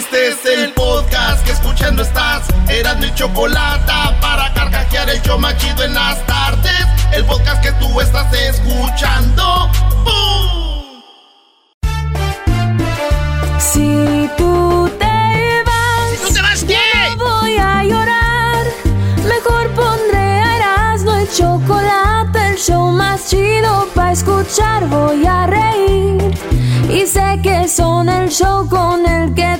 Este es el podcast que escuchando estás. Eran mi chocolate para carcajear el yo machido en las tardes. El podcast que tú estás escuchando. ¡Bum! Si tú te vas, ¿Si tú te vas, qué? no voy a llorar. Mejor pondré a Erasmo el chocolate, el show más chido para escuchar. Voy a reír y sé que son el show con el que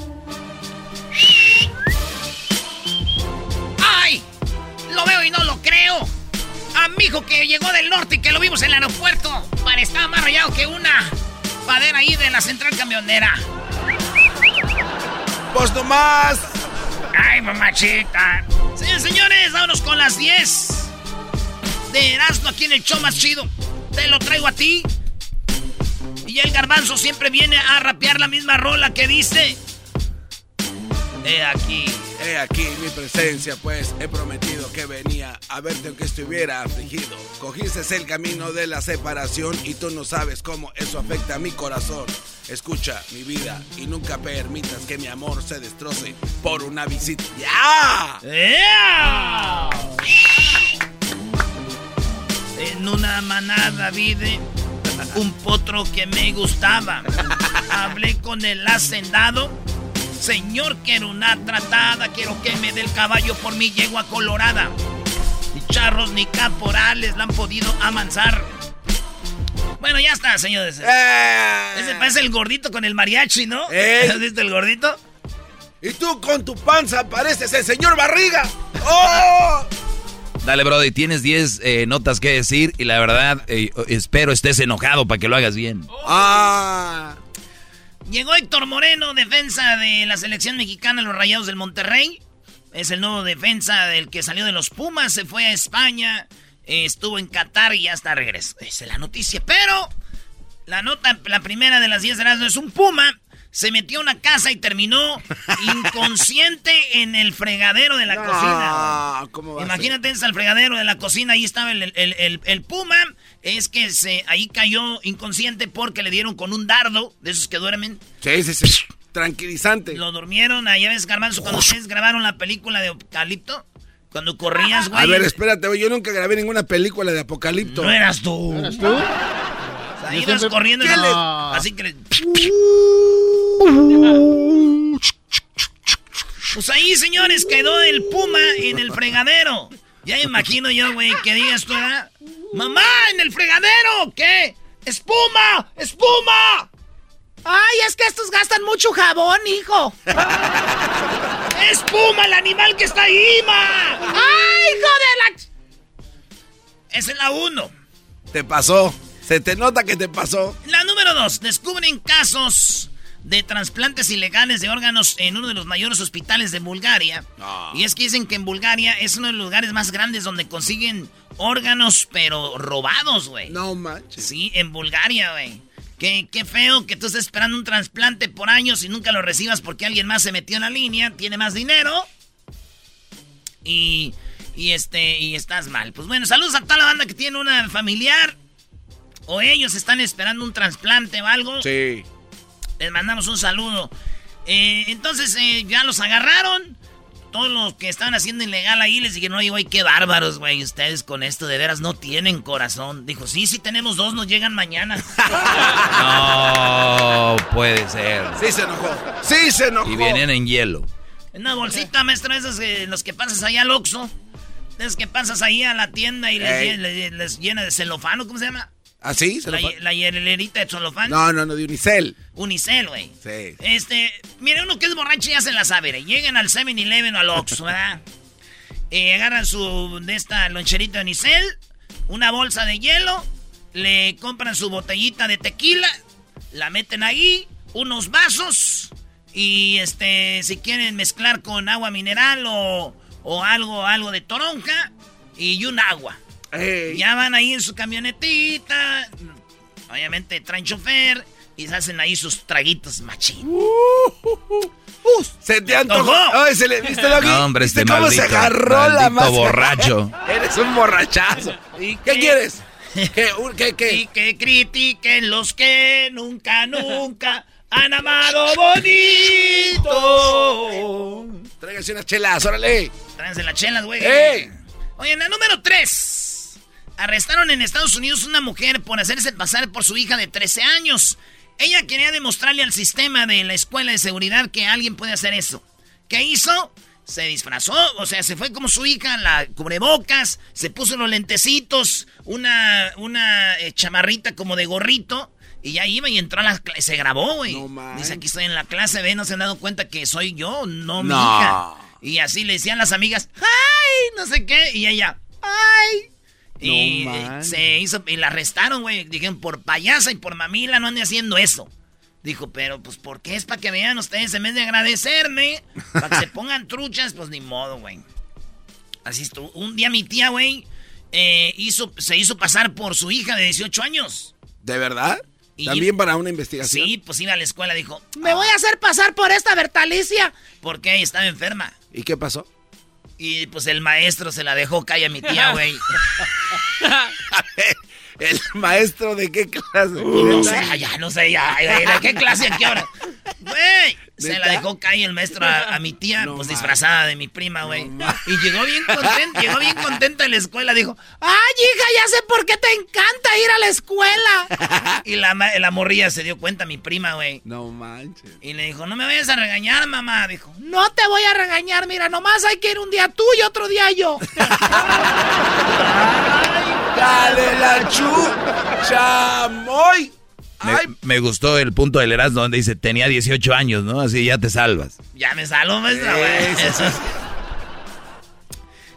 Amigo que llegó del norte y que lo vimos en el aeropuerto. Para estaba más rayado que una padera ahí de la central camionera. Pues nomás. ¡Ay, mamachita! Señores, señores, vámonos con las 10 de Erasmo aquí en el show más chido. Te lo traigo a ti. Y el garbanzo siempre viene a rapear la misma rola que dice. He aquí. He aquí mi presencia, pues he prometido que venía a verte aunque estuviera afligido. Cogiste el camino de la separación y tú no sabes cómo eso afecta a mi corazón. Escucha mi vida y nunca permitas que mi amor se destroce por una visita. ¡Ya! ¡Ea! En una manada vi un potro que me gustaba. Hablé con el hacendado. Señor, quiero una tratada. Quiero que me dé el caballo por mi yegua colorada. Ni charros ni caporales la han podido amansar. Bueno, ya está, señores. ¡Eh! Ese parece el gordito con el mariachi, ¿no? ¿Has visto el gordito? Y tú con tu panza pareces el señor Barriga. ¡Oh! Dale, Brody, tienes 10 eh, notas que decir y la verdad eh, espero estés enojado para que lo hagas bien. ¡Ah! Llegó Héctor Moreno, defensa de la selección mexicana, los Rayados del Monterrey. Es el nuevo defensa del que salió de los Pumas, se fue a España, estuvo en Qatar y ya está regreso. Esa es la noticia. Pero la nota, la primera de las 10 de las es un Puma. Se metió a una casa y terminó inconsciente en el fregadero de la cocina. Imagínate en el fregadero de la cocina, ahí estaba el, el- el- el puma. Es que se ahí cayó inconsciente porque le dieron con un dardo, de esos que duermen. Sí, sí, sí. Tranquilizante. Lo durmieron, allá ves, Garbanzo, cuando ustedes grabaron la película de Apocalipto. Cuando corrías, güey. A ver, espérate, güey, yo nunca grabé ninguna película de Apocalipto. No eras tú. ¿Eras tú? Ibas siempre- corriendo y ¿Qué le- le- Así que le- Pues ahí, señores, quedó el puma en el fregadero. Ya me imagino yo, güey, que digas tú, ¿verdad? ¡Mamá, en el fregadero! ¿Qué? ¡Espuma! ¡Espuma! Ay, es que estos gastan mucho jabón, hijo. ¡Espuma, el animal que está ahí, ma! Ay, hijo de la... Esa es la uno. Te pasó. Se te nota que te pasó. La número dos, descubren casos de trasplantes ilegales de órganos en uno de los mayores hospitales de Bulgaria. Ah. Y es que dicen que en Bulgaria es uno de los lugares más grandes donde consiguen órganos, pero robados, güey. No manches. Sí, en Bulgaria, güey. Qué, qué feo que tú estés esperando un trasplante por años y nunca lo recibas porque alguien más se metió en la línea, tiene más dinero. Y, y este, y estás mal. Pues bueno, saludos a toda la banda que tiene una familiar. O ellos están esperando un trasplante o algo. Sí. Les mandamos un saludo. Eh, entonces eh, ya los agarraron. Todos los que estaban haciendo ilegal ahí les dijeron, oye, güey, qué bárbaros, güey. Ustedes con esto de veras no tienen corazón. Dijo, sí, sí tenemos dos, nos llegan mañana. No puede ser. Sí se enojó. Sí se enojó. Y vienen en hielo. En una bolsita, maestro, esas eh, los que pasas ahí al Oxxo. Esas que pasas ahí a la tienda y les- les llena de celofano, ¿cómo se llama? ¿Ah, sí? ¿Se La, la hielerita de celofán. No, no, no, de Unicel. Unicel, güey. Sí. Este, mire, uno que es borracho ya se la sabe. ¿eh? Llegan al 7-Eleven o al Oxxo, ¿verdad? Eh, agarran su, de esta loncherita de Unicel, una bolsa de hielo, le compran su botellita de tequila, la meten ahí, unos vasos, y este, si quieren mezclar con agua mineral o, o algo, algo de toronja, y un agua. Ya van ahí en su camionetita. Obviamente traen chofer y se hacen ahí sus traguitos machín. Uh, uh, uh, se te antojó. Ay, se le viste lo No, hombre, este cómo se agarró la máscara? borracho. Eres un borrachazo. ¿Qué, quieres? ¿Qué, qué, qué? Y que critiquen los que nunca, nunca han amado bonito. Tráiganse unas chelas, órale. Tráiganse las chelas, güey. Oye, en la número 3. Arrestaron en Estados Unidos una mujer por hacerse pasar por su hija de 13 años. Ella quería demostrarle al sistema de la escuela de seguridad que alguien puede hacer eso. ¿Qué hizo? Se disfrazó, o sea, se fue como su hija, la cubrebocas, se puso los lentecitos, una, una eh, chamarrita como de gorrito, y ya iba y entró a la clase, se grabó, güey. Dice, aquí estoy en la clase, ve, no se han dado cuenta que soy yo, no, mi hija. Y así le decían las amigas, ¡ay! No sé qué, y ella, ¡ay! Y se hizo, y la arrestaron, güey. Dijeron, por payasa y por mamila no ande haciendo eso. Dijo, pero pues ¿por qué es para que vean ustedes en vez de agradecerme? Para que se pongan truchas, pues ni modo, güey. Así estuvo. Un día mi tía, güey, eh, hizo, se hizo pasar por su hija de 18 años. ¿De verdad? ¿También para una investigación? Sí, pues iba a la escuela, dijo, me voy a hacer pasar por esta Bertalicia. Porque estaba enferma. ¿Y qué pasó? Y pues el maestro se la dejó caer a mi tía, güey. ¿El maestro de qué clase? no sé, ya, no sé, ya. ¿De qué clase a qué hora? Güey, se la dejó caer el maestro a, mi tía, pues disfrazada de mi prima, güey. y llegó bien contenta, llegó bien contenta en la escuela. Dijo, ¡ay, hija, ya sé por qué te encanta ir a la escuela! y la, la morrilla se dio cuenta, mi prima, güey. No manches. Y le dijo, no me vayas a regañar, mamá. Dijo, no te voy a regañar, mira, nomás hay que ir un día tú y otro día yo. ¡Dale la chu! ¡Chamoy! Me, gustó el punto del Erasmo donde dice, tenía 18 años, ¿no? Así ya te salvas. Ya me salvo, maestra, güey.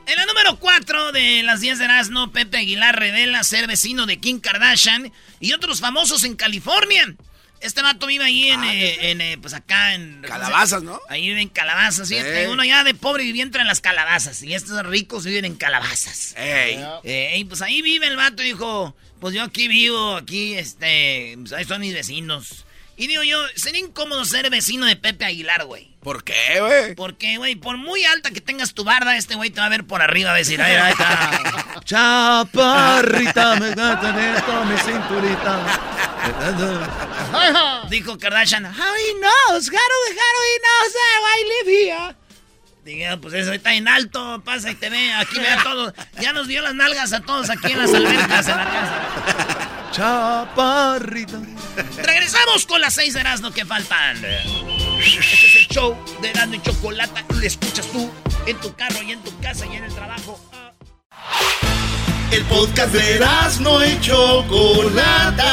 En la número 4 de las 10 de Erasmo, Pepe Aguilar revela ser vecino de Kim Kardashian y otros famosos en California. Este vato vive ahí en, ah, eh, eh, pues acá en... Calabazas, ¿no? Ahí vive en calabazas, sí. Uno ya de pobre vivía entre las calabazas y estos ricos viven en calabazas. Ey. Pues ahí vive el vato dijo, pues yo aquí vivo, aquí, este, pues ahí son mis vecinos. Y digo yo, sería incómodo ser vecino de Pepe Aguilar, güey. ¿Por qué, güey? Porque, güey, por muy alta que tengas tu barda, este güey te va a ver por arriba a decir, ahí, ahí está. Chaparrita, me esto, mi cinturita. Dijo Kardashian, how he knows, how do, how he knows I live here. Dije, pues eso está en alto, pasa y te ve, aquí ve a todos. Ya nos dio las nalgas a todos aquí en las albercas en la casa. Chaparrito. Regresamos con las seis de Erasmo que faltan. Este es el show de Erasmo y Chocolata. Lo escuchas tú en tu carro y en tu casa y en el trabajo. El podcast de Erasmo y Chocolata.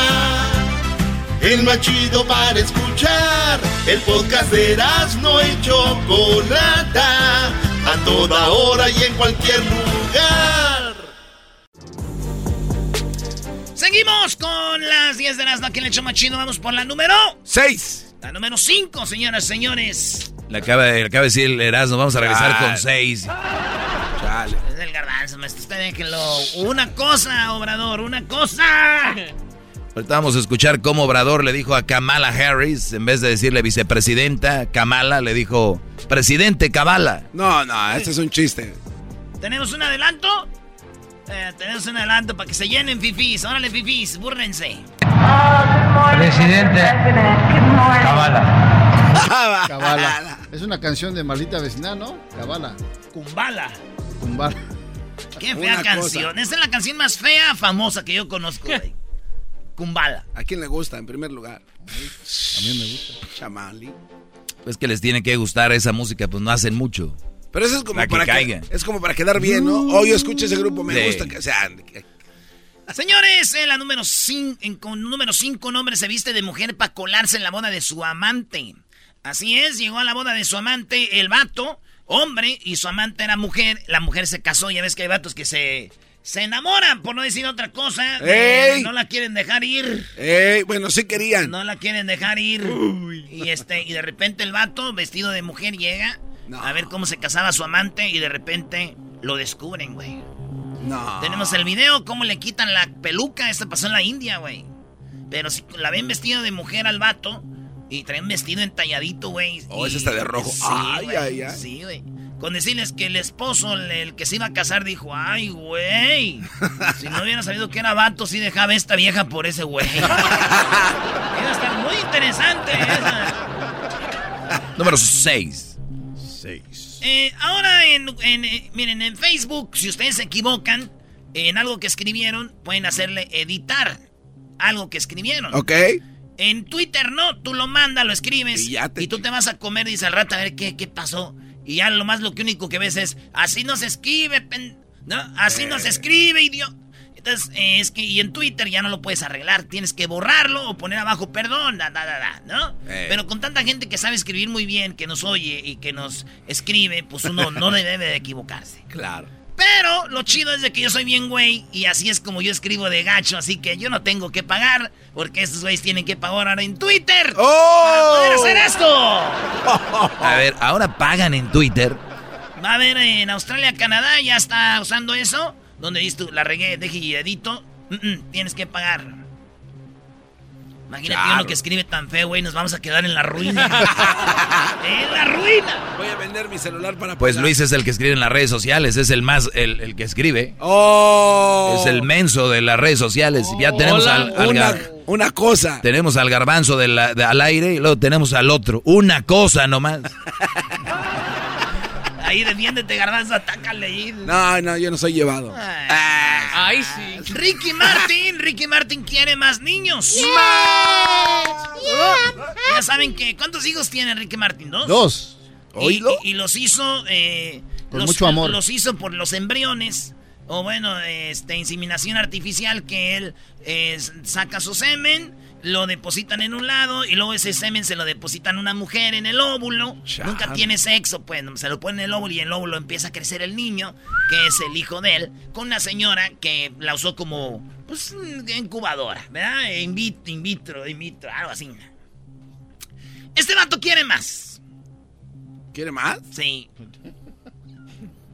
El más chido para escuchar. El podcast de Erasmo y Chocolata. A toda hora y en cualquier lugar. Seguimos con las 10 de las aquí en el hecho machino. Vamos por la número 6. La número 5, señoras y señores. Le acaba, de, acaba de decir el Erasmo, vamos a regresar con 6. Chale. Es el garbanzo, maestro. Usted déjenlo. Una cosa, Obrador, una cosa. Ahorita vamos a escuchar cómo Obrador le dijo a Kamala Harris, en vez de decirle vicepresidenta, Kamala le dijo presidente Kamala. No, no, este es un chiste. ¿Tenemos un adelanto? Eh, tenemos un adelanto para que se llenen fifís. Órale, fifís, búrrense. Presidente. Cabala. Cabala. Es una canción de maldita vecina, ¿no? Cabala. Cumbala. Cumbala. Qué fea canción. Esa es la canción más fea, famosa que yo conozco, güey. Cumbala. ¿A quién le gusta, en primer lugar? A mí me gusta. Chamali. Pues que les tiene que gustar esa música, pues no hacen mucho. Pero eso es como para que, es como para quedar bien, ¿no? Hoy yo escucho ese grupo, me gusta que sea. Señores, en la número 5, con número 5, un hombre se viste de mujer para colarse en la boda de su amante. Así es, llegó a la boda de su amante el vato, hombre, y su amante era mujer. La mujer se casó, ya ves que hay vatos que se, se enamoran, por no decir otra cosa. no la quieren dejar ir. Ey, bueno, sí querían. No la quieren dejar ir. Y este, y de repente el vato, vestido de mujer, llega a ver cómo se casaba su amante y de repente lo descubren, güey. No. Tenemos el video, cómo le quitan la peluca. Esto pasó en la India, güey. Pero si la ven vestida de mujer al vato y traen vestido entalladito, güey. Oh, y- ese está de rojo. Sí, Ay, ay, ay. Sí, güey. Con decirles que el esposo, el, que se iba a casar, dijo, ay, güey. Si no hubiera sabido que era vato, sí dejaba esta vieja por ese güey. Iba a estar muy interesante esa. Número 6. Eh, ahora, en, en, eh, miren, en Facebook, si ustedes se equivocan en algo que escribieron, pueden hacerle editar algo que escribieron. ¿Ok? En Twitter no, tú lo mandas, lo escribes Y ya te- tú te vas a comer, dice al rato, a ver qué, qué pasó. Y ya lo más lo que único que ves es, así no se escribe, pen- ¿no? Así no se Eh. escribe, idiota. Entonces, eh, es que, y en Twitter ya no lo puedes arreglar, tienes que borrarlo o poner abajo, perdón, da, da, da, da, ¿no? Eh. Pero con tanta gente que sabe escribir muy bien, que nos oye y que nos escribe, pues uno no debe de equivocarse. Claro. Pero lo chido es de que yo soy bien güey y así es como yo escribo de gacho, así que yo no tengo que pagar porque estos güeyes tienen que pagar ahora en Twitter ¡Oh! para poder hacer esto. A ver, ahora pagan en Twitter. Va a haber en Australia, Canadá, ya está usando eso, donde dices tú, la regué, deje y edito, Mm, mm, tienes que pagar. Imagínate Claro. uno que escribe tan feo, güey, nos vamos a quedar en la ruina. en la ruina. Voy a vender mi celular para Pues pagar. Luis es el que escribe en las redes sociales, es el más, el, el que escribe. ¡Oh! Es el menso de las redes sociales. Ya tenemos Hola, al, al Una, una cosa. tenemos al garbanzo de la- de- al aire y luego tenemos al otro. Una cosa nomás. Ahí defiéndete, garbanzo, atácale ahí. No, no, yo no soy llevado. Ay. Ay, sí. Ricky Martin, Ricky Martin quiere más niños. Ya saben que, ¿cuántos hijos tiene Ricky Martin? ¿Dos? Dos. Y, y- y los hizo... eh, Con los, mucho amor. Los hizo por los embriones. O bueno, este, inseminación artificial que él eh, saca su semen, lo depositan en un lado y luego ese semen se lo depositan a una mujer en el óvulo. Nunca tiene sexo, pues se lo ponen en el óvulo y en el óvulo empieza a crecer el niño, que es el hijo de él, con una señora que la usó como, pues, incubadora, ¿verdad? In vitro, in vitro, in vitro, algo así. Este vato quiere más. ¿Quiere más? Sí.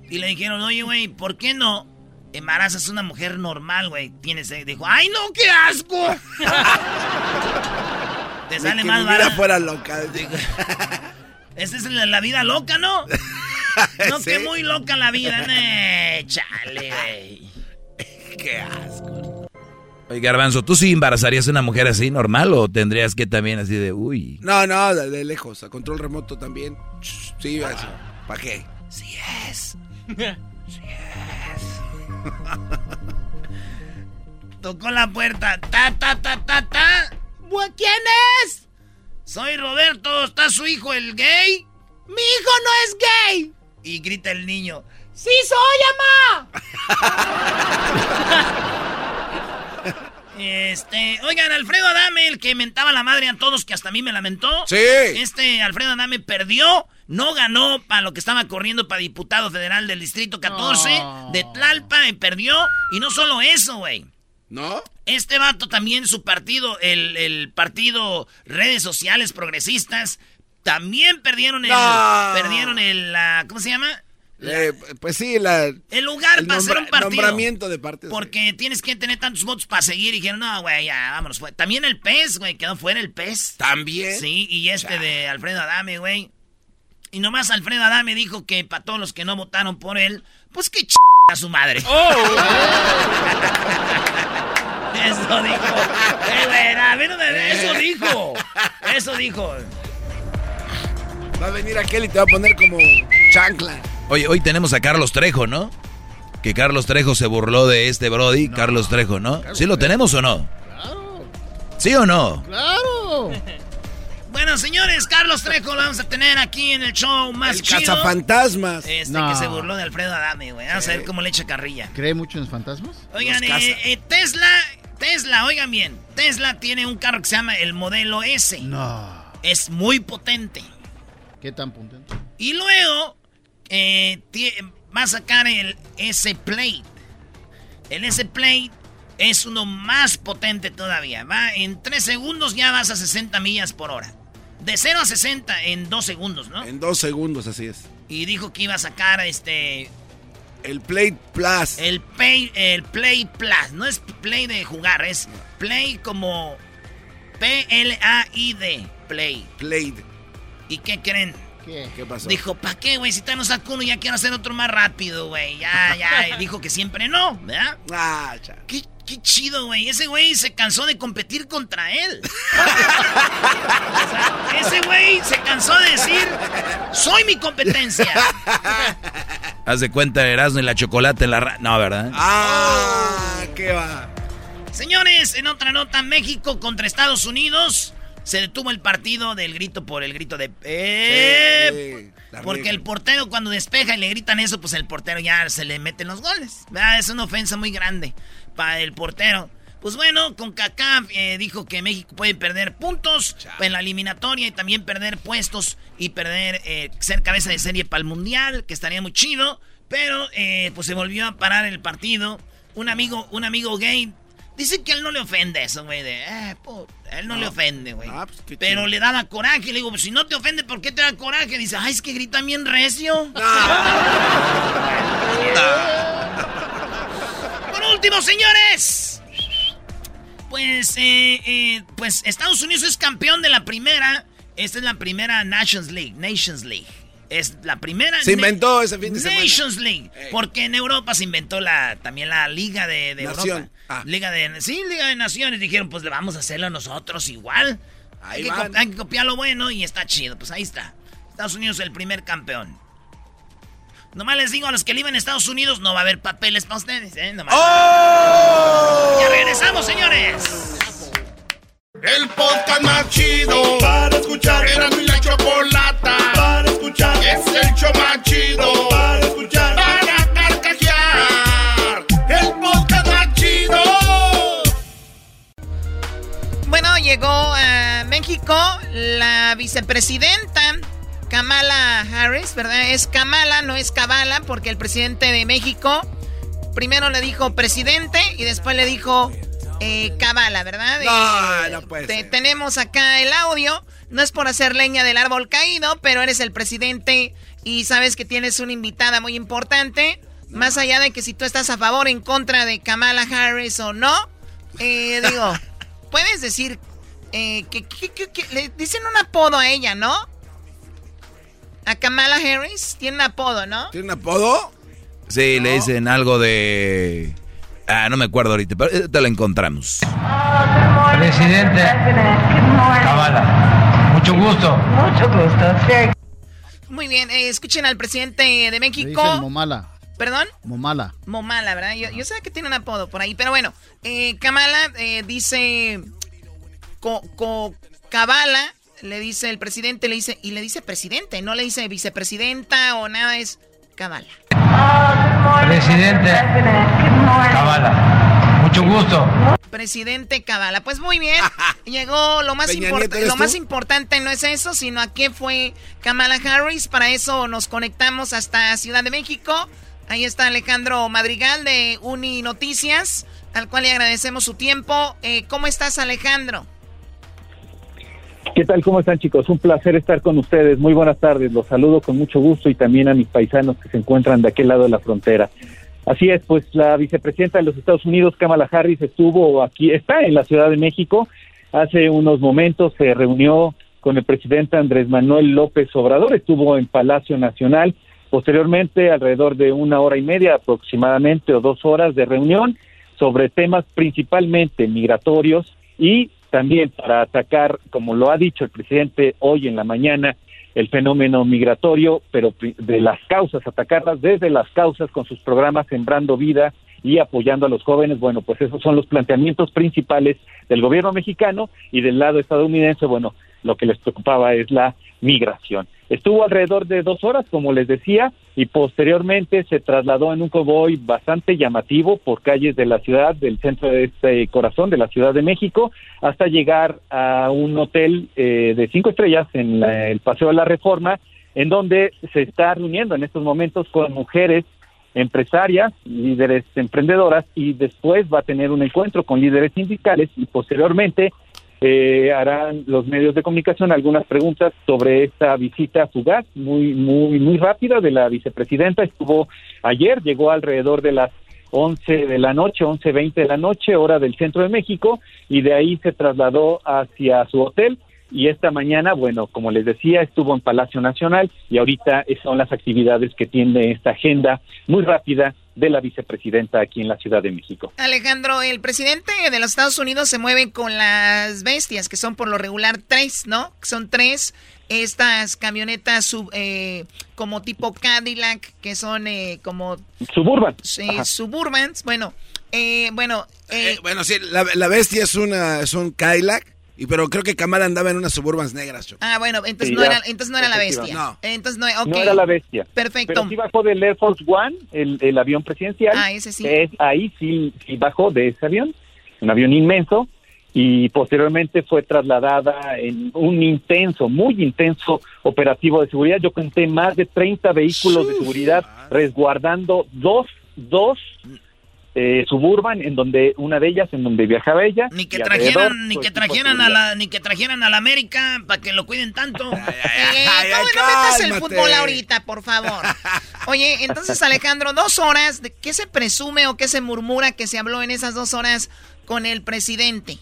Y le dijeron, oye, güey, ¿por qué no embarazas a una mujer normal, güey? Tienes... eh?" Dijo, ¡ay, no, qué asco! Te sale que más mi vida barato. fuera loca. Esta es la, la vida loca, ¿no? No, Sí. que muy loca la vida, ne, chale, güey. Qué asco. Oye, garbanzo, ¿tú sí embarazarías a una mujer así normal o tendrías que también así de, uy? No, no, de, de lejos. A control remoto también. Sí, así. ¿Para qué? Sí es. Tocó la puerta. Ta, ta, ta, ta, ta. ¿Quién es? Soy Roberto. ¿Está su hijo el gay? Mi hijo no es gay. Y grita el niño. ¡Sí soy, mamá! este, oigan, Alfredo Adame, el que mentaba la madre a todos, que hasta a mí me lamentó. Sí. Este Alfredo Adame perdió, no ganó para lo que estaba corriendo para diputado federal del Distrito 14 No. de Tlalpa y perdió. Y no solo eso, güey. ¿No? Este vato también, su partido, el, el partido Redes Sociales Progresistas, también perdieron el. No. Perdieron el. la- ¿Cómo se llama? Eh, pues sí, la, El lugar el para hacer un partido. nombramiento de parte. Porque tienes que tener tantos votos para seguir. Y dijeron, no, güey, ya, vámonos. fuera". También el PES, güey, quedó fuera el PES. También. Sí, y este de Alfredo Adame, güey. Y nomás Alfredo Adame dijo que para todos los que no votaron por él, pues que ch a su madre. Eso dijo. Eso dijo. Eso dijo. Va a venir aquel y te va a poner como chancla. Oye, hoy tenemos a Carlos Trejo, ¿no? Que Carlos Trejo se burló de este Brody, Carlos Trejo, ¿no? ¿Sí lo tenemos o no? Claro, ¿Sí o no? claro. Bueno, señores, Carlos Trejo lo vamos a tener aquí en el show más El chido. cazafantasmas. Este No. que se burló de Alfredo Adame, güey. Vamos a ver cómo le echa carrilla. ¿Cree mucho en los fantasmas? Oigan, Los eh, eh, Tesla, Tesla, oigan bien. Tesla tiene un carro que se llama el modelo S. No. Es muy potente. ¿Qué tan potente? Y luego eh, va a sacar el S Plate. El S Plate es uno más potente todavía. Va en 3 segundos ya vas a 60 millas por hora. De 0 a 60 en 2 segundos, ¿no? En dos segundos, así es. Y dijo que iba a sacar este El Play Plus. El Play, el Play Plus. No es Play de jugar, es Play como P-L-A-I-D. Play. Play. ¿Y qué creen? ¿Qué? pasó? Dijo, ¿para qué, güey? Si te no saco uno, ya quiero hacer otro más rápido, güey. Ya, ya. dijo que siempre no, ¿verdad? Ah, ¿Qué, qué chido, güey. Ese güey se cansó de competir contra él. ese güey se cansó de decir, soy mi competencia. Haz de cuenta Erasmo y la chocolate en la... No, ¿verdad? Ah, qué va. Señores, en otra nota, México contra Estados Unidos. Se detuvo el partido del grito por el grito de... ¡Eh! porque el portero cuando despeja y le gritan eso, pues el portero ya se le meten los goles. Es una ofensa muy grande para el portero. Pues bueno, con Kaká eh, dijo que México puede perder puntos en la eliminatoria y también perder puestos y perder eh, ser cabeza de serie para el mundial, que estaría muy chido. Pero eh, pues se volvió a parar el partido. Un amigo, un amigo gay dice que a él no le ofende eso, güey. De, eh, él no, le ofende, güey. Ah, pues, pero le daba coraje. Le digo, pues si no te ofende, ¿por qué te da coraje? Dice, ay, es que grita bien recio. Por último, señores. Pues, eh, eh, pues Estados Unidos es campeón de la primera. Esta es la primera Nations League. Nations League. Es la primera. Se inventó ese fin de semana. Nations League. Porque en Europa se inventó la, también la Liga de, de Europa. Ah. Liga de. Sí, Liga de Naciones. Dijeron, pues le vamos a hacerlo nosotros igual. hay, que hay, que copiar lo bueno y está chido. Pues ahí está. Estados Unidos el primer campeón. Nomás les digo a los que viven en Estados Unidos, no va a haber papeles para ustedes, ¿eh? Nomás. ¡Oh! Ya regresamos, señores. El podcast más chido para escuchar. Era mi la chocolata para escuchar. Es el show más chido para escuchar. Para carcajear. El podcast más chido. Bueno, llegó a México la vicepresidenta Kamala Harris, ¿verdad? Es Kamala, no es Kabala, porque el presidente de México primero le dijo presidente y después le dijo eh, Kabala, ¿verdad? No, eh, no puede Tenemos acá el audio. No es por hacer leña del árbol caído, pero eres el presidente y sabes que tienes una invitada muy importante. Más allá de que si tú estás a favor o en contra de Kamala Harris o no, eh, digo, puedes decir eh, que, que, le dicen un apodo a ella, ¿no? A Kamala Harris tiene un apodo, ¿no? ¿Tiene un apodo? Sí, le dicen algo de... Ah, no me acuerdo ahorita, pero te lo encontramos. Presidente Kamala, mucho gusto. Mucho gusto. Muy bien, eh, escuchen al presidente de México. Momala. ¿Perdón? Momala. Momala, ¿verdad? Yo, sé que tiene un apodo por ahí, pero bueno. Eh, Kamala eh, dice... Co, co, Kabala le dice el presidente, le dice, y le dice presidente, no le dice vicepresidenta o nada, es Cabala. Presidente Cabala. Mucho gusto. Presidente Cabala. Pues muy bien. Llegó lo más importante. Lo más importante no es eso, sino a qué fue Kamala Harris. Para eso nos conectamos hasta Ciudad de México. Ahí está Alejandro Madrigal de Uni Noticias, al cual le agradecemos su tiempo. Eh, ¿Cómo estás, Alejandro? ¿Qué tal? ¿Cómo están chicos? Un placer estar con ustedes. Muy buenas tardes. Los saludo con mucho gusto y también a mis paisanos que se encuentran de aquel lado de la frontera. Así es, pues la vicepresidenta de los Estados Unidos, Kamala Harris, estuvo aquí, está en la Ciudad de México. Hace unos momentos se reunió con el presidente Andrés Manuel López Obrador, estuvo en Palacio Nacional. Posteriormente, alrededor de una hora y media aproximadamente o dos horas de reunión sobre temas principalmente migratorios y también para atacar, como lo ha dicho el presidente hoy en la mañana, el fenómeno migratorio, pero de las causas, atacarlas desde las causas con sus programas Sembrando Vida y apoyando a los jóvenes. Bueno, pues esos son los planteamientos principales del gobierno mexicano y del lado estadounidense, bueno, lo que les preocupaba es la migración. Estuvo alrededor de dos horas, como les decía, y posteriormente se trasladó en un convoy bastante llamativo por calles de la ciudad, del centro de este corazón de la Ciudad de México, hasta llegar a un hotel eh, de cinco estrellas en el Paseo de la Reforma, en donde se está reuniendo en estos momentos con mujeres empresarias, líderes emprendedoras, y después va a tener un encuentro con líderes sindicales y posteriormente eh, harán los medios de comunicación algunas preguntas sobre esta visita fugaz, muy, muy, muy rápida de la vicepresidenta. Estuvo ayer, llegó alrededor de las 11 de la noche, 11.20 de la noche, hora del centro de México, y de ahí se trasladó hacia su hotel. Y esta mañana, bueno, como les decía, estuvo en Palacio Nacional y ahorita son las actividades que tiene esta agenda muy rápida de la vicepresidenta aquí en la Ciudad de México. Alejandro, el presidente de los Estados Unidos se mueve con las bestias, que son por lo regular tres, ¿no? Son tres estas camionetas sub, eh, como tipo Cadillac, que son eh, como... Suburban. Sí, suburbans. Bueno, eh, bueno... bueno, sí, la, la, bestia es, una, es un Cadillac. Y pero creo que Kamala andaba en unas suburbans negras. Ah, bueno, entonces, no, era, entonces no era la bestia. No. Entonces no, no era la bestia. Perfecto. Pero sí bajó del Air Force One, el, el avión presidencial. Ah, ese sí. Es, ahí sí, sí bajó de ese avión, un avión inmenso, y posteriormente fue trasladada en un intenso, muy intenso operativo de seguridad. Yo conté más de 30 vehículos de seguridad resguardando dos, dos eh, suburban en donde una de ellas en donde viajaba ella ni que trajeran ni que trajeran a la ni que trajeran a la América para que lo cuiden tanto. Eh, no metas el fútbol ahorita por favor oye entonces Alejandro dos horas de qué se presume o qué se murmura que se habló en esas dos horas con el presidente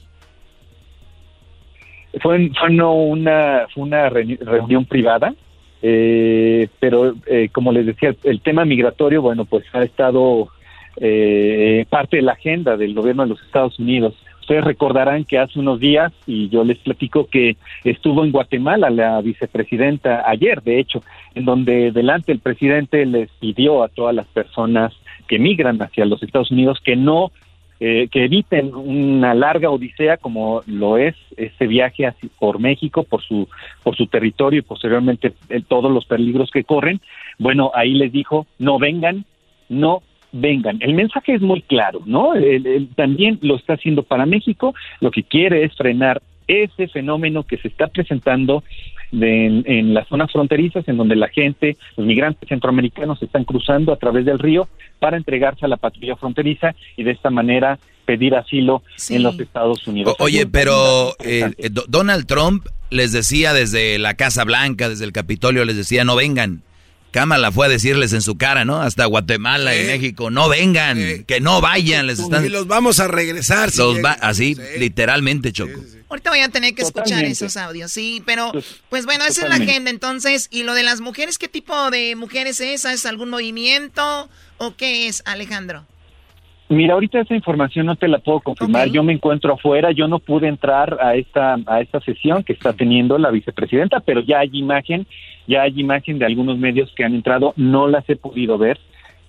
fue, fue no una fue una reunión privada eh, pero eh, como les decía el tema migratorio bueno pues ha estado eh, parte de la agenda del gobierno de los Estados Unidos. Ustedes recordarán que hace unos días, y yo les platico que estuvo en Guatemala la vicepresidenta ayer, de hecho, en donde delante el presidente les pidió a todas las personas que migran hacia los Estados Unidos que no eh, que eviten una larga odisea como lo es ese viaje por México, por su, por su territorio y posteriormente eh, todos los peligros que corren. Bueno, ahí les dijo, no vengan, no vengan. El mensaje es muy claro, ¿no? también lo está haciendo para México, lo que quiere es frenar ese fenómeno que se está presentando en, las zonas fronterizas, en donde la gente, los migrantes centroamericanos están cruzando a través del río para entregarse a la patrulla fronteriza y de esta manera pedir asilo en los Estados Unidos. oye, pero eh, Donald Trump les decía desde la Casa Blanca, desde el Capitolio, les decía, no vengan. Cámara fue a decirles en su cara, ¿no? Hasta Guatemala y México, no vengan, que no vayan, les están... Y los vamos a regresar. los va, así, literalmente, Choco. Ahorita voy a tener que escuchar esos audios, sí, pero pues, pues bueno, esa es la agenda entonces. ¿Y lo de las mujeres, qué tipo de mujeres es? ¿Es algún movimiento o qué es, Alejandro? Mira, ahorita esa información no te la puedo confirmar. Yo me encuentro afuera, yo no pude entrar a esta a esta sesión que está teniendo la vicepresidenta, pero ya hay imagen ya hay imagen de algunos medios que han entrado, no las he podido ver,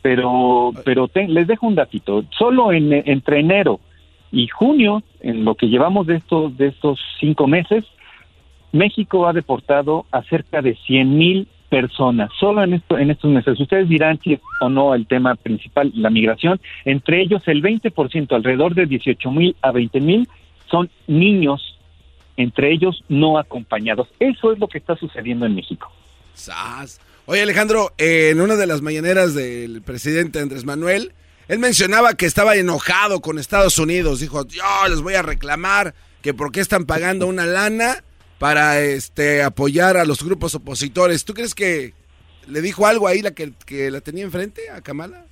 pero, pero les dejo un datito. Solo en, entre enero y junio, en lo que llevamos de estos, de estos cinco meses, México ha deportado a cerca de 100 mil personas, solo en, esto, en estos meses. Ustedes dirán si o no el tema principal, la migración. Entre ellos, el 20%, alrededor de 18 mil a 20 mil, son niños, entre ellos no acompañados. Eso es lo que está sucediendo en México. Oye Alejandro, en una de las mañaneras del presidente Andrés Manuel, él mencionaba que estaba enojado con Estados Unidos. Dijo, yo les voy a reclamar que por qué están pagando una lana para este apoyar a los grupos opositores. ¿Tú crees que le dijo algo ahí la que, la tenía enfrente a Kamala?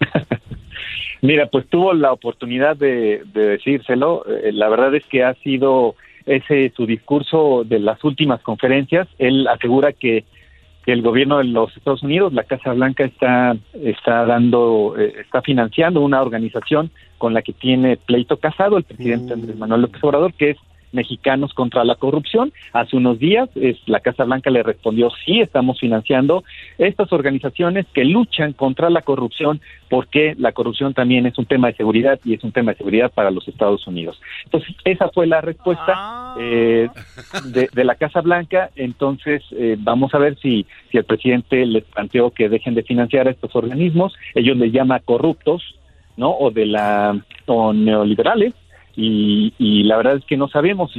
Mira, pues tuvo la oportunidad de, de decírselo. Eh, la verdad es que ha sido ese su discurso de las últimas conferencias. Él asegura que, el gobierno de los Estados Unidos, la Casa Blanca, está, está dando, eh, está financiando una organización con la que tiene pleito casado el presidente Andrés Manuel López Obrador, que es mexicanos contra la corrupción. Hace unos días es, la Casa Blanca le respondió, sí, estamos financiando estas organizaciones que luchan contra la corrupción porque la corrupción también es un tema de seguridad y es un tema de seguridad para los Estados Unidos. Entonces, esa fue la respuesta ah. eh, de, la Casa Blanca. Entonces, eh, vamos a ver si, si el presidente les planteó que dejen de financiar a estos organismos. Ellos les llaman corruptos, ¿no? O de la, o neoliberales y, la verdad es que no sabemos.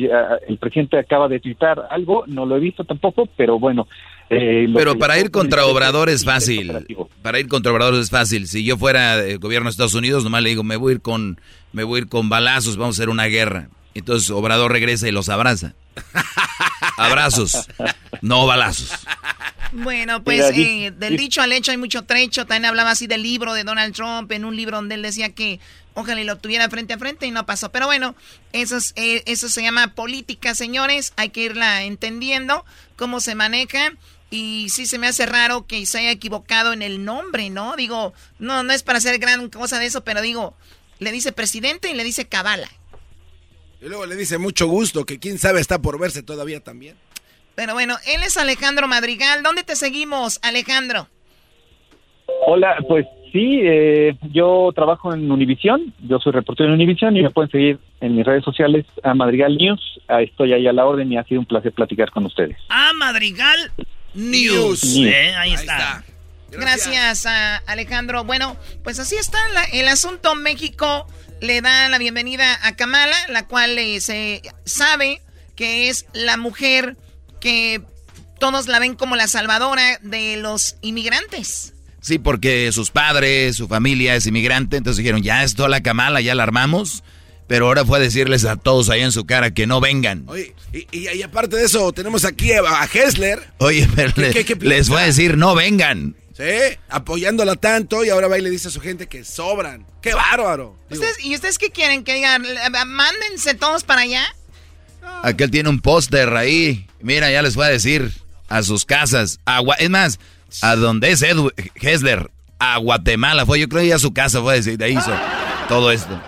El presidente acaba de twittar algo, no lo he visto tampoco, pero bueno. Eh, pero para ir contra Obrador es fácil. Para ir contra Obrador es fácil. Si yo fuera el gobierno de Estados Unidos, nomás le digo, me voy a ir con, me voy a ir con balazos, vamos a hacer una guerra. Entonces Obrador regresa y los abraza. Abrazos, no balazos. Bueno, pues eh, del dicho al hecho hay mucho trecho. También hablaba así del libro de Donald Trump, en un libro donde él decía que ojalá lo tuviera frente a frente y no pasó. Pero bueno, eso, eh, eso se llama política, señores. Hay que irla entendiendo cómo se maneja. Y sí se me hace raro que se haya equivocado en el nombre, ¿no? Digo, no, no es para hacer gran cosa de eso, pero digo, le dice presidente y le dice cabala. Y luego le dice mucho gusto, que quién sabe está por verse todavía también. Pero bueno, él es Alejandro Madrigal. ¿Dónde te seguimos, Alejandro? Hola, pues sí, eh, yo trabajo en Univisión, yo soy reportero en Univisión y me pueden seguir en mis redes sociales a Madrigal News. estoy ahí a la orden y ha sido un placer platicar con ustedes. A Madrigal News. Eh, ahí, está. Gracias. a Alejandro. Bueno, pues así está el asunto. México le da la bienvenida a Kamala, la cual eh, se sabe que es la mujer que todos la ven como la salvadora de los inmigrantes. Sí, porque sus padres, su familia es inmigrante, entonces dijeron, ya es toda la Kamala, ya la armamos. Pero ahora fue a decirles a todos ahí en su cara que no vengan. Oye, y, aparte de eso, tenemos aquí a, Hessler. Oye, pero les fue a decir no vengan. Sí, apoyándola tanto y ahora va y le dice a su gente que sobran. ¡Qué bárbaro! ¿Y ustedes qué quieren? ¿Que digan, mándense todos para allá? Aquel tiene un póster ahí. Mira, ya les voy a decir a sus casas. es más, a donde es Edwin Hessler, a Guatemala fue. Yo creo que a su casa fue de ahí hizo todo esto.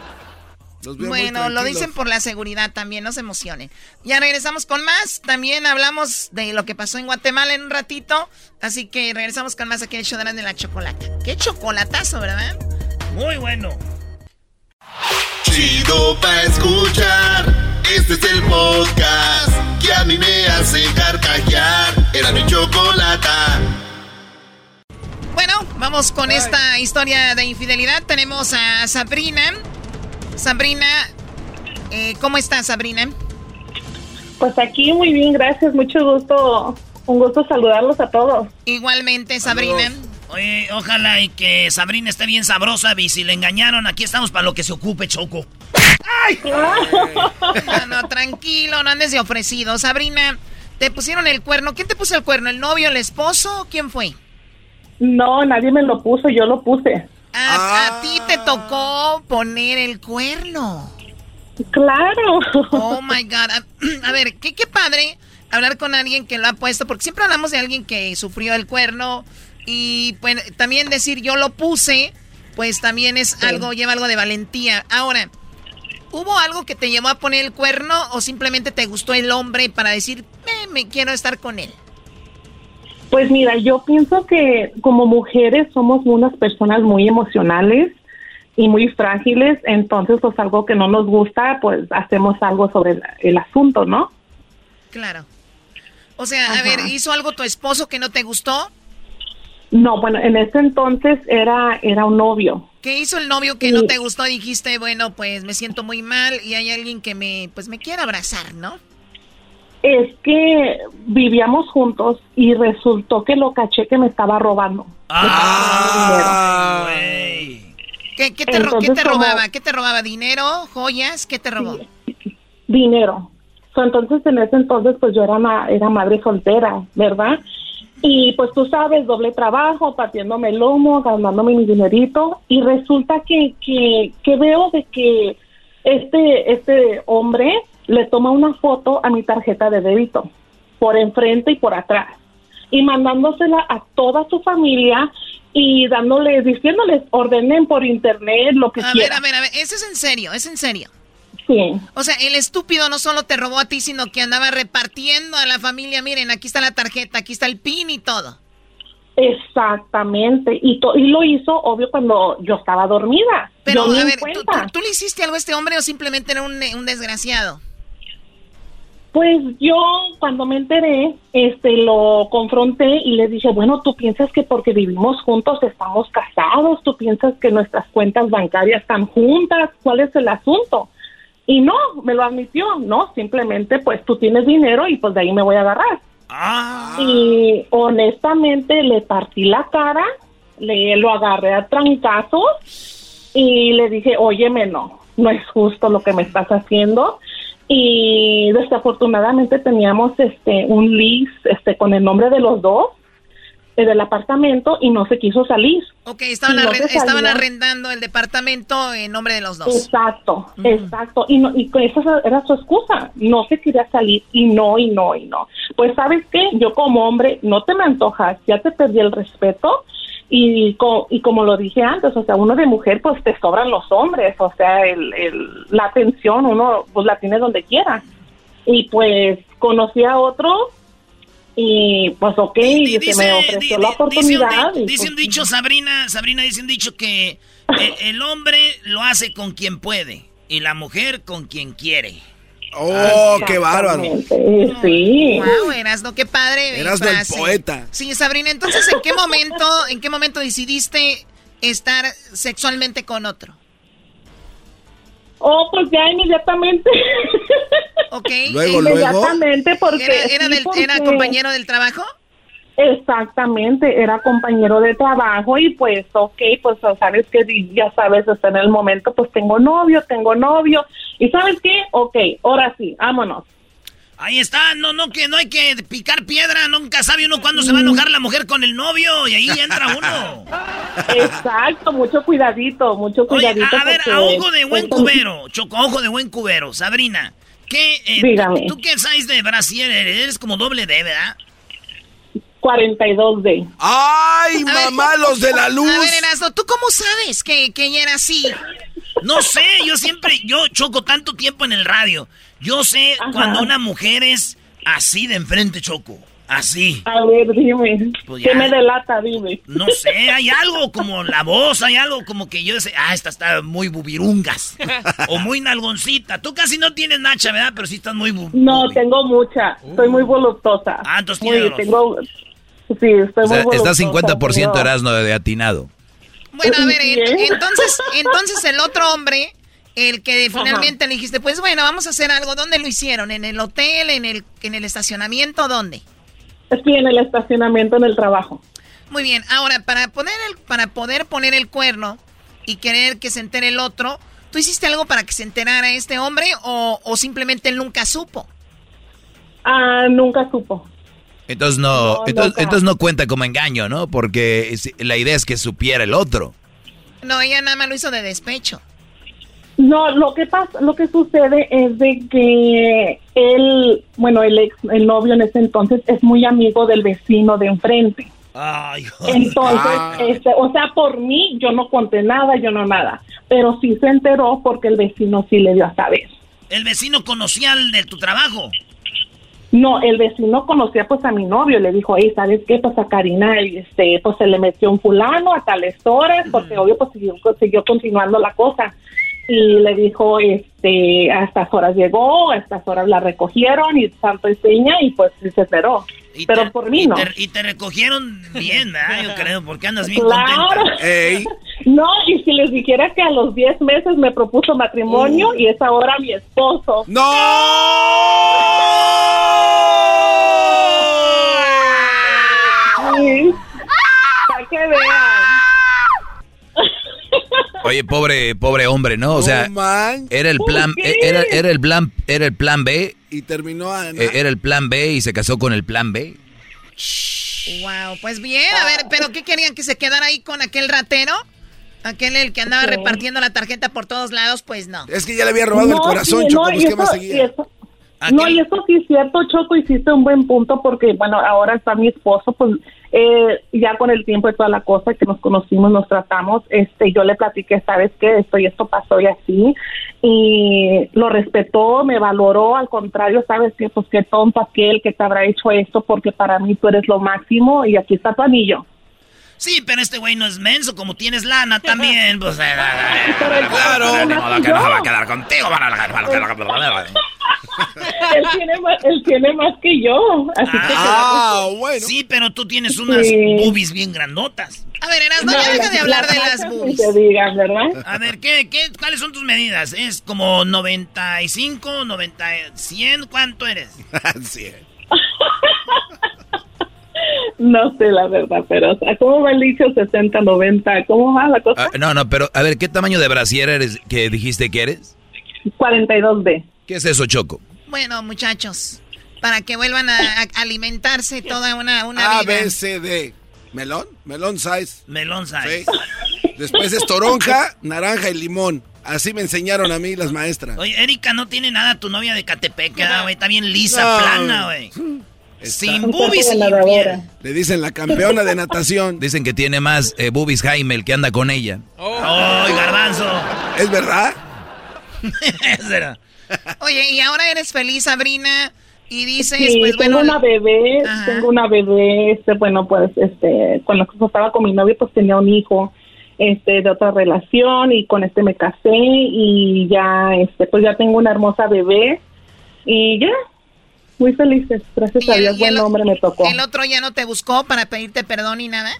Bueno, lo dicen por la seguridad también, no se emocionen. Ya regresamos con más. También hablamos de lo que pasó en Guatemala en un ratito. Así que regresamos con más aquí en el show de la chocolate. Qué chocolatazo, ¿verdad? Muy bueno. Chido pa' escuchar. Este es el podcast que a mí me hace carcajear. Era mi chocolata. Bueno, vamos con esta historia de infidelidad. Tenemos a Sabrina Sabrina, eh, ¿cómo estás, Sabrina? Pues aquí muy bien, gracias, mucho gusto, un gusto saludarlos a todos. Igualmente, Sabrina. Oye, ojalá y que Sabrina esté bien sabrosa, y si le engañaron, aquí estamos para lo que se ocupe, Choco. ¡Ay! no, no, tranquilo, no andes de ofrecido. Sabrina, te pusieron el cuerno. ¿Quién te puso el cuerno? ¿El novio, el esposo? ¿Quién fue? No, nadie me lo puso, yo lo puse. A, ti te ah. tocó poner el cuerno. Claro. Oh my God. A, ver, qué, qué padre hablar con alguien que lo ha puesto, porque siempre hablamos de alguien que sufrió el cuerno y pues también decir yo lo puse, pues también es algo, lleva algo de valentía. Ahora, ¿hubo algo que te llevó a poner el cuerno o simplemente te gustó el hombre para decir, me quiero estar con él? Pues mira, yo pienso que como mujeres somos unas personas muy emocionales y muy frágiles, entonces pues algo que no nos gusta, pues hacemos algo sobre el, asunto, ¿no? Claro. O sea, a ver, ¿hizo algo tu esposo que no te gustó? No, bueno, en ese entonces era era un novio. ¿Qué hizo el novio que no te gustó? Dijiste, bueno, pues me siento muy mal y hay alguien que me pues me quiere abrazar, ¿no? Es que vivíamos juntos y resultó que lo caché que me estaba robando. Ah, ¿Qué, te, robaba? ¿Qué te robaba? ¿Dinero? ¿Joyas? ¿Qué te robó? dinero. entonces, en ese entonces, pues yo era, era madre soltera, ¿verdad? Y pues tú sabes, doble trabajo, partiéndome el lomo, ganándome mi dinerito. Y resulta que, que, que veo de que este, este hombre le toma una foto a mi tarjeta de débito, por enfrente y por atrás, y mandándosela a toda su familia y dándoles, diciéndoles, ordenen por internet lo que a quieran. A ver, a ver, a ver, eso es en serio, es en serio. Sí. O sea, el estúpido no solo te robó a ti, sino que andaba repartiendo a la familia, miren, aquí está la tarjeta, aquí está el pin y todo. Exactamente, y, y lo hizo, obvio, cuando yo estaba dormida. Pero, a ver, ¿tú, le hiciste algo a este hombre o simplemente era un, un desgraciado? Pues yo cuando me enteré, este, lo confronté y le dije, bueno, tú piensas que porque vivimos juntos estamos casados, tú piensas que nuestras cuentas bancarias están juntas, ¿cuál es el asunto? Y no, me lo admitió, no, simplemente pues tú tienes dinero y pues de ahí me voy a agarrar. Ah. Y honestamente le partí la cara, le lo agarré a trancazos y le dije, óyeme, no, no es justo lo que me estás haciendo y desafortunadamente teníamos este un lease este con el nombre de los dos eh, del apartamento y no se quiso salir. Ok, estaban, estaban arrendando el departamento en nombre de los dos. Exacto, exacto. Y, no, y esa era su excusa. No se quería salir y no, y no, y no. Pues sabes qué, yo como hombre no te me antojas, ya te perdí el respeto y, y como lo dije antes, o sea, uno de mujer pues te sobran los hombres, o sea, el, el, la atención uno pues la tiene donde quiera. Y pues conocí a otro y pues ok, se me ofreció la oportunidad. Dice un, dicho, Sabrina, Sabrina dice un dicho que eh, el hombre lo hace con quien puede y la mujer con quien quiere. ¡Oh, qué bárbaro! Sí. Wow, Erasno, qué padre. Eras del poeta. Sí, Sabrina, entonces, ¿en qué momento, en qué momento decidiste estar sexualmente con otro? Oh, pues ya inmediatamente. Ok. Luego, inmediatamente porque... ¿Era, ¿Era compañero del trabajo? Exactamente, era compañero de trabajo y pues, ok, pues sabes que ya sabes, está en el momento, pues tengo novio, tengo novio. ¿Y sabes qué? Ok, ahora sí, vámonos. Ahí está, no, no, que no hay que picar piedra, nunca sabe uno cuándo se va a enojar la mujer con el novio y ahí entra uno. Exacto, mucho cuidadito, mucho cuidadito. a ver, a ojo de buen cubero, Choco, ojo de buen cubero, Sabrina, ¿qué, eh, Dígame. ¿tú qué sabes de Brasil? Eres como doble D, ¿verdad? 42D. ¡Ay, mamá, los de la luz! A ver, Erasmo, ¿tú cómo sabes que, que ella era así? No sé, yo siempre, yo choco tanto tiempo en el radio. Yo sé cuando una mujer es así de enfrente, Choco. Así. A ver, dime. Pues ¿Qué me delata? Dime. No sé, hay algo como la voz, hay algo como que yo sé, ah, esta está muy bubirungas. o muy nalgoncita. Tú casi no tienes nacha, ¿verdad? Pero sí estás muy No, tengo mucha. Soy muy voluptuosa. Ah, entonces muy, tengo Sí, estoy muy Está 50% Erasmo de atinado. Bueno, a ver, entonces, entonces el otro hombre, el que finalmente le dijiste, pues bueno, vamos a hacer algo, ¿dónde lo hicieron? ¿En el hotel, en el, en el estacionamiento, dónde? Sí, en el estacionamiento, en el trabajo. Muy bien, ahora, para, poner el, para poder poner el cuerno y querer que se entere el otro, ¿tú hiciste algo para que se enterara este hombre o, o simplemente él nunca supo? Ah, nunca supo. Entonces no, entonces, no cuenta como engaño, ¿no? Porque la idea es que supiera el otro. No, ella nada más lo hizo de despecho. No, lo que pasa, lo que sucede es de que él, bueno, el ex, el novio en ese entonces es muy amigo del vecino de enfrente. Ay, entonces, este, o sea, por mí yo no conté nada, yo no nada, pero sí se enteró porque el vecino sí le dio a saber. ¿El vecino conocía al de tu trabajo? No, el vecino conocía pues a mi novio, le dijo, hey, ¿sabes qué? Pues a Karina, este, pues se le metió un fulano a tales horas, porque obvio pues siguió, siguió continuando la cosa. Y le dijo, este, a estas horas llegó, a estas horas la recogieron y santo y seña y pues se enteró. Pero por mí no. y te recogieron bien, ¿verdad? Yo creo, porque andas bien claro. No, y si les dijera que a los 10 meses me propuso matrimonio uh. y es ahora mi esposo. ¡No! Para que vean. Oye, pobre, pobre hombre, ¿no? O sea, era el plan, era, era el plan, era el plan B. Y terminó eh, Era el plan B y se casó con el plan B. Wow, pues bien, a ver, pero ¿qué querían que se quedara ahí con aquel ratero? Aquel el que andaba repartiendo la tarjeta por todos lados, pues no. Es que ya le había robado el corazón, Choco, no, ¿qué más seguía? No, y eso sí es cierto, Choco, hiciste un buen punto porque, bueno, ahora está mi esposo, pues eh, ya con el tiempo y toda la cosa que nos conocimos, nos tratamos, este, yo le platiqué, sabes qué, esto y esto pasó y así, y lo respetó, me valoró, al contrario, sabes qué, pues qué tonto aquel que te habrá hecho esto porque para mí tú eres lo máximo y aquí está tu anillo. Sí, pero este güey no es menso, como tienes lana también, pues... Eh, claro, ni modo que no se va a quedar contigo. él, tiene más, él tiene más que yo, así que... Ah, bueno. Sí, pero tú tienes unas boobies bien grandotas. A ver, Eras, no, ya deja de hablar de las boobies. Que digan, ¿verdad? A ver, ¿qué, qué, ¿cuáles son tus medidas? ¿Es como 95, 90, 100? ¿Cuánto eres? 100. No sé la verdad, pero ¿cómo va el dicho 60, 90? ¿Cómo va la cosa? Ah, no, no, pero a ver, ¿qué tamaño de brasier eres que dijiste que eres? 42B. ¿Qué es eso, Choco? Bueno, muchachos, para que vuelvan a, alimentarse toda una, una A, B, C, D. ¿Melón? Melón size. Melón size. Después es toronja, naranja y limón. Así me enseñaron a mí las maestras. Oye, Erika, no tiene nada tu novia de Catepec, güey. Está bien lisa, plana, güey. Sin boobies y Le dicen la campeona de natación. Dicen que tiene más eh, boobies Jaime, el que anda con ella. ¡Oh, garbanzo! ¿Es verdad? es Oye, ¿y ahora eres feliz, Sabrina? Y dices, sí, pues tengo una bebé, tengo una bebé, este, bueno, pues, este, cuando estaba con mi novio, pues tenía un hijo, este, de otra relación, y con este me casé, y ya, este, pues ya tengo una hermosa bebé, y ya, muy felices, gracias a Dios, buen hombre me tocó. ¿El otro ya no te buscó para pedirte perdón y nada?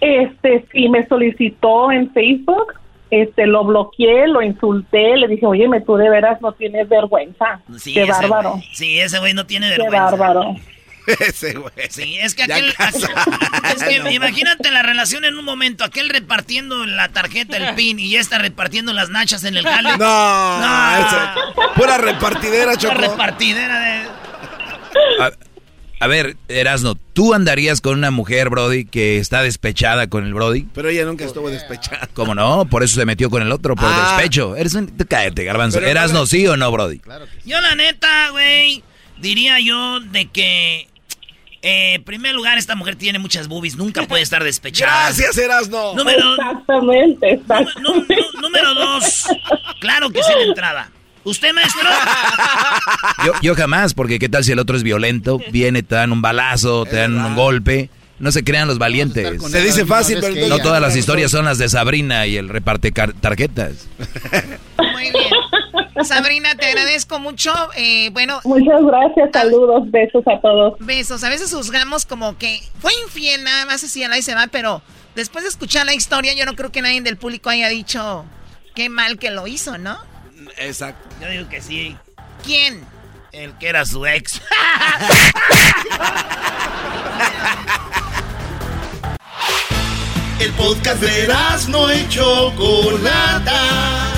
Este, sí, me solicitó en Facebook, este, lo bloqueé, lo insulté, le dije, oye, tú de veras no tienes vergüenza. Qué bárbaro. Sí, ese güey no tiene vergüenza. Qué bárbaro. Ese güey. Sí, es que aquel. es que imagínate la relación en un momento, aquel repartiendo la tarjeta, el pin, y ya está repartiendo las nachas en el jale. No, no. pura repartidera, Choco. Pura repartidera de. A ver, Erasno, ¿tú andarías con una mujer, Brody, que está despechada con el Brody? Pero ella nunca estuvo despechada. ¿Cómo no? Por eso se metió con el otro, por ah. despecho. Eres un... Cállate, garbanzo. ¿Erasno sí o no, Brody? Claro Yo la neta, güey, diría yo de que... Eh, en primer lugar, esta mujer tiene muchas boobies, nunca puede estar despechada. Gracias, Erasno. Número, exactamente, exactamente. número dos, claro que sí la entrada. ¿Usted, maestro? Yo, jamás, porque qué tal si el otro es violento, viene, te dan un balazo, te dan un golpe. No se crean los valientes. Se dice fácil, pero no todas las historias son las de Sabrina y el reparte tarjetas. Muy bien. Sabrina, te agradezco mucho. Eh, bueno. Muchas gracias, saludos, besos a todos. Besos. A veces juzgamos como que fue infiel, nada más así a la y se va, pero después de escuchar la historia, yo no creo que nadie del público haya dicho qué mal que lo hizo, ¿no? Exacto. Yo digo que sí. ¿Quién? El que era su ex. El podcast de no hecho Chocolata.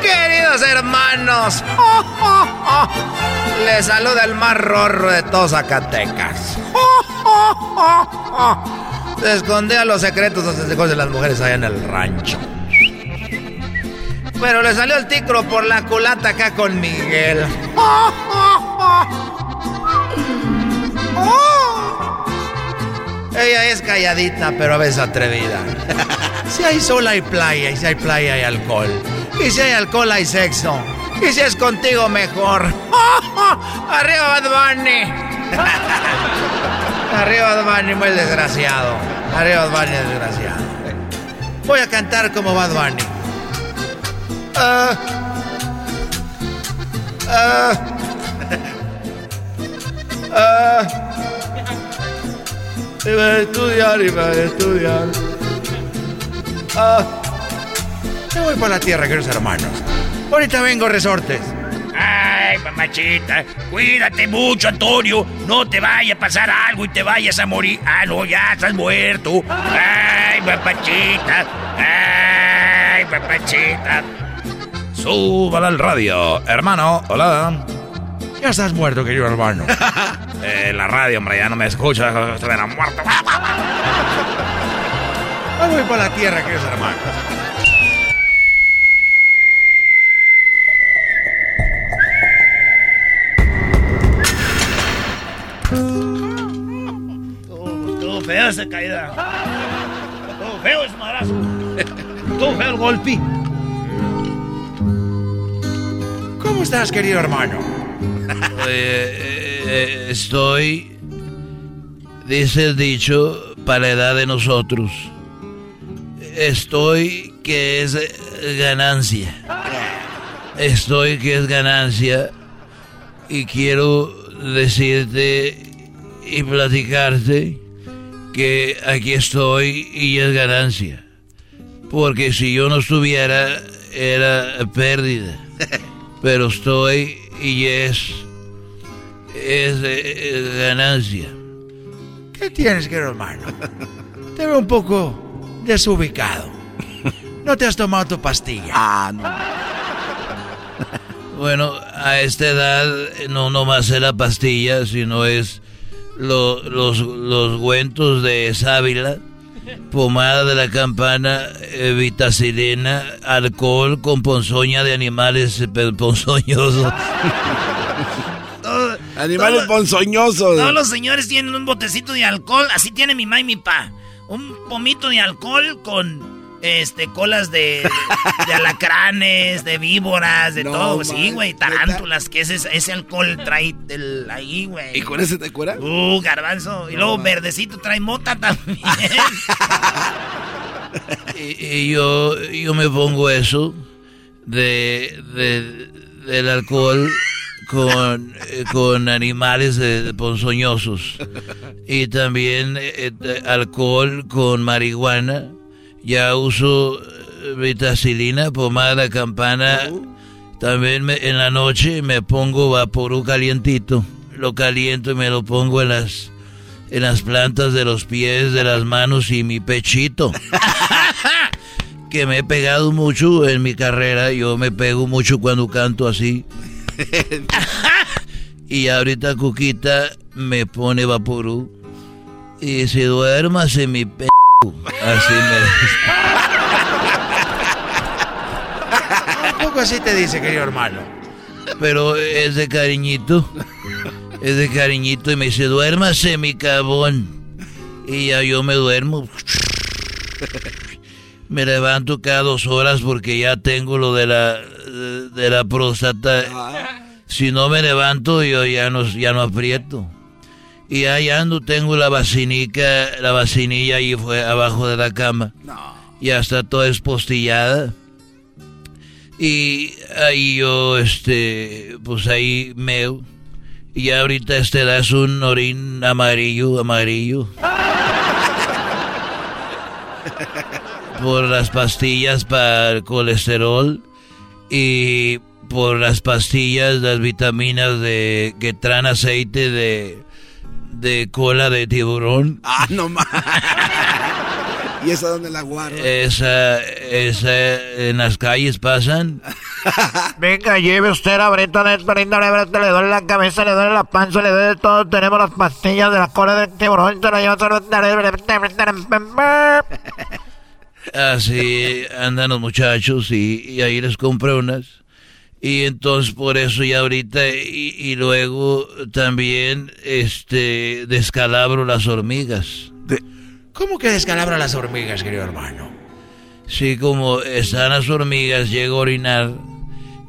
Queridos hermanos. Le saluda el más rorro de todos Zacatecas. Se escondía los secretos de las mujeres allá en el rancho. Pero le salió el ticro por la culata acá con Miguel. Ella es calladita, pero a veces atrevida. Si hay sol hay playa, y si hay playa hay alcohol. Y si hay alcohol hay sexo. Y si es contigo mejor. Arriba Bad Bunny. Arriba Bad Bunny, muy desgraciado. Arriba Bad Bunny, desgraciado. Voy a cantar como Bad Bunny. Ah. Ah. Ah. Iba a estudiar, iba a estudiar. Ah. Me voy para la tierra, queridos hermanos. Ahorita vengo, resortes. Ay, mamachita, cuídate mucho, Antonio. No te vaya a pasar algo y te vayas a morir. Ah, no, ya estás muerto. Ay, papachita. Ay, papachita. Súbala al radio, hermano. Hola. Ya estás muerto, querido hermano. eh, la radio, hombre, ya no me escucha. Estoy muerto. voy para la tierra, queridos hermanos. fea esa caída. Todo feo ese madrazo. Todo feo el golpe. ¿Cómo estás, querido hermano? Eh, eh, estoy, dice el dicho, para la edad de nosotros. Estoy que es ganancia. Estoy que es ganancia. Y quiero decirte y platicarte que aquí estoy y es ganancia. Porque si yo no estuviera, era pérdida. Pero estoy y es, es, ganancia. ¿Qué tienes, querido hermano? Te veo un poco desubicado. ¿No te has tomado tu pastilla? Ah, no. Bueno, a esta edad no nomás es la pastilla, sino es los, los güentos de sábila, pomada de la campana, eh, vitacilina, alcohol con ponzoña de animales eh, ponzoñosos. animales ponzoñosos. Todos los señores tienen un botecito de alcohol, así tiene mi ma y mi pa. Un pomito de alcohol con este, colas de, de alacranes, de víboras, de todo. sí, güey, tarántulas, que ese, ese alcohol trae del, ahí, güey. ¿Y con ese te cura? Uh, garbanzo. Y luego verdecito trae mota también. y, yo, yo me pongo eso de, de del alcohol con, eh, con animales ponzoñosos y también eh, alcohol con marihuana ya uso eh, vitacilina, pomada, campana. También en la noche me pongo vaporú calientito. Lo caliento y me lo pongo en las, en las plantas de los pies, de las manos y mi pechito. que me he pegado mucho en mi carrera. Yo me pego mucho cuando canto así. y ahorita Cuquita me pone vaporú. Y se duermas en mi pe Así me Un poco así te dice, querido hermano. Pero es de cariñito. Es de cariñito y me dice, duérmase, mi cabón. Y ya yo me duermo. Me levanto cada dos horas porque ya tengo lo de la de la próstata. Si no me levanto, yo ya no, ya no aprieto. Y ahí ando, tengo la vacinica, la vacinilla ahí fue abajo de la cama. Ya está toda espostillada. Y ahí yo, este, pues ahí meo. Y ahorita este das un orín amarillo, amarillo. por las pastillas para el colesterol y por las pastillas, las vitaminas de que traen aceite de de cola de tiburón. Ah, no más. ¿Y esa dónde la guardo? Esa, esa, en las calles pasan. Venga, lleve usted la breta de le duele la cabeza, le duele la panza, le duele todo. Tenemos las pastillas de la cola de tiburón, se la lleva Así andan los muchachos y, y ahí les compré unas. Y entonces por eso ya ahorita y, luego también este descalabro las hormigas. ¿Cómo que descalabro las hormigas, querido hermano? Sí, como están las hormigas, llego a orinar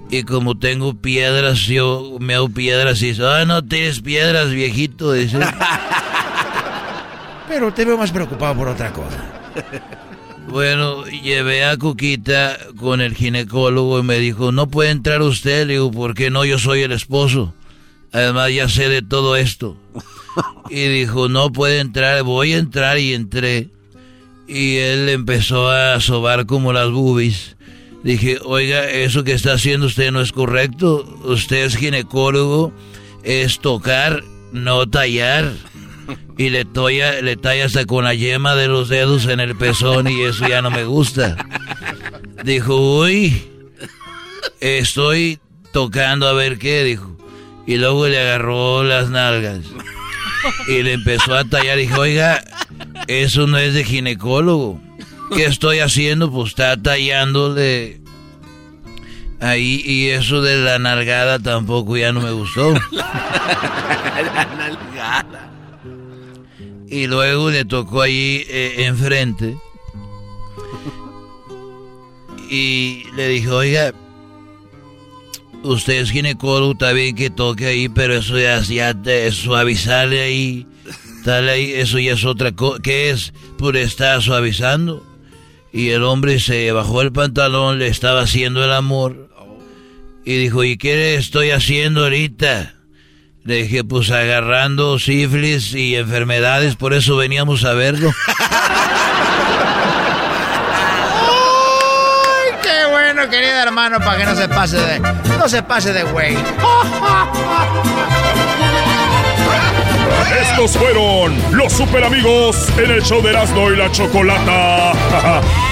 y como tengo piedras, yo me hago piedras y dice, ah, no tienes piedras, viejito, dice. Pero te veo más preocupado por otra cosa. Bueno, llevé a Cuquita con el ginecólogo y me dijo, no puede entrar usted. Le digo, ¿por qué no? Yo soy el esposo. Además, ya sé de todo esto. Y dijo, no puede entrar, voy a entrar y entré. Y él empezó a sobar como las boobies. Dije, oiga, eso que está haciendo usted no es correcto. Usted es ginecólogo, es tocar, no tallar y le, toya, le talla hasta con la yema de los dedos en el pezón y eso ya no me gusta. Dijo, uy, estoy tocando a ver qué, dijo. Y luego le agarró las nalgas y le empezó a tallar. Dijo, oiga, eso no es de ginecólogo. ¿Qué estoy haciendo? Pues está tallándole ahí y eso de la nalgada tampoco ya no me gustó. la nalgada. Y luego le tocó ahí eh, enfrente. Y le dijo, oiga, usted es ginecólogo, está bien que toque ahí, pero eso ya, ya de suavizarle ahí, dale ahí, eso ya es otra cosa. ¿Qué es? Pues está suavizando. Y el hombre se bajó el pantalón, le estaba haciendo el amor. Y dijo, ¿y qué estoy haciendo ahorita? Le dije, pues agarrando sífilis y enfermedades, por eso veníamos a verlo. ¡Ay, qué bueno, querido hermano, para que no se pase de... No se pase de güey. Estos fueron los super amigos en el show de Erasmo y la Chocolata.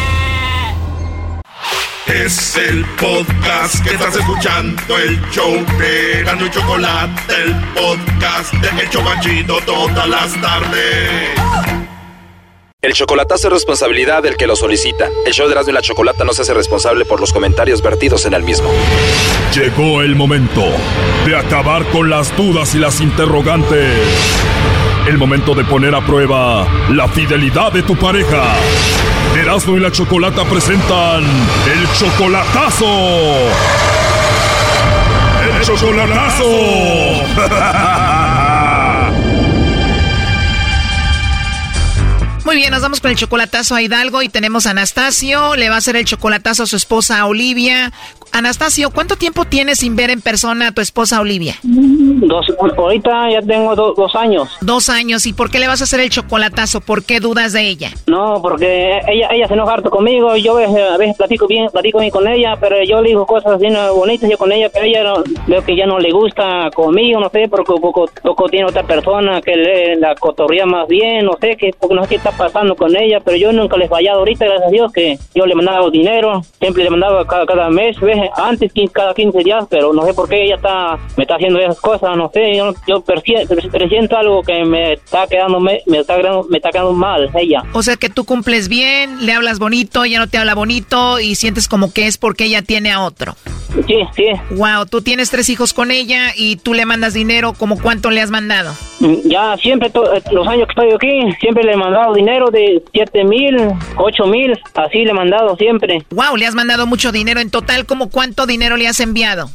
Es el podcast que estás escuchando, el show de y Chocolata, el podcast de El Chocachito todas las tardes. El chocolatazo es responsabilidad del que lo solicita. El show de Erasmo y la Chocolata no se hace responsable por los comentarios vertidos en el mismo. Llegó el momento de acabar con las dudas y las interrogantes. El momento de poner a prueba la fidelidad de tu pareja. Erasmo y la Chocolata presentan el chocolatazo. El chocolatazo. Muy bien, nos vamos con el chocolatazo a Hidalgo y tenemos a Anastasio. Le va a hacer el chocolatazo a su esposa Olivia. Anastasio, ¿cuánto tiempo tienes sin ver en persona a tu esposa Olivia? Dos, ahorita ya tengo dos años. Dos años. ¿Y por qué le vas a hacer el chocolatazo? ¿Por qué dudas de ella? No, porque ella, ella se enoja harto conmigo. Yo a veces platico bien, platico bien con ella, pero yo le digo cosas bien bonitas yo con ella, pero ella no, veo que ya no le gusta conmigo, no sé, porque poco, tiene otra persona que le, la cotorría más bien, no sé, qué, porque no sé qué está pasando con ella, pero yo nunca le he fallado ahorita, gracias a Dios, que yo le mandaba dinero, siempre le mandaba cada, cada mes, ¿ves? Antes cada 15 días, pero no sé por qué ella está, me está haciendo esas cosas, no sé, yo, yo presiento algo que me está quedando, me, está, me está quedando mal ella. O sea que tú cumples bien, le hablas bonito, ella no te habla bonito y sientes como que es porque ella tiene a otro. Sí, sí. Wow, tú tienes tres hijos con ella y tú le mandas dinero, ¿como cuánto le has mandado? Mm, ya siempre, eh, los años que estoy aquí, siempre le he mandado dinero de 7 mil, 8 mil, así le he mandado siempre. Wow, le has mandado mucho dinero en total, ¿como cuánto dinero le has enviado?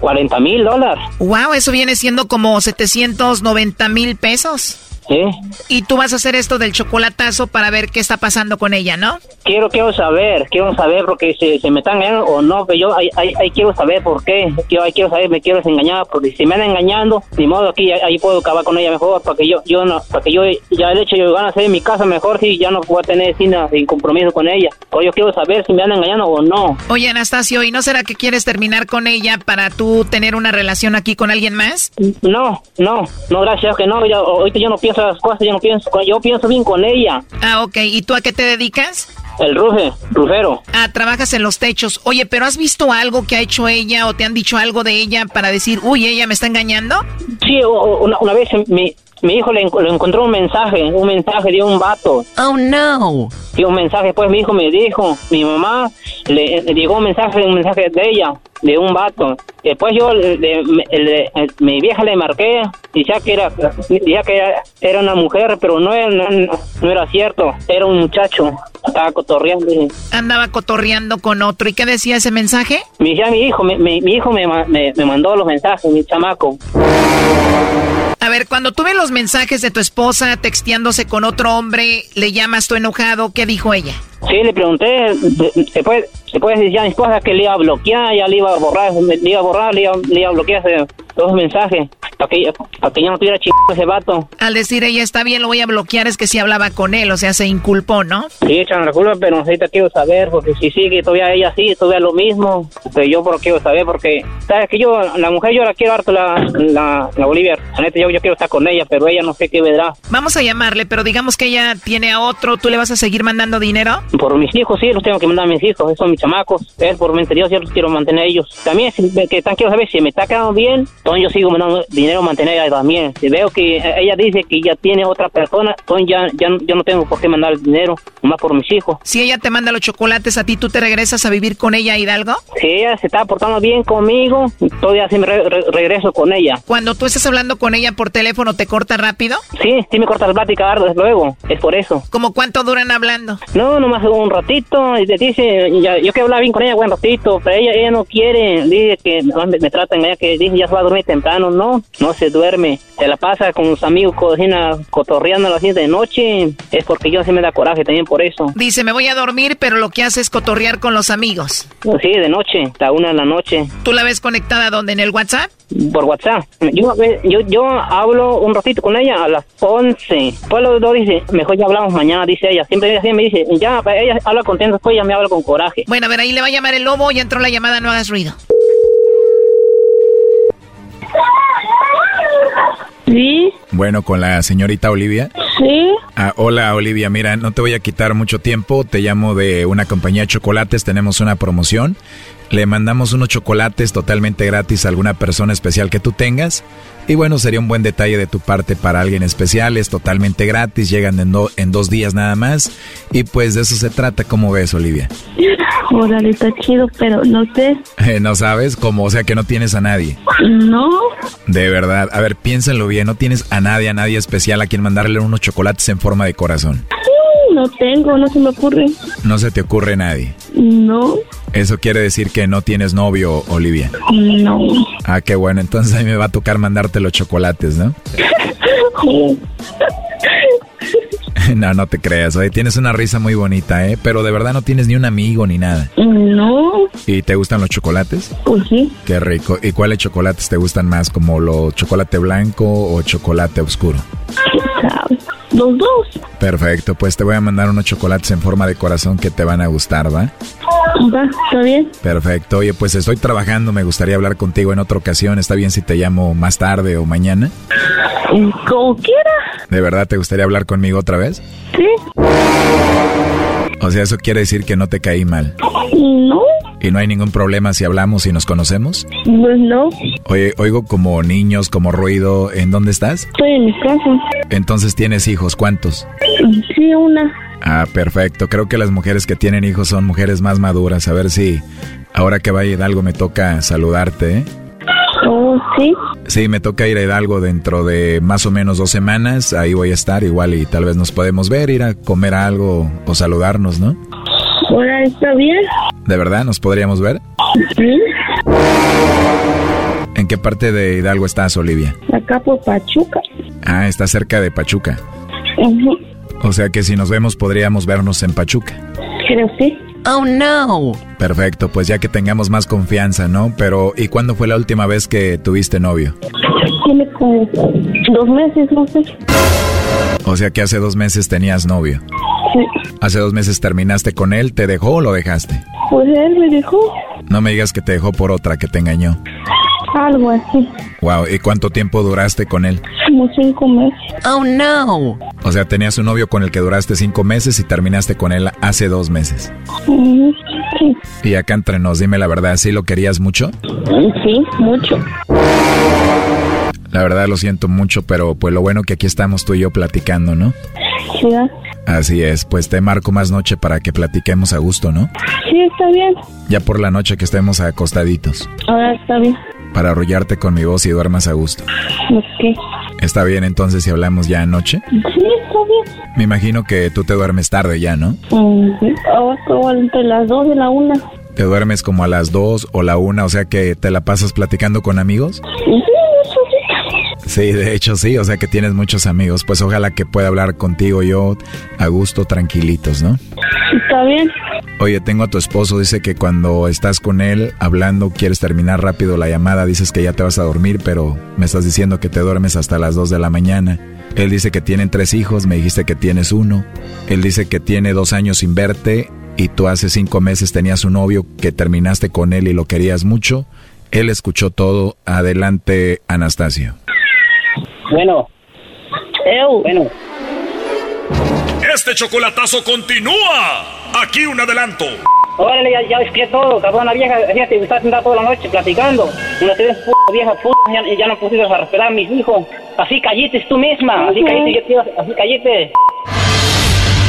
40 mil dólares. Wow, eso viene siendo como 790 mil pesos. Sí. Y tú vas a hacer esto del chocolatazo para ver qué está pasando con ella, ¿no? Quiero, quiero saber, quiero saber porque si, se me están engañando o no, pero yo ahí, ahí, quiero saber por qué. Quiero, ahí quiero saber, me quiero desengañar, porque si me están engañando, ni modo aquí, ahí puedo acabar con ella mejor, para que yo, yo no, para que yo ya el hecho de van a hacer mi casa mejor, si ya no puedo tener sin, sin compromiso con ella. O yo quiero saber si me están engañando o no. Oye, Anastasio, ¿y no será que quieres terminar con ella para tú tener una relación aquí con alguien más? No, no, no, gracias, que no, ya, ahorita yo no pienso las cosas yo no pienso, yo pienso bien con ella. Ah, ok. ¿Y tú a qué te dedicas? El rufe, rufero. Ah, trabajas en los techos. Oye, ¿pero has visto algo que ha hecho ella o te han dicho algo de ella para decir, uy, ella me está engañando? Sí, una, una vez mi, mi hijo le, encontró un mensaje, un mensaje de un vato. Oh, no. Y un mensaje, pues mi hijo me dijo, mi mamá, le, llegó un mensaje, un mensaje de ella, de un vato. Después yo, mi vieja le marqué, decía que era, decía que era, una mujer, pero no era, no, era cierto, era un muchacho. Estaba cotorreando. Andaba cotorreando con otro. ¿Y qué decía ese mensaje? Mi, ya mi hijo, mi, mi, hijo me, me, me mandó los mensajes, mi chamaco. A ver, cuando tú ves los mensajes de tu esposa texteándose con otro hombre, le llamas tú enojado, ¿qué dijo ella? Sí, le pregunté, ¿se puede decir ya a mi esposa que le iba a bloquear, ya le iba a borrar, le iba a borrar, le iba, a bloquear los mensajes, para que, para que ya no tuviera chingado ese vato. Al decir ella está bien, lo voy a bloquear, es que si hablaba con él, o sea, se inculpó, ¿no? Sí, echan la culpa, pero ahorita quiero saber, porque si sigue todavía ella sí, todavía lo mismo, pero yo por quiero saber, porque, sabes que yo, la mujer yo la quiero harto, la, la, la Bolivia, yo, yo quiero estar con ella, pero ella no sé qué vendrá. Vamos a llamarle, pero digamos que ella tiene a otro, ¿tú le vas a seguir mandando dinero? Por mis hijos, sí, los tengo que mandar a mis hijos, esos son mis chamacos, es por mente Dios, yo los quiero mantener ellos. También, si, que están quiero saber si me está quedando bien, entonces yo sigo mandando dinero a mantener a ella también. Si veo que ella dice que ya tiene otra persona, entonces ya, ya yo no tengo por qué mandar el dinero, más por mis hijos. Si ella te manda los chocolates a ti, ¿tú te regresas a vivir con ella, Hidalgo? Si ella se está portando bien conmigo, todavía sí me regreso con ella. Cuando tú estás hablando con ella por teléfono, ¿te corta rápido? Sí, sí me corta la plática, desde luego, es por eso. ¿Cómo cuánto duran hablando? No, nomás un ratito, y te dice, ya, yo yo quiero hablar bien con ella buen ratito, pero ella, ella no quiere, dice que me, me tratan ella que dice ya se va a dormir temprano, no, no se duerme, se la pasa con sus amigos cocina, cotorreando a las 10 de noche, es porque yo sí me da coraje también por eso. Dice, me voy a dormir, pero lo que hace es cotorrear con los amigos. Sí, de noche, la una de la noche. ¿Tú la ves conectada dónde? ¿En el WhatsApp? Por WhatsApp. Yo, yo, yo hablo un ratito con ella a las 11. Pues los dos dice, mejor ya hablamos mañana, dice ella. Siempre ella me dice, ya, ella habla contenta, después ella me habla con coraje. Bueno, a ver, ahí le va a llamar el lobo, ya entró la llamada, no hagas ruido. Sí. Bueno, con la señorita Olivia. Sí. Ah, hola Olivia, mira, no te voy a quitar mucho tiempo, te llamo de una compañía de chocolates, tenemos una promoción, le mandamos unos chocolates totalmente gratis a alguna persona especial que tú tengas y bueno, sería un buen detalle de tu parte para alguien especial, es totalmente gratis, llegan en, en dos días nada más y pues de eso se trata, ¿cómo ves Olivia? Órale, está chido, pero no sé. ¿No sabes? Como, o sea, que no tienes a nadie. No. De verdad. A ver, piénsalo bien. No tienes a nadie, a nadie especial a quien mandarle unos chocolates en forma de corazón. No tengo, no se me ocurre. ¿No se te ocurre nadie? No. Eso quiere decir que no tienes novio, Olivia. No. Ah, qué bueno. Entonces a mí me va a tocar mandarte los chocolates, ¿no? No, no te creas. Oye, tienes una risa muy bonita, ¿eh? Pero de verdad no tienes ni un amigo ni nada. No. ¿Y te gustan los chocolates? Pues sí. Qué rico. ¿Y cuáles chocolates te gustan más? ¿Como lo chocolate blanco o chocolate oscuro? Los dos. Perfecto, pues te voy a mandar unos chocolates en forma de corazón que te van a gustar, ¿va? Va, está bien. Perfecto. Oye, pues estoy trabajando, me gustaría hablar contigo en otra ocasión. ¿Está bien si te llamo más tarde o mañana? Como quiera. ¿De verdad te gustaría hablar conmigo otra vez? Sí. O sea, eso quiere decir que no te caí mal. No. ¿Y no hay ningún problema si hablamos y nos conocemos? Pues no. Oye, oigo como niños, como ruido. ¿En dónde estás? Estoy en mi casa. Entonces tienes hijos, ¿cuántos? Sí, una. Ah, perfecto. Creo que las mujeres que tienen hijos son mujeres más maduras. A ver si ahora que vaya a Hidalgo me toca saludarte, ¿eh? Oh, sí. Sí, me toca ir a Hidalgo dentro de más o menos dos semanas. Ahí voy a estar igual y tal vez nos podemos ver, ir a comer algo o saludarnos, ¿no? Ahora está bien. ¿De verdad nos podríamos ver? Sí. ¿En qué parte de Hidalgo estás, Olivia? Acá por Pachuca. Ah, está cerca de Pachuca. Uh O sea que si nos vemos podríamos vernos en Pachuca. Creo sí. Oh no. Perfecto, pues ya que tengamos más confianza, ¿no? Pero ¿y cuándo fue la última vez que tuviste novio? Tiene como dos meses, no sé. O sea que hace dos meses tenías novio. Sí. Hace dos meses terminaste con él, ¿te dejó o lo dejaste? Pues él me dejó. No me digas que te dejó por otra que te engañó. Algo así. Wow, ¿y cuánto tiempo duraste con él? Como cinco meses. Oh no. O sea, tenías un novio con el que duraste cinco meses y terminaste con él hace dos meses. Mm, Sí. Y acá entre nos, dime la verdad, ¿sí lo querías mucho? Sí, mucho. La verdad lo siento mucho, pero pues lo bueno que aquí estamos tú y yo platicando, ¿no? Sí. Así es, pues te marco más noche para que platiquemos a gusto, ¿no? sí está bien. Ya por la noche que estemos acostaditos, Ahora está bien. para arrollarte con mi voz y duermas a gusto. Ok. ¿Está bien entonces si hablamos ya anoche? Sí, está bien. Me imagino que tú te duermes tarde ya, ¿no? Mm, Ahora como entre las dos y la una. Te duermes como a las dos o la una, o sea que te la pasas platicando con amigos. Sí, sí. Sí, de hecho sí, o sea que tienes muchos amigos. Pues ojalá que pueda hablar contigo yo a gusto, tranquilitos, ¿no? Está bien. Oye, tengo a tu esposo, dice que cuando estás con él hablando quieres terminar rápido la llamada, dices que ya te vas a dormir, pero me estás diciendo que te duermes hasta las 2 de la mañana. Él dice que tienen tres hijos, me dijiste que tienes uno. Él dice que tiene dos años sin verte y tú hace cinco meses tenías un novio que terminaste con él y lo querías mucho. Él escuchó todo. Adelante, Anastasio. Bueno. Bueno. Este chocolatazo continúa. Aquí un adelanto. Órale, ya, ya expliqué todo, cabrón, la vieja, fíjate, está sentada toda la noche platicando. Una te ves p vieja p ya, ya no pusiste a respetar a mis hijos. Así calletes tú misma, así Ujú. callete, yo te así callete.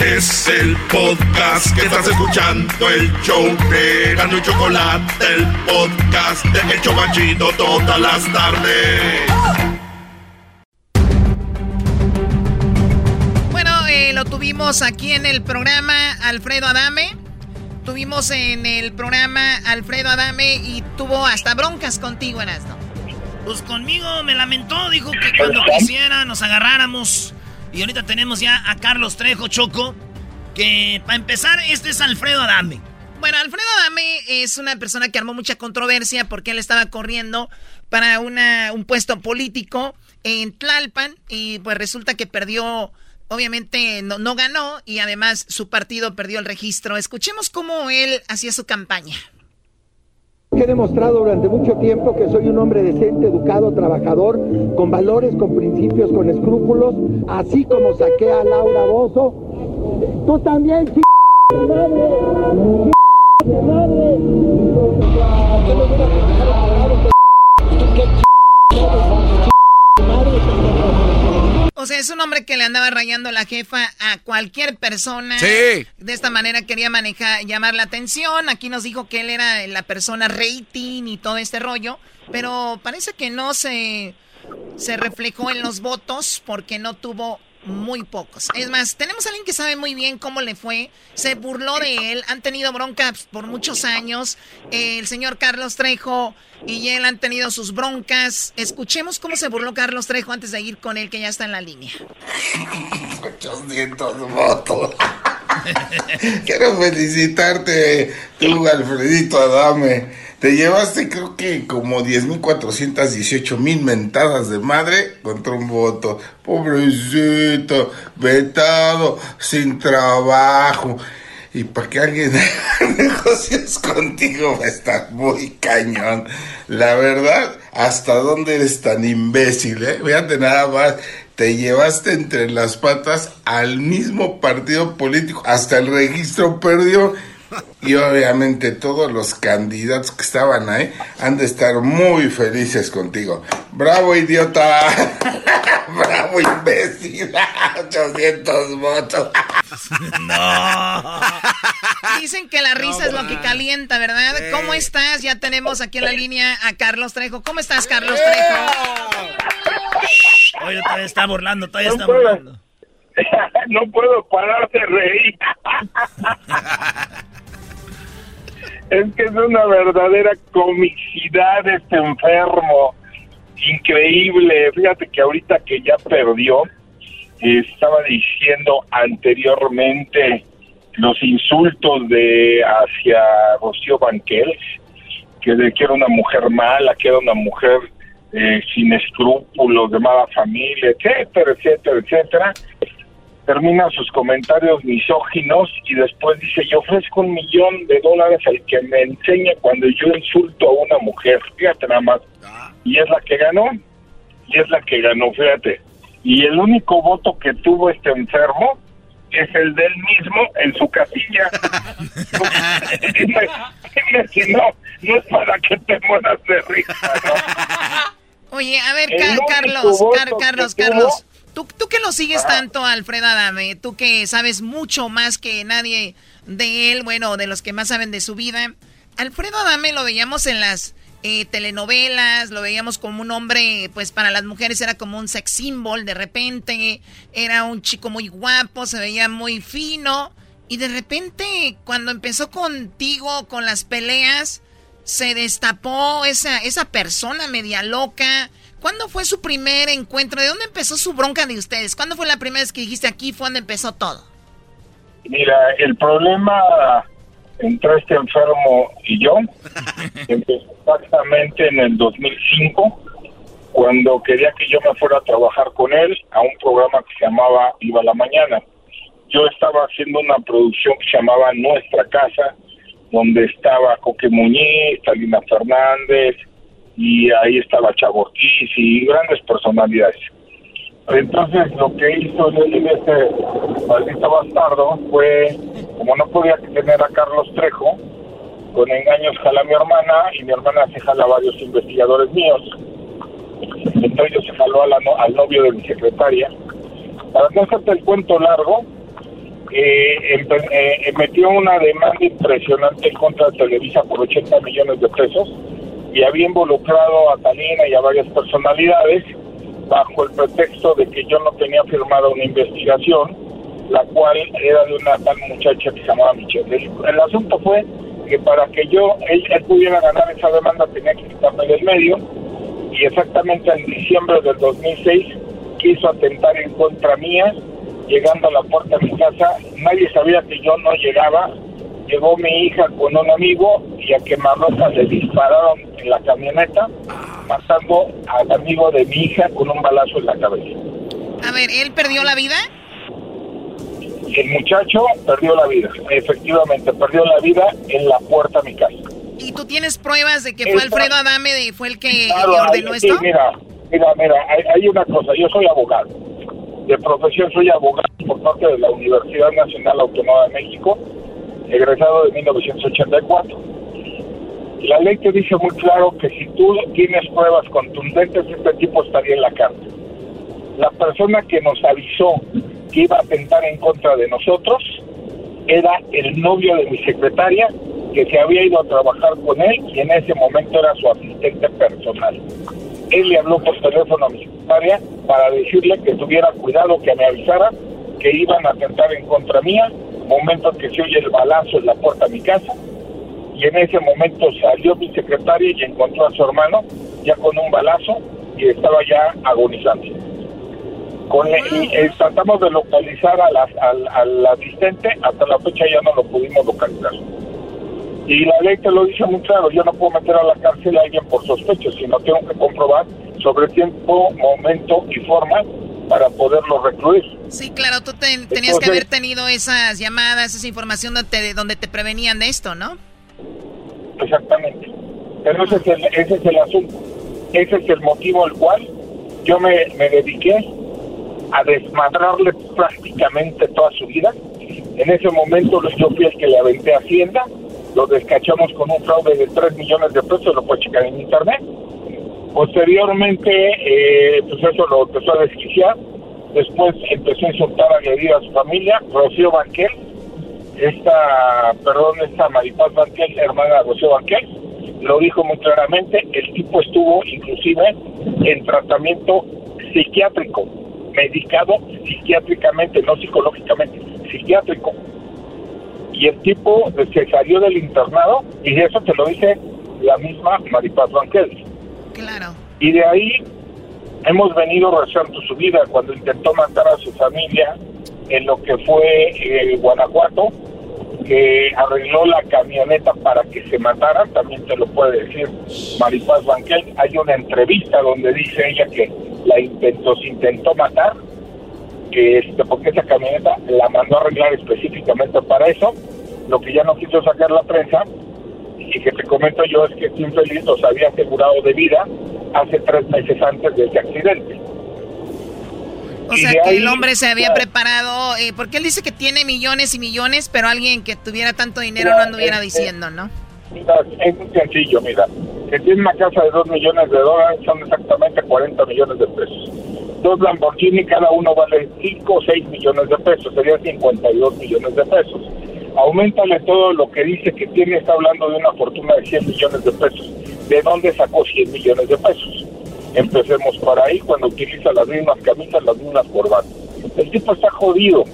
Es el podcast que estás escuchando, el show de Gano y Chocolate, el podcast de El Chocachito todas las tardes. Bueno, eh, lo tuvimos aquí en el programa Alfredo Adame. Tuvimos en el programa Alfredo Adame y tuvo hasta broncas contigo, Erasno. Pues conmigo me lamentó, dijo que cuando quisiera nos agarráramos y ahorita tenemos ya a Carlos Trejo Choco, que para empezar, este es Alfredo Adame. Bueno, Alfredo Adame es una persona que armó mucha controversia porque él estaba corriendo para una, un puesto político en Tlalpan y pues resulta que perdió, obviamente no, no ganó y además su partido perdió el registro. Escuchemos cómo él hacía su campaña. He demostrado durante mucho tiempo que soy un hombre decente, educado, trabajador, con valores, con principios, con escrúpulos, así como saqué a Laura Bozo. Tú también, ch... O sea, es un hombre que le andaba rayando la jefa a cualquier persona. Sí. De esta manera quería manejar, llamar la atención. Aquí nos dijo que él era la persona rating y todo este rollo. Pero parece que no se, se reflejó en los votos porque no tuvo muy pocos. Es más, tenemos a alguien que sabe muy bien cómo le fue. Se burló de él. Han tenido broncas por muchos años. el señor Carlos Trejo y él han tenido sus broncas. Escuchemos cómo se burló Carlos Trejo antes de ir con él, que ya está en la línea. 800 votos. Quiero felicitarte, tú, Alfredito Adame. Te llevaste creo que como 10.418 mil mentadas de madre contra un voto. Pobrecito, vetado, sin trabajo. Y para que alguien haga negocios contigo va a estar muy cañón. La verdad, ¿hasta dónde eres tan imbécil? Eh? Fíjate nada más, te llevaste entre las patas al mismo partido político. Hasta el registro perdió. Y obviamente todos los candidatos que estaban ahí han de estar muy felices contigo. ¡Bravo, idiota! ¡Bravo, imbécil! 800 votos. no. Dicen que la risa es lo que calienta, ¿verdad? ¿Cómo estás? Ya tenemos aquí en la línea a Carlos Trejo. ¿Cómo estás, Carlos Trejo? Oye, todavía está burlando, todavía está burlando. no puedo parar de reír. Es que es una verdadera comicidad este enfermo. Increíble. Fíjate que ahorita que ya perdió, estaba diciendo anteriormente los insultos de hacia Rocío Banquels, que, de, que era una mujer mala, que era una mujer eh, sin escrúpulos, de mala familia, etcétera, etcétera, etcétera termina sus comentarios misóginos y después dice, yo ofrezco un millón de dólares al que me enseñe cuando yo insulto a una mujer. Fíjate nada más. Y es la que ganó. Y es la que ganó, fíjate. Y el único voto que tuvo este enfermo es el del mismo en su casilla. dime, dime si no, no es para que te mueras de risa, ¿no? Oye, a ver, Car- Carlos, Car- Carlos, tuvo- Carlos. Tú, tú que lo sigues tanto, Alfredo Adame, tú que sabes mucho más que nadie de él, bueno, de los que más saben de su vida. Alfredo Adame lo veíamos en las eh, telenovelas, lo veíamos como un hombre, pues para las mujeres era como un sex symbol, de repente era un chico muy guapo, se veía muy fino, y de repente cuando empezó contigo, con las peleas, se destapó esa, esa persona media loca. ¿Cuándo fue su primer encuentro? ¿De dónde empezó su bronca de ustedes? ¿Cuándo fue la primera vez que dijiste aquí fue donde empezó todo? Mira, el problema entre este enfermo y yo empezó exactamente en el 2005, cuando quería que yo me fuera a trabajar con él a un programa que se llamaba Viva la Mañana. Yo estaba haciendo una producción que se llamaba Nuestra Casa, donde estaba Coque Muñiz, Talina Fernández, y ahí estaba Chavo y grandes personalidades. Entonces lo que hizo en este maldito bastardo fue, como no podía tener a Carlos Trejo, con engaños jala a mi hermana y mi hermana se jala a varios investigadores míos. Entonces se jaló al novio de mi secretaria. Para no hacerte el cuento largo, eh, eh, metió una demanda impresionante contra Televisa por 80 millones de pesos y había involucrado a Talina y a varias personalidades bajo el pretexto de que yo no tenía firmada una investigación, la cual era de una tal muchacha que se llamaba Michelle. El, asunto fue que para que yo, él, pudiera ganar esa demanda tenía que quitarme del medio y exactamente en diciembre del 2006 quiso atentar en contra mía, llegando a la puerta de mi casa, nadie sabía que yo no llegaba, llegó mi hija con un amigo y a quemarropa le dispararon en la camioneta, matando al amigo de mi hija con un balazo en la cabeza. A ver, ¿él perdió la vida? El muchacho perdió la vida, efectivamente, perdió la vida en la puerta de mi casa. ¿Y tú tienes pruebas de que fue Alfredo Adame, de, fue el que ordenó esto? mira, mira, mira, hay, una cosa, yo soy abogado, de profesión soy abogado por parte de la Universidad Nacional Autónoma de México, egresado de 1984 la ley te dice muy claro que si tú tienes pruebas contundentes, este tipo estaría en la cárcel. La persona que nos avisó que iba a atentar en contra de nosotros era el novio de mi secretaria, que se había ido a trabajar con él y en ese momento era su asistente personal. Él le habló por teléfono a mi secretaria para decirle que tuviera cuidado, que me avisara que iban a atentar en contra mía, momento que se oye el balazo en la puerta de mi casa, y en ese momento salió mi secretaria y encontró a su hermano ya con un balazo y estaba ya agonizando. Con eh, tratamos de localizar al, asistente, hasta la fecha ya no lo pudimos localizar. Y la ley te lo dice muy claro, yo no puedo meter a la cárcel a alguien por sospecho, sino tengo que comprobar sobre tiempo, momento y forma para poderlo recluir. Sí, claro, tú tenías que haber tenido esas llamadas, esa información donde donde te prevenían de esto, ¿no? Exactamente. Pero ese es, el, ese es el asunto. Ese es el motivo al cual yo me, me dediqué a desmadrarle prácticamente toda su vida. En ese momento yo fui el que le aventé a Hacienda, lo descachamos con un fraude de 3 millones de pesos, lo puedes checar en internet. Posteriormente, eh, pues eso lo empezó a desquiciar. Después empezó a insultar, a agredir a su familia. Rocío Banquel, esta, perdón, esta Maripaz Banquel, hermana de Rocío Banquel, lo dijo muy claramente, el tipo estuvo inclusive en tratamiento psiquiátrico, medicado psiquiátricamente, no psicológicamente, psiquiátrico. Y el tipo se salió del internado y eso te lo dice la misma Maripaz Banquel. Claro. Y de ahí hemos venido rezando su vida cuando intentó matar a su familia en lo que fue eh, Guanajuato que arregló la camioneta para que se mataran, también te lo puede decir Maripaz Banquel. Hay una entrevista donde dice ella que la intentó, se intentó matar, que este, porque esa camioneta la mandó a arreglar específicamente para eso, lo que ya no quiso sacar la prensa, y que te comento yo es que este infeliz los había asegurado de vida hace tres meses antes de ese accidente. O sea, que el hombre se había preparado, eh, porque él dice que tiene millones y millones, pero alguien que tuviera tanto dinero no anduviera diciendo, ¿no? Mira, es muy sencillo, mira. Que tiene una casa de 2 millones de dólares, son exactamente 40 millones de pesos. Dos Lamborghini, cada uno vale 5 o 6 millones de pesos, sería 52 millones de pesos. Aumentale todo lo que dice que tiene, está hablando de una fortuna de 100 millones de pesos. ¿De dónde sacó 100 millones de pesos? Empecemos por ahí cuando utiliza las mismas camisas, las mismas corbatas. El tipo está jodido.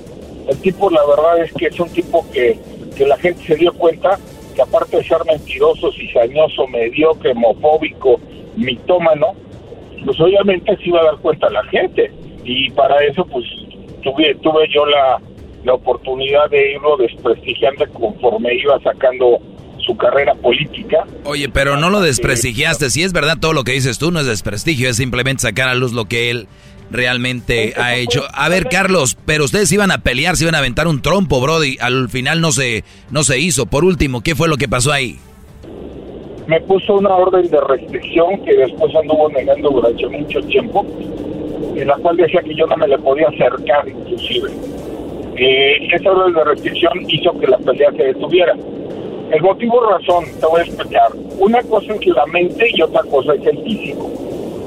El tipo, la verdad es que es un tipo que, que la gente se dio cuenta que aparte de ser mentiroso, cizañoso, mediocre, homofóbico, mitómano, pues obviamente se iba a dar cuenta la gente. Y para eso, pues tuve, tuve yo la, la oportunidad de irlo desprestigiando conforme iba sacando su carrera política. Oye, pero no lo desprestigiaste. Si es verdad todo lo que dices tú, no es desprestigio, es simplemente sacar a luz lo que él realmente ha hecho. A ver, Carlos, pero ustedes iban a pelear, se iban a aventar un trompo, Brody. Al final no se, no se hizo. Por último, ¿qué fue lo que pasó ahí? Me puso una orden de restricción que después anduvo negando durante mucho tiempo, en la cual decía que yo no me le podía acercar, inclusive. Eh, esa orden de restricción hizo que la pelea se detuviera. El motivo razón, te voy a explicar. Una cosa es la mente y otra cosa es el físico.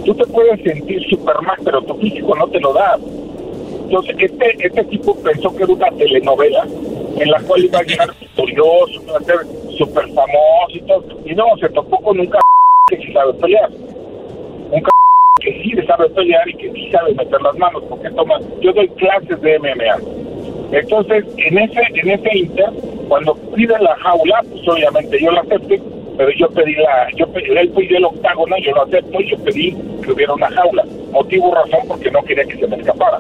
Tú te puedes sentir Superman, pero tu físico no te lo da. Entonces, este, este tipo pensó que era una telenovela en la cual iba a llegar victorioso, iba a ser súper famoso y todo. Y no, se topó con un c que sí sabe pelear. Un c que sí sabe pelear y que sí sabe meter las manos, porque toma, yo doy clases de MMA. Entonces, en ese, en ese inter, cuando pide la jaula, pues obviamente yo la acepté, pero yo pedí la, yo pedí, él pidió el octágono, yo lo acepto y yo pedí que hubiera una jaula. Motivo razón porque no quería que se me escapara.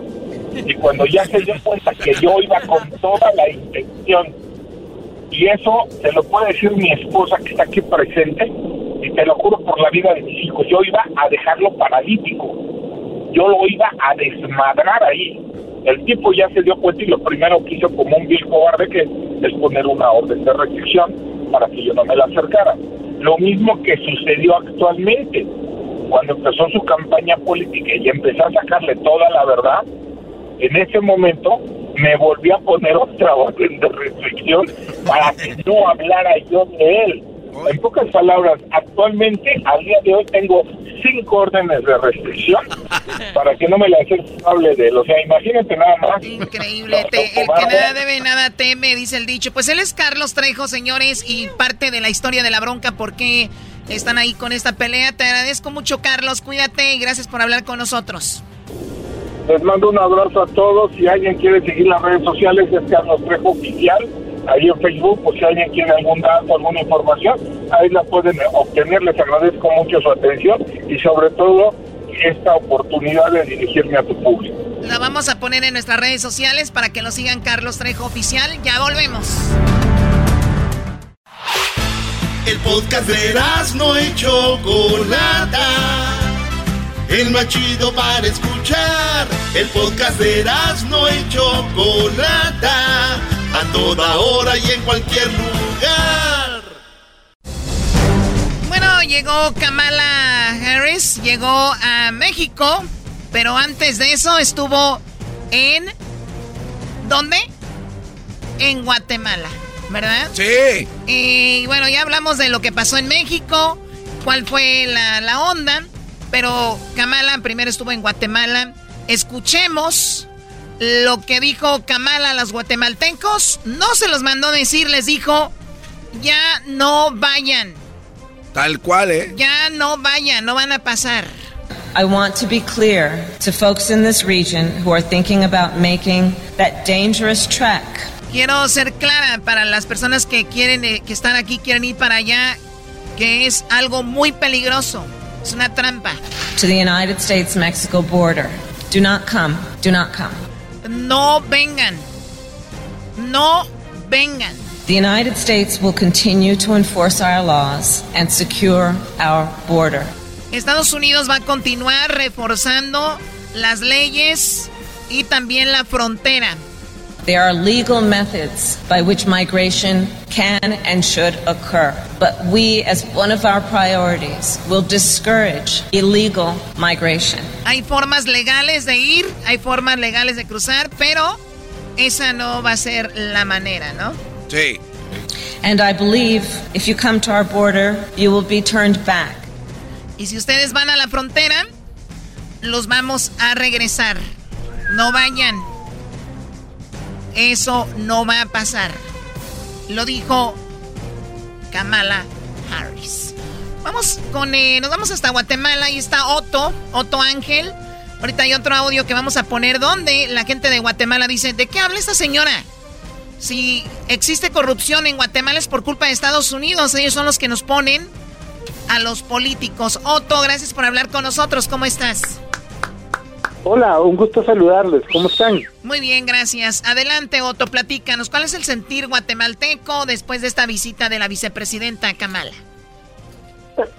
Y cuando ya se dio cuenta que yo iba con toda la intención, y eso se lo puede decir mi esposa que está aquí presente, y te lo juro por la vida de mis hijos, yo iba a dejarlo paralítico, yo lo iba a desmadrar ahí. El tipo ya se dio cuenta y lo primero que hizo como un viejo cobarde que es poner una orden de restricción para que yo no me la acercara. Lo mismo que sucedió actualmente, cuando empezó su campaña política y empezó a sacarle toda la verdad, en ese momento me volví a poner otra orden de restricción para que no hablara yo de él. En pocas palabras, actualmente, al día de hoy, tengo cinco órdenes de restricción para que no me la hable de él. O sea, imagínate nada más. Increíble. el que nada debe, nada teme, dice el dicho. Pues él es Carlos Trejo, señores, y parte de la historia de la bronca, porque están ahí con esta pelea. Te agradezco mucho, Carlos. Cuídate y gracias por hablar con nosotros. Les mando un abrazo a todos. Si alguien quiere seguir las redes sociales, es Carlos Trejo Oficial ahí en Facebook, por si alguien quiere algún dato, alguna información, ahí la pueden obtener. Les agradezco mucho su atención y sobre todo esta oportunidad de dirigirme a tu público. La vamos a poner en nuestras redes sociales para que lo sigan Carlos Trejo Oficial. Ya volvemos. El podcast de no hecho Chocolata. El más chido para escuchar. El podcast de no hecho Chocolata a toda hora y en cualquier lugar. Bueno, llegó Kamala Harris, llegó a México, pero antes de eso estuvo en... ¿Dónde? En Guatemala, ¿verdad? Sí. Y bueno, ya hablamos de lo que pasó en México, cuál fue la, la onda, pero Kamala primero estuvo en Guatemala. Escuchemos lo que dijo Kamala a los guatemaltecos, no se los mandó decir, les dijo, ya no vayan. Tal cual, ¿eh? Ya no vayan, no van a pasar. I want to be clear to folks in this region who are thinking about making that dangerous trek. Quiero ser clara para las personas que quieren eh, que están aquí quieren ir para allá que es algo muy peligroso. Es una trampa. To the United States Mexico border. Do not come. Do not come. No vengan. No vengan. The United States will continue to enforce our laws and secure our border. Estados Unidos va a continuar reforzando las leyes y también la frontera. There are legal methods by which migration can and should occur, but we, as one of our priorities, will discourage illegal migration. Hay formas legales de ir, hay formas legales de cruzar, pero esa no va a ser la manera, ¿no? Sí. And I believe if you come to our border, you will be turned back. Y si ustedes van a la frontera, los vamos a regresar. No vayan. Eso no va a pasar. Lo dijo Kamala Harris. Vamos con, eh, nos vamos hasta Guatemala. Ahí está Otto, Otto Ángel. Ahorita hay otro audio que vamos a poner donde la gente de Guatemala dice, ¿de qué habla esta señora? Si existe corrupción en Guatemala es por culpa de Estados Unidos. Ellos son los que nos ponen a los políticos. Otto, gracias por hablar con nosotros. ¿Cómo estás? Hola, un gusto saludarles. ¿Cómo están? Muy bien, gracias. Adelante, Otto, platícanos. ¿Cuál es el sentir guatemalteco después de esta visita de la vicepresidenta Kamala?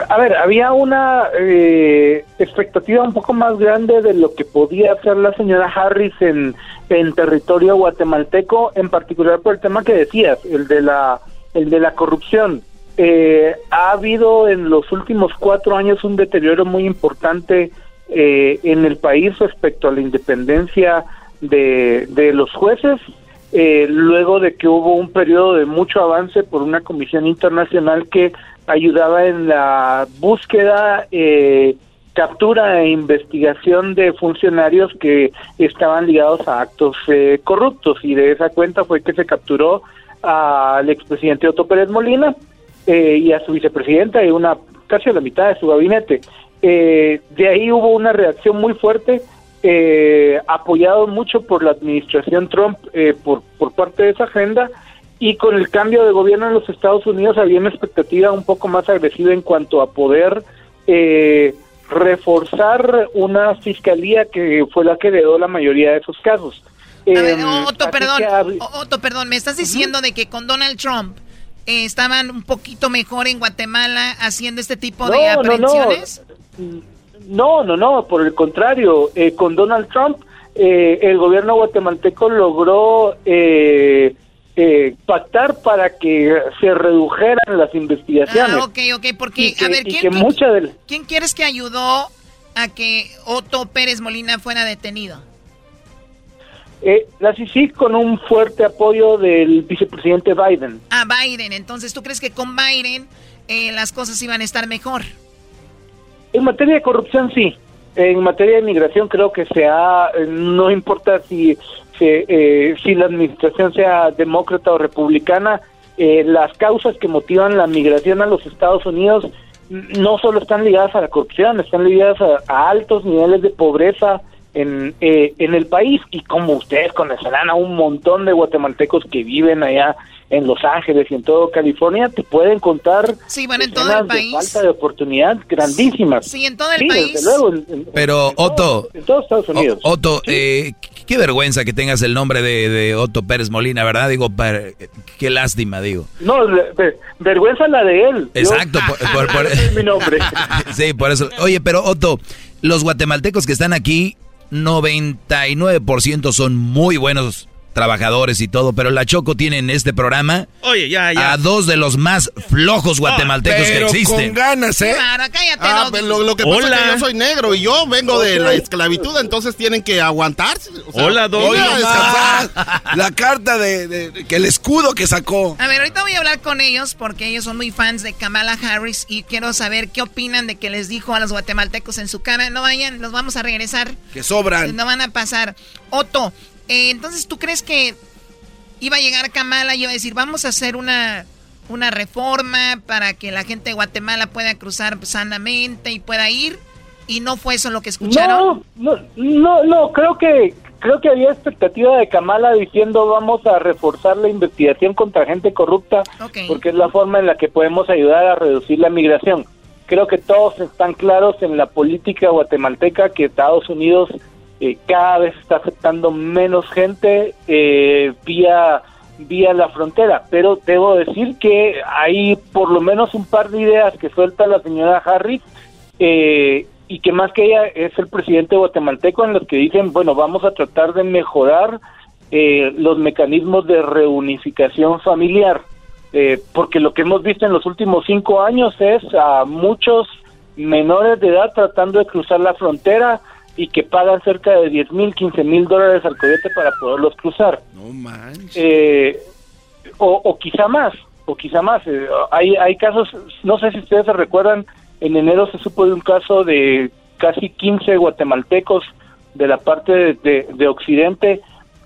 a ver, había una eh, expectativa un poco más grande de lo que podía hacer la señora Harris en, en territorio guatemalteco, en particular por el tema que decías, el de la, el de la corrupción. Eh, ha habido en los últimos cuatro años un deterioro muy importante eh, en el país respecto a la independencia de, de los jueces, eh, luego de que hubo un periodo de mucho avance por una comisión internacional que ayudaba en la búsqueda, eh, captura e investigación de funcionarios que estaban ligados a actos eh, corruptos y de esa cuenta fue que se capturó al expresidente Otto Pérez Molina eh, y a su vicepresidenta y una casi a la mitad de su gabinete. Eh, de ahí hubo una reacción muy fuerte, eh, apoyado mucho por la administración Trump eh, por, por parte de esa agenda, y con el cambio de gobierno en los Estados Unidos había una expectativa un poco más agresiva en cuanto a poder eh, reforzar una fiscalía que fue la que heredó la mayoría de esos casos. A ver, Em, Otto, perdón, Otto, perdón, me estás diciendo de que con Donald Trump eh, estaban un poquito mejor en Guatemala haciendo este tipo de No, aprehensiones. No, no, no, por el contrario, eh, con Donald Trump eh, el gobierno guatemalteco logró eh, eh, pactar para que se redujeran las investigaciones. Ah, ok, ok, porque, Y que- a ver, ¿quién, que quién- mucha del- quién quieres que ayudó a que Otto Pérez Molina fuera detenido? Eh, la CICIG con un fuerte apoyo del vicepresidente Biden. A Biden, entonces, ¿tú crees que con Biden eh, las cosas iban a estar mejor? En materia de corrupción, sí. En materia de migración, creo que se ha, eh, no importa si, si, eh, si la administración sea demócrata o republicana, eh, las causas que motivan la migración a los Estados Unidos no solo están ligadas a la corrupción, están ligadas a, a altos niveles de pobreza en, eh, en el país. Y como ustedes conocerán a un montón de guatemaltecos que viven allá en Los Ángeles y en todo California, te pueden contar Sí, bueno, en todo escenas el de país. falta de oportunidad grandísimas. Sí, en todo el Sí, país. desde luego, en- en- Pero Otto, en todos Estados Unidos. O- Otto, eh, qué vergüenza que tengas el nombre de, de Otto Pérez Molina, ¿verdad? Digo, para- qué lástima, digo. No, ve- ve- vergüenza la de él. Exacto, Yo- por- por- es mi nombre. sí, por eso. Oye, pero Otto, los guatemaltecos que están aquí, 99% son muy buenos trabajadores y todo, pero la Choco tiene en este programa Oye, ya, ya. a dos de los más flojos guatemaltecos que pero existen. con ganas, ¿eh? Claro, cállate, Ah, pero lo, lo que pasa Hola. es que yo soy negro y yo vengo de la esclavitud, entonces tienen que aguantarse. o sea, Hola, voy a descansar. La carta de, de- que el escudo que sacó. A ver, ahorita voy a hablar con ellos porque ellos son muy fans de Kamala Harris y quiero saber qué opinan de que les dijo a los guatemaltecos en su cara. No vayan, los vamos a regresar. Que sobran. No van a pasar. Otto, eh, entonces tú crees que iba a llegar Kamala y iba a decir, vamos a hacer una, una reforma para que la gente de Guatemala pueda cruzar sanamente y pueda ir? Y no fue eso lo que escucharon. No, no, no, no, creo que creo que había expectativa de Kamala diciendo vamos a reforzar la investigación contra gente corrupta porque es la forma en la que podemos ayudar a reducir la migración. Creo que todos están claros en la política guatemalteca que Estados Unidos eh, cada vez está aceptando menos gente eh, vía vía la frontera, pero debo decir que hay por lo menos un par de ideas que suelta la señora Harris eh, y que más que ella es el presidente guatemalteco en los que dicen, bueno, vamos a tratar de mejorar eh, los mecanismos de reunificación familiar, eh, porque lo que hemos visto en los últimos cinco años es a muchos menores de edad tratando de cruzar la frontera y que pagan cerca de 10 mil, 15 mil dólares al coyote para poderlos cruzar. No manches. Eh, o, o quizá más, o quizá más. Eh, hay, hay casos, no sé si ustedes se recuerdan, en enero se supo de un caso de casi 15 guatemaltecos de la parte de, de- de Occidente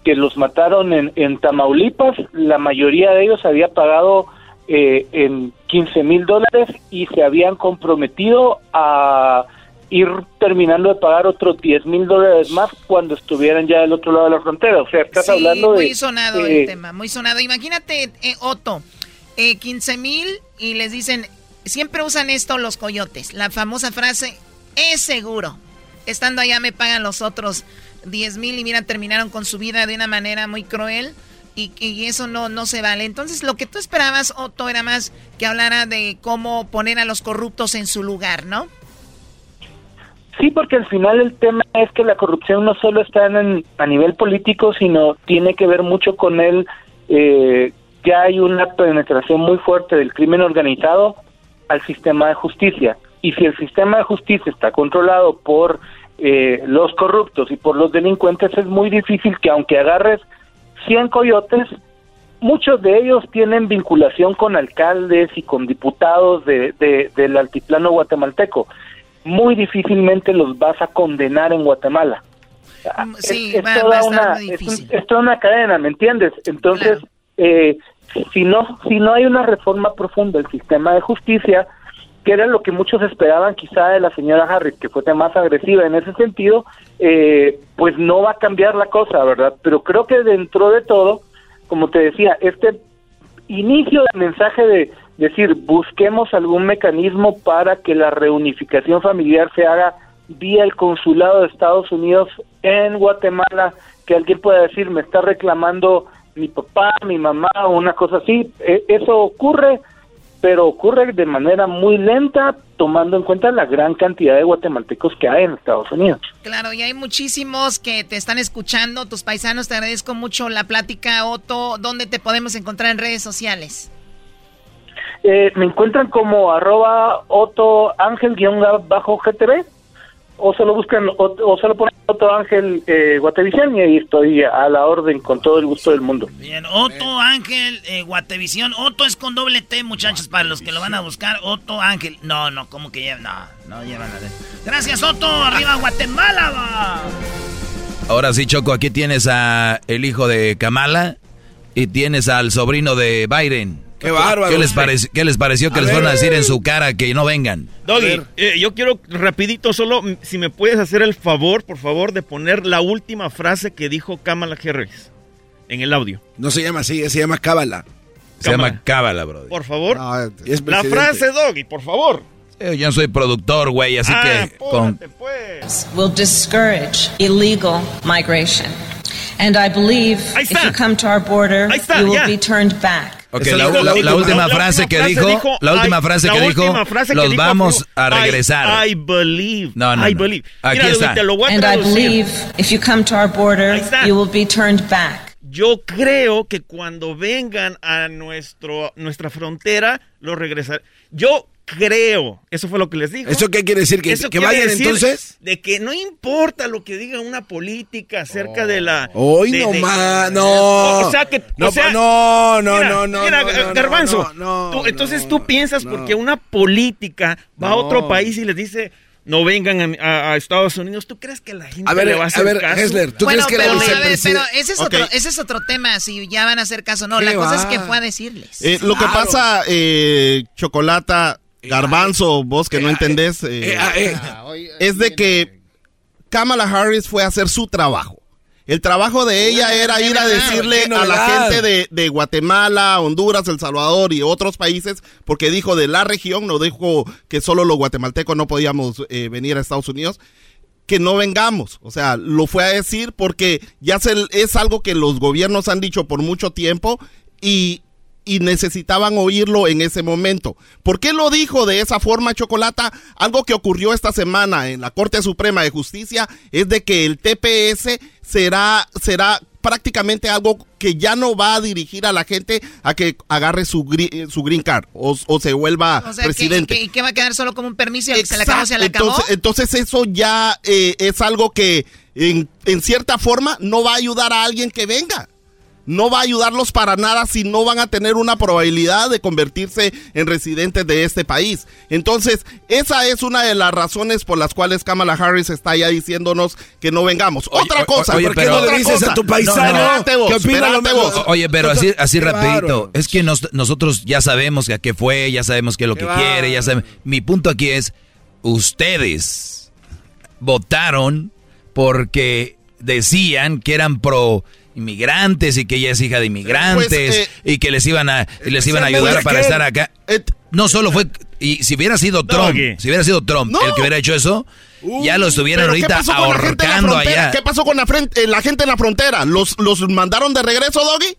que los mataron en, en Tamaulipas. La mayoría de ellos había pagado eh, en 15 mil dólares y se habían comprometido a ir terminando de pagar otros 10 mil dólares más cuando estuvieran ya del otro lado de la frontera. O sea, estás Sí, hablando de... muy sonado eh, el tema, muy sonado. Imagínate, eh, Otto, eh, 15 mil y les dicen, siempre usan esto los coyotes, la famosa frase, es seguro. Estando allá me pagan los otros 10 mil y mira, terminaron con su vida de una manera muy cruel. y, y eso no, no se vale. Entonces, lo que tú esperabas, Otto, era más que hablara de cómo poner a los corruptos en su lugar, ¿no? Sí, porque al final el tema es que la corrupción no solo está en, a nivel político, sino tiene que ver mucho con el eh, que hay una penetración muy fuerte del crimen organizado al sistema de justicia. Y si el sistema de justicia está controlado por eh, los corruptos y por los delincuentes, es muy difícil que aunque agarres 100 coyotes, muchos de ellos tienen vinculación con alcaldes y con diputados de, del altiplano guatemalteco muy difícilmente los vas a condenar en Guatemala. Sí, es, toda una, es, toda una cadena, ¿me entiendes? Entonces, eh, si no si no hay una reforma profunda del sistema de justicia, que era lo que muchos esperaban quizá de la señora Harris, que fue más agresiva en ese sentido, eh, pues no va a cambiar la cosa, ¿verdad? Pero creo que dentro de todo, como te decía, este inicio del mensaje de decir, busquemos algún mecanismo para que la reunificación familiar se haga vía el consulado de Estados Unidos en Guatemala, que alguien pueda decir, me está reclamando mi papá, mi mamá o una cosa así. E, eso ocurre, pero ocurre de manera muy lenta, tomando en cuenta la gran cantidad de guatemaltecos que hay en Estados Unidos. Claro, y hay muchísimos que te están escuchando, tus paisanos, te agradezco mucho la plática, Otto. ¿Dónde te podemos encontrar en redes sociales? Eh, me encuentran como arroba Otto Ángel guion bajo GTV o solo buscan o, solo ponen Otto Ángel eh, Guatevisión y ahí estoy a la orden con todo el gusto del mundo. Bien, Otto Ángel eh, Guatevisión. Otto es con doble T, muchachos, para los que lo van a buscar. Otto Ángel. No, no, como que llevan? No, no llevan nada. Gracias, Otto. Arriba Guatemala. Ahora sí, Choco, aquí tienes a el hijo de Kamala y tienes al sobrino de Biden. Qué bárbaro. ¿Qué les, ¿Qué les pareció que les fueron a decir en su cara que no vengan? Doggy, eh, yo quiero rapidito solo, si me puedes hacer el favor, por favor, de poner la última frase que dijo Kamala Harris en el audio. No se llama así, se llama Cábala. Se llama Cábala, bro. Por favor. la frase, Doggy, por favor. Eh, yo soy productor, güey, así ah, que... Con... Pues. Will discourage illegal migration. And I believe if you come to our border, you will be turned back. Ok, la, última frase que dijo, la última frase que dijo, los vamos a regresar. I, believe. No, no, I believe. Aquí está. And I believe if you come to our border, you will be turned back. Yo creo que cuando vengan a nuestro nuestra frontera, los regresar. Yo creo. Eso fue lo que les dijo. ¿Eso qué quiere decir? ¿Que, que vayan entonces? De que no importa lo que diga una política acerca de la. Hoy no más, no. O sea que. No, o sea, no, no, no, no. Mira, no, Garbanzo. entonces tú piensas porque una política va a otro país y les dice no vengan a, Estados Unidos. ¿Tú crees que la gente le va a hacer a ver, caso? Hessler, ¿tú crees que pero, la a ver, pero ese es, otro, ese es otro tema, si ya van a hacer caso. No, la cosa es que fue a decirles. Eh, lo que pasa, eh, Chocolata, Garbanzo, vos que no entendés, eh, es de que Kamala Harris fue a hacer su trabajo. El trabajo de ella era ir a decirle a la gente de, Guatemala, Honduras, El Salvador y otros países, porque dijo de la región, no dijo que solo los guatemaltecos no podíamos eh, venir a Estados Unidos, que no vengamos. O sea, lo fue a decir porque ya es algo que los gobiernos han dicho por mucho tiempo y y necesitaban oírlo en ese momento. ¿Por qué lo dijo de esa forma, Chocolata? Algo que ocurrió esta semana en la Corte Suprema de Justicia es de que el TPS será, será prácticamente algo que ya no va a dirigir a la gente a que agarre su, su green card o, se vuelva presidente. ¿Y que, va a quedar solo como un permiso y se le acabó, se le acabó? Entonces, entonces eso ya eh, es algo que en, en cierta forma no va a ayudar a alguien que venga no va a ayudarlos para nada si no van a tener una probabilidad de convertirse en residentes de este país. Entonces, esa es una de las razones por las cuales Kamala Harris está ya diciéndonos que no vengamos. otra cosa, oye, ¿por qué no le dices a tu paisano? Oye, pero así, así rapidito. Es que nosotros ya sabemos a qué fue, ya sabemos qué es lo que quiere, ya sabemos. Mi punto aquí es, ustedes votaron porque decían que eran pro inmigrantes y que ella es hija de inmigrantes pues, eh, y que les iban a les iban a ayudar para estar acá. No solo fue y si hubiera sido Trump, si hubiera sido Trump el que hubiera hecho eso, ya lo estuvieran ahorita ahorcando allá. ¿Qué pasó con la, la gente en la frontera? ¿Los, ¿Los mandaron de regreso, Doggy?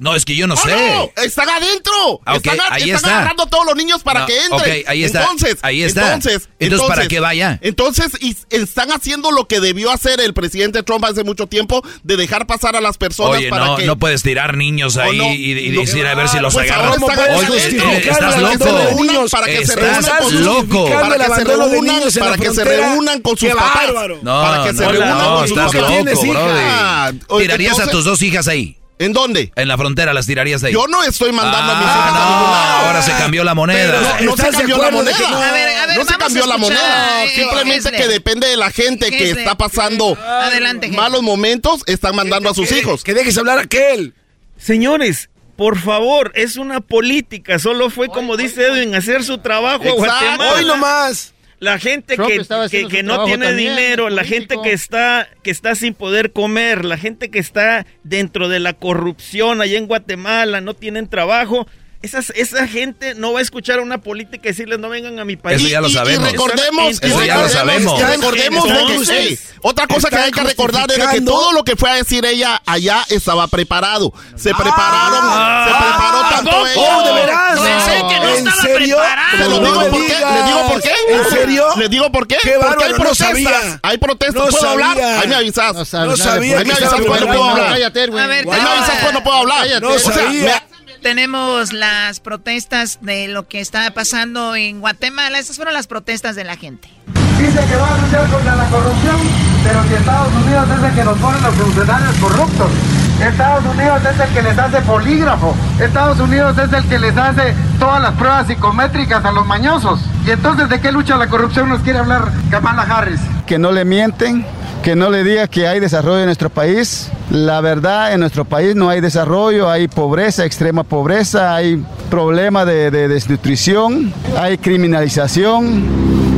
No, es que yo no sé. No, están adentro. Ah, okay, están, ahí están está. agarrando a todos los niños para No, que entren. ok, ahí está. Entonces, Ahí está. Entonces, Entonces, ¿para qué vaya? Entonces, y- están haciendo lo que debió hacer el presidente Trump hace mucho tiempo de dejar pasar a las personas Oye, para no, que... no puedes tirar niños ahí no, y, y no, decir a ver si los pues agarran. ahora están Oye, eh, estás Para que se loco. reúnan, para que se Estás reúnan loco. para que se reúnan, para que se reúnan con sus ¡Qué papás. bárbaro! No, para que se no, reúnan no, con sus estás papás. ¿Tirarías a entonces- tus dos hijas ahí? ¿En dónde? En la frontera las tirarías de ahí. Yo no estoy mandando a mis Ah, hijas a no, ningún lado. ahora se cambió la moneda. Pero no, no se ¿Estás de cambió la moneda. no? A ver, a ver, no se cambió la moneda. eh, Simplemente Hesler. que depende de la gente que está pasando Adelante, Hesler. malos momentos, están mandando a sus hijos. Que dejes hablar a aquel. Señores, por favor, es una política. Solo fue, como dice Edwin, hacer su trabajo Exacto. Guatemala. Hoy nomás. La gente Trump que, que, no tiene también, dinero, la gente que está, que está sin poder comer, la gente que está dentro de la corrupción allá en Guatemala, no tienen trabajo. Esas, esa gente no va a escuchar una política y decirles no vengan a mi país. Eso ya lo Y- y- sabemos. Y recordemos, y Eso ya lo recordemos- sabemos. recordemos de que, Entonces, ey, otra cosa que hay que recordar es que todo lo que fue a decir ella allá estaba preparado. Se prepararon, Ah. se preparó tanto ¿cómo? ella. Oh, de veras. Pensé que no ¿En estaba serio? preparado. Se lo No digo me por qué, digas. le digo por qué. ¿En serio? Le digo por qué. Qué Porque hay no protestas. sabía. Hay protestas. No ¿Puedo hablar? Ahí me avisas. No No sabía Ahí me avisas cuando puedo hablar. A Ahí me avisas cuando puedo hablar. No O sea, sabía. Tenemos las protestas de lo que está pasando en Guatemala. Estas fueron las protestas de la gente. Dice que va a luchar contra la corrupción, pero si Estados Unidos es el que nos pone los funcionarios corruptos. Estados Unidos es el que les hace polígrafo. Estados Unidos es el que les hace todas las pruebas psicométricas a los mañosos. Y entonces, ¿de qué lucha la corrupción nos quiere hablar Kamala Harris? que no le mienten, que no le diga que hay desarrollo en nuestro país. La verdad, en nuestro país no hay desarrollo, hay pobreza, extrema pobreza, hay problema de, de desnutrición, hay criminalización,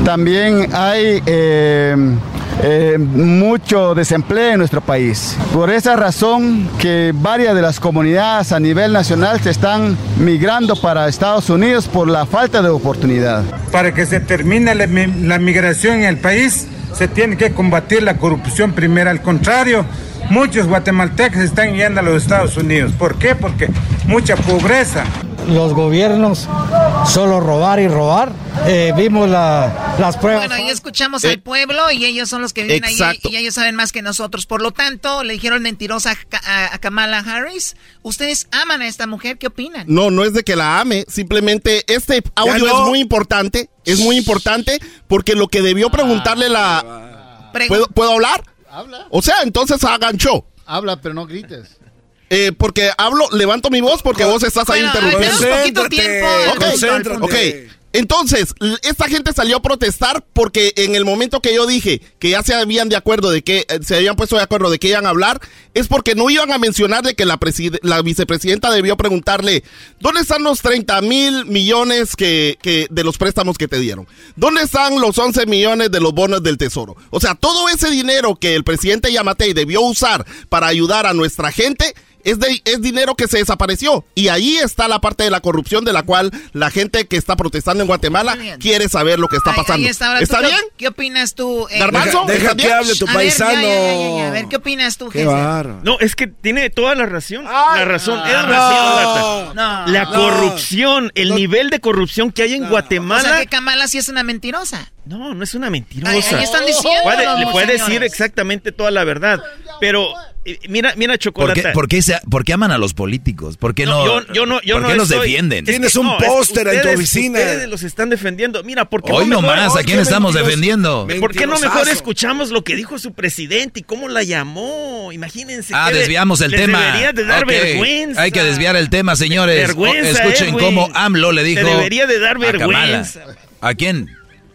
también hay eh, eh, mucho desempleo en nuestro país. Por esa razón que varias de las comunidades a nivel nacional se están migrando para Estados Unidos por la falta de oportunidad. Para que se termine la, mi- la migración en el país, se tiene que combatir la corrupción primero. Al contrario, muchos guatemaltecos están yendo a los Estados Unidos. ¿Por qué? Porque mucha pobreza. Los gobiernos solo robar y robar. Eh, vimos la- las pruebas. Bueno, ahí escuchamos al pueblo y ellos son los que viven ahí exacto. y ellos saben más que nosotros. Por lo tanto, le dijeron mentirosa a, Ka- a- a Kamala Harris. ¿Ustedes aman a esta mujer? ¿Qué opinan? No, no es de que la ame, simplemente este audio no. es muy importante, es muy importante porque lo que debió preguntarle la... ¿Puedo, ¿puedo hablar? Habla, O sea, entonces hagan show. habla, pero no grites. Eh, porque hablo, levanto mi voz porque vos estás ahí interrumpiendo. tenemos poquito tiempo. Ok, concéntrate. ok. Entonces, esta gente salió a protestar porque en el momento que yo dije que ya se habían de acuerdo de que eh, se habían puesto de acuerdo de que iban a hablar, es porque no iban a mencionar de que la, la vicepresidenta debió preguntarle, ¿dónde están los 30 mil millones que, que de los préstamos que te dieron? ¿Dónde están los 11 millones de los bonos del tesoro? O sea, todo ese dinero que el presidente Yamatei debió usar para ayudar a nuestra gente, es, de, es dinero que se desapareció. Y ahí está la parte de la corrupción de la cual la gente que está protestando en Guatemala quiere saber lo que está pasando. ahí está. Ahora, ¿tú ¿Está qué- bien? ¿Qué opinas tú? eh, Garbanzo, Deja, deja ¿está que hable tu a ver, paisano. ya, ya, ya, ya. A ver, ¿qué opinas tú, Qué. No, es que tiene toda la razón. la razón. es no. razón, Lata. No. La no. corrupción, el nivel de corrupción que hay en O Guatemala. sea, que Kamala sí es una mentirosa. No, no es una mentirosa. Ahí- ahí están diciendo Puede- le puede señores. decir exactamente toda la verdad. Pero eh, mira, mira, ¿Por Chocolata. qué, por, qué se- por qué aman a los políticos? ¿Por qué no, yo, yo no, yo ¿por no qué los estoy- defienden? Es Tienes que un póster en tu oficina. Ustedes los están defendiendo. Mira, ¿por qué Hoy no mejor- nomás, ¿a quién estamos defendiendo? ¿Por qué no mejor escuchamos lo que dijo su presidente y cómo la llamó? Imagínense. Ah, desviamos el les tema. Debería de dar Ok, vergüenza. Hay que desviar el tema, señores. Vergüenza, O- Escuchen Edwin. cómo AMLO le dijo. Te debería de dar a vergüenza. ¿A quién?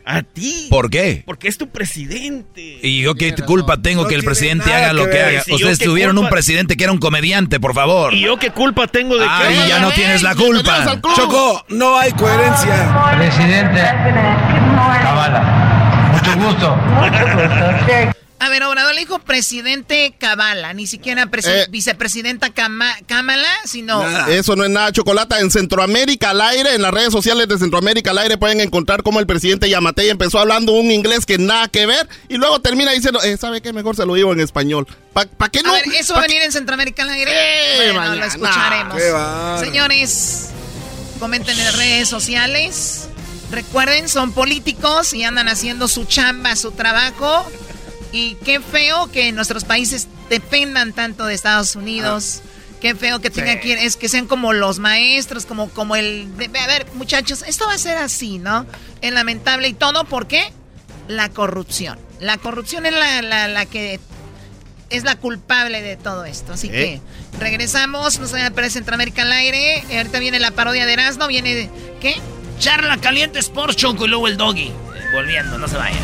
A ti. ¿Por qué? Porque es tu presidente. ¿Y yo qué culpa tengo No que el presidente haga lo que haga? Si Ustedes tuvieron un presidente que era un comediante, por favor. ¿Y yo qué culpa tengo de que... Ahí ya no tienes la culpa. Choco, no hay coherencia. Presidente Zavala, mucho gusto. A ver, Obrador le dijo presidente Kabala, ni siquiera eh. vicepresidenta Kamala, sino... Eso no es nada, Chocolata. En Centroamérica al aire, en las redes sociales de Centroamérica al aire pueden encontrar cómo el presidente Yamatei empezó hablando un inglés que nada que ver y luego termina diciendo, eh, ¿sabe qué? Mejor se lo digo en español. ¿Para qué no? A ver, ¿eso va a venir en Centroamérica al aire? Eh, bueno, lo escucharemos. Señores, comenten en las redes sociales. Recuerden, son políticos y andan haciendo su chamba, su trabajo. Y qué feo que nuestros países dependan tanto de Estados Unidos. Ah. Qué feo que tengan que es que sean como los maestros, como, como el a ver, muchachos, esto va a ser así, ¿no? Es lamentable y todo, ¿por qué? La corrupción. La corrupción es la, la, que es la culpable de todo esto. Así que regresamos, nos a para Centroamérica al aire. Ahorita viene la parodia de Erasmo, viene ¿qué? Charla caliente Sports Choco y luego el doggy. Volviendo, no se vayan.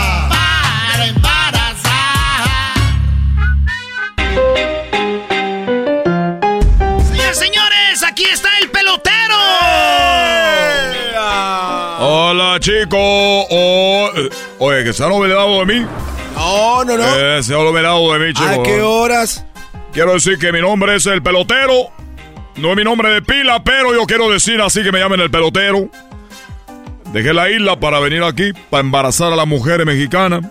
Oh, eh, oye, que se han olvidado de mí. No, no, no. Eh, se han olvidado de mí, chicos. ¿A qué horas? Quiero decir que mi nombre es el pelotero. No es mi nombre de pila, pero yo quiero decir así que me llamen el pelotero. Dejé la isla para venir aquí, para embarazar a las mujeres mexicanas,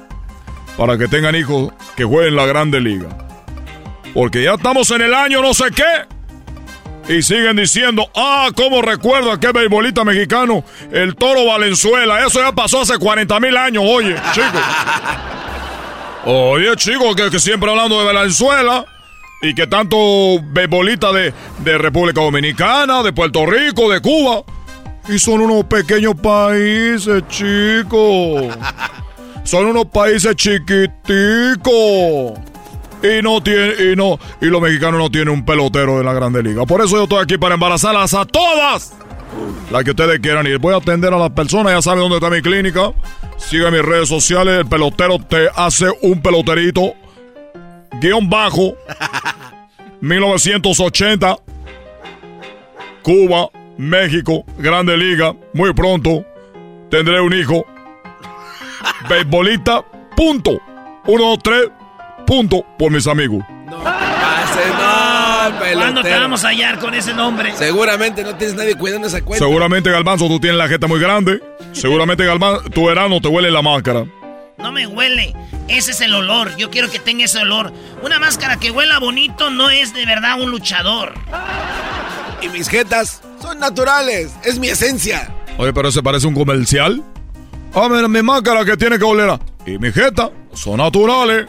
para que tengan hijos que jueguen la Grande Liga. Porque ya estamos en el año no sé qué. Y siguen diciendo, ah, ¿cómo recuerdo a qué beisbolista mexicano? El Toro Valenzuela. Eso ya pasó hace 40 mil años, oye, chicos. Oye, chicos, que, siempre hablando de Valenzuela. Y que tanto beisbolista de, de República Dominicana, de Puerto Rico, de Cuba. Y son unos pequeños países, chicos. Son unos países chiquiticos. Y no tiene, y no, y los mexicanos no tienen un pelotero de la Grande Liga. Por eso yo estoy aquí para embarazarlas a todas. Las que ustedes quieran ir. Voy a atender a las personas, ya saben dónde está mi clínica. Sigue mis redes sociales. El pelotero te hace un peloterito. Guión bajo. 1980. Cuba, México, Grande Liga. Muy pronto tendré un hijo. Beisbolista, punto. Uno, dos, tres punto por mis amigos. No pase, no, ¿Cuándo te vamos a hallar con ese nombre? Seguramente no tienes nadie cuidando esa cuenta. Seguramente, Galvanzo, tú tienes la jeta muy grande. Seguramente, Galvanzo, tu verano te huele la máscara. No me huele. Ese es el olor. Yo quiero que tenga ese olor. Una máscara que huela bonito no es de verdad un luchador. Y mis jetas son naturales. Es mi esencia. Oye, pero se parece un comercial. Ah, mira, mi máscara que tiene que oler. Y mi jeta son naturales.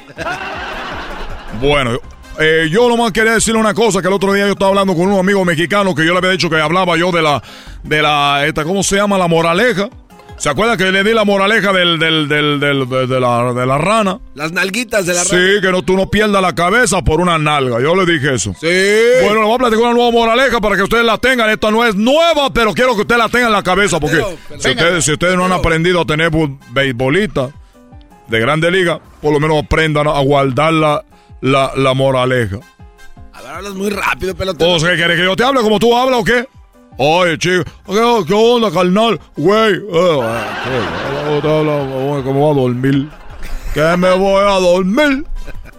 Bueno, eh, yo nomás quería decirle una cosa, que el otro día yo estaba hablando con un amigo mexicano que yo le había dicho que hablaba yo de la, de la, esta, ¿cómo se llama? La moraleja. ¿Se acuerda que le di la moraleja del, del, del, de, la, de la rana? Las nalguitas de la rana. Sí, que no, tú no pierdas la cabeza por una nalga. Yo le dije eso. Sí. Bueno, le voy a platicar una nueva moraleja para que ustedes la tengan. Esta no es nueva, pero quiero que ustedes la tengan en la cabeza. Porque si, ustedes, si ustedes no han aprendido a tener beisbolita de grande liga, por lo menos aprendan a guardar la, la, la moraleja. A ver, hablas muy rápido, pelotero. ¿qué quieres que yo te hable como tú hablas o qué? Oye, chico, ¿qué, onda, carnal? Güey, eh, ¿cómo voy a dormir? ¿Qué me voy a dormir?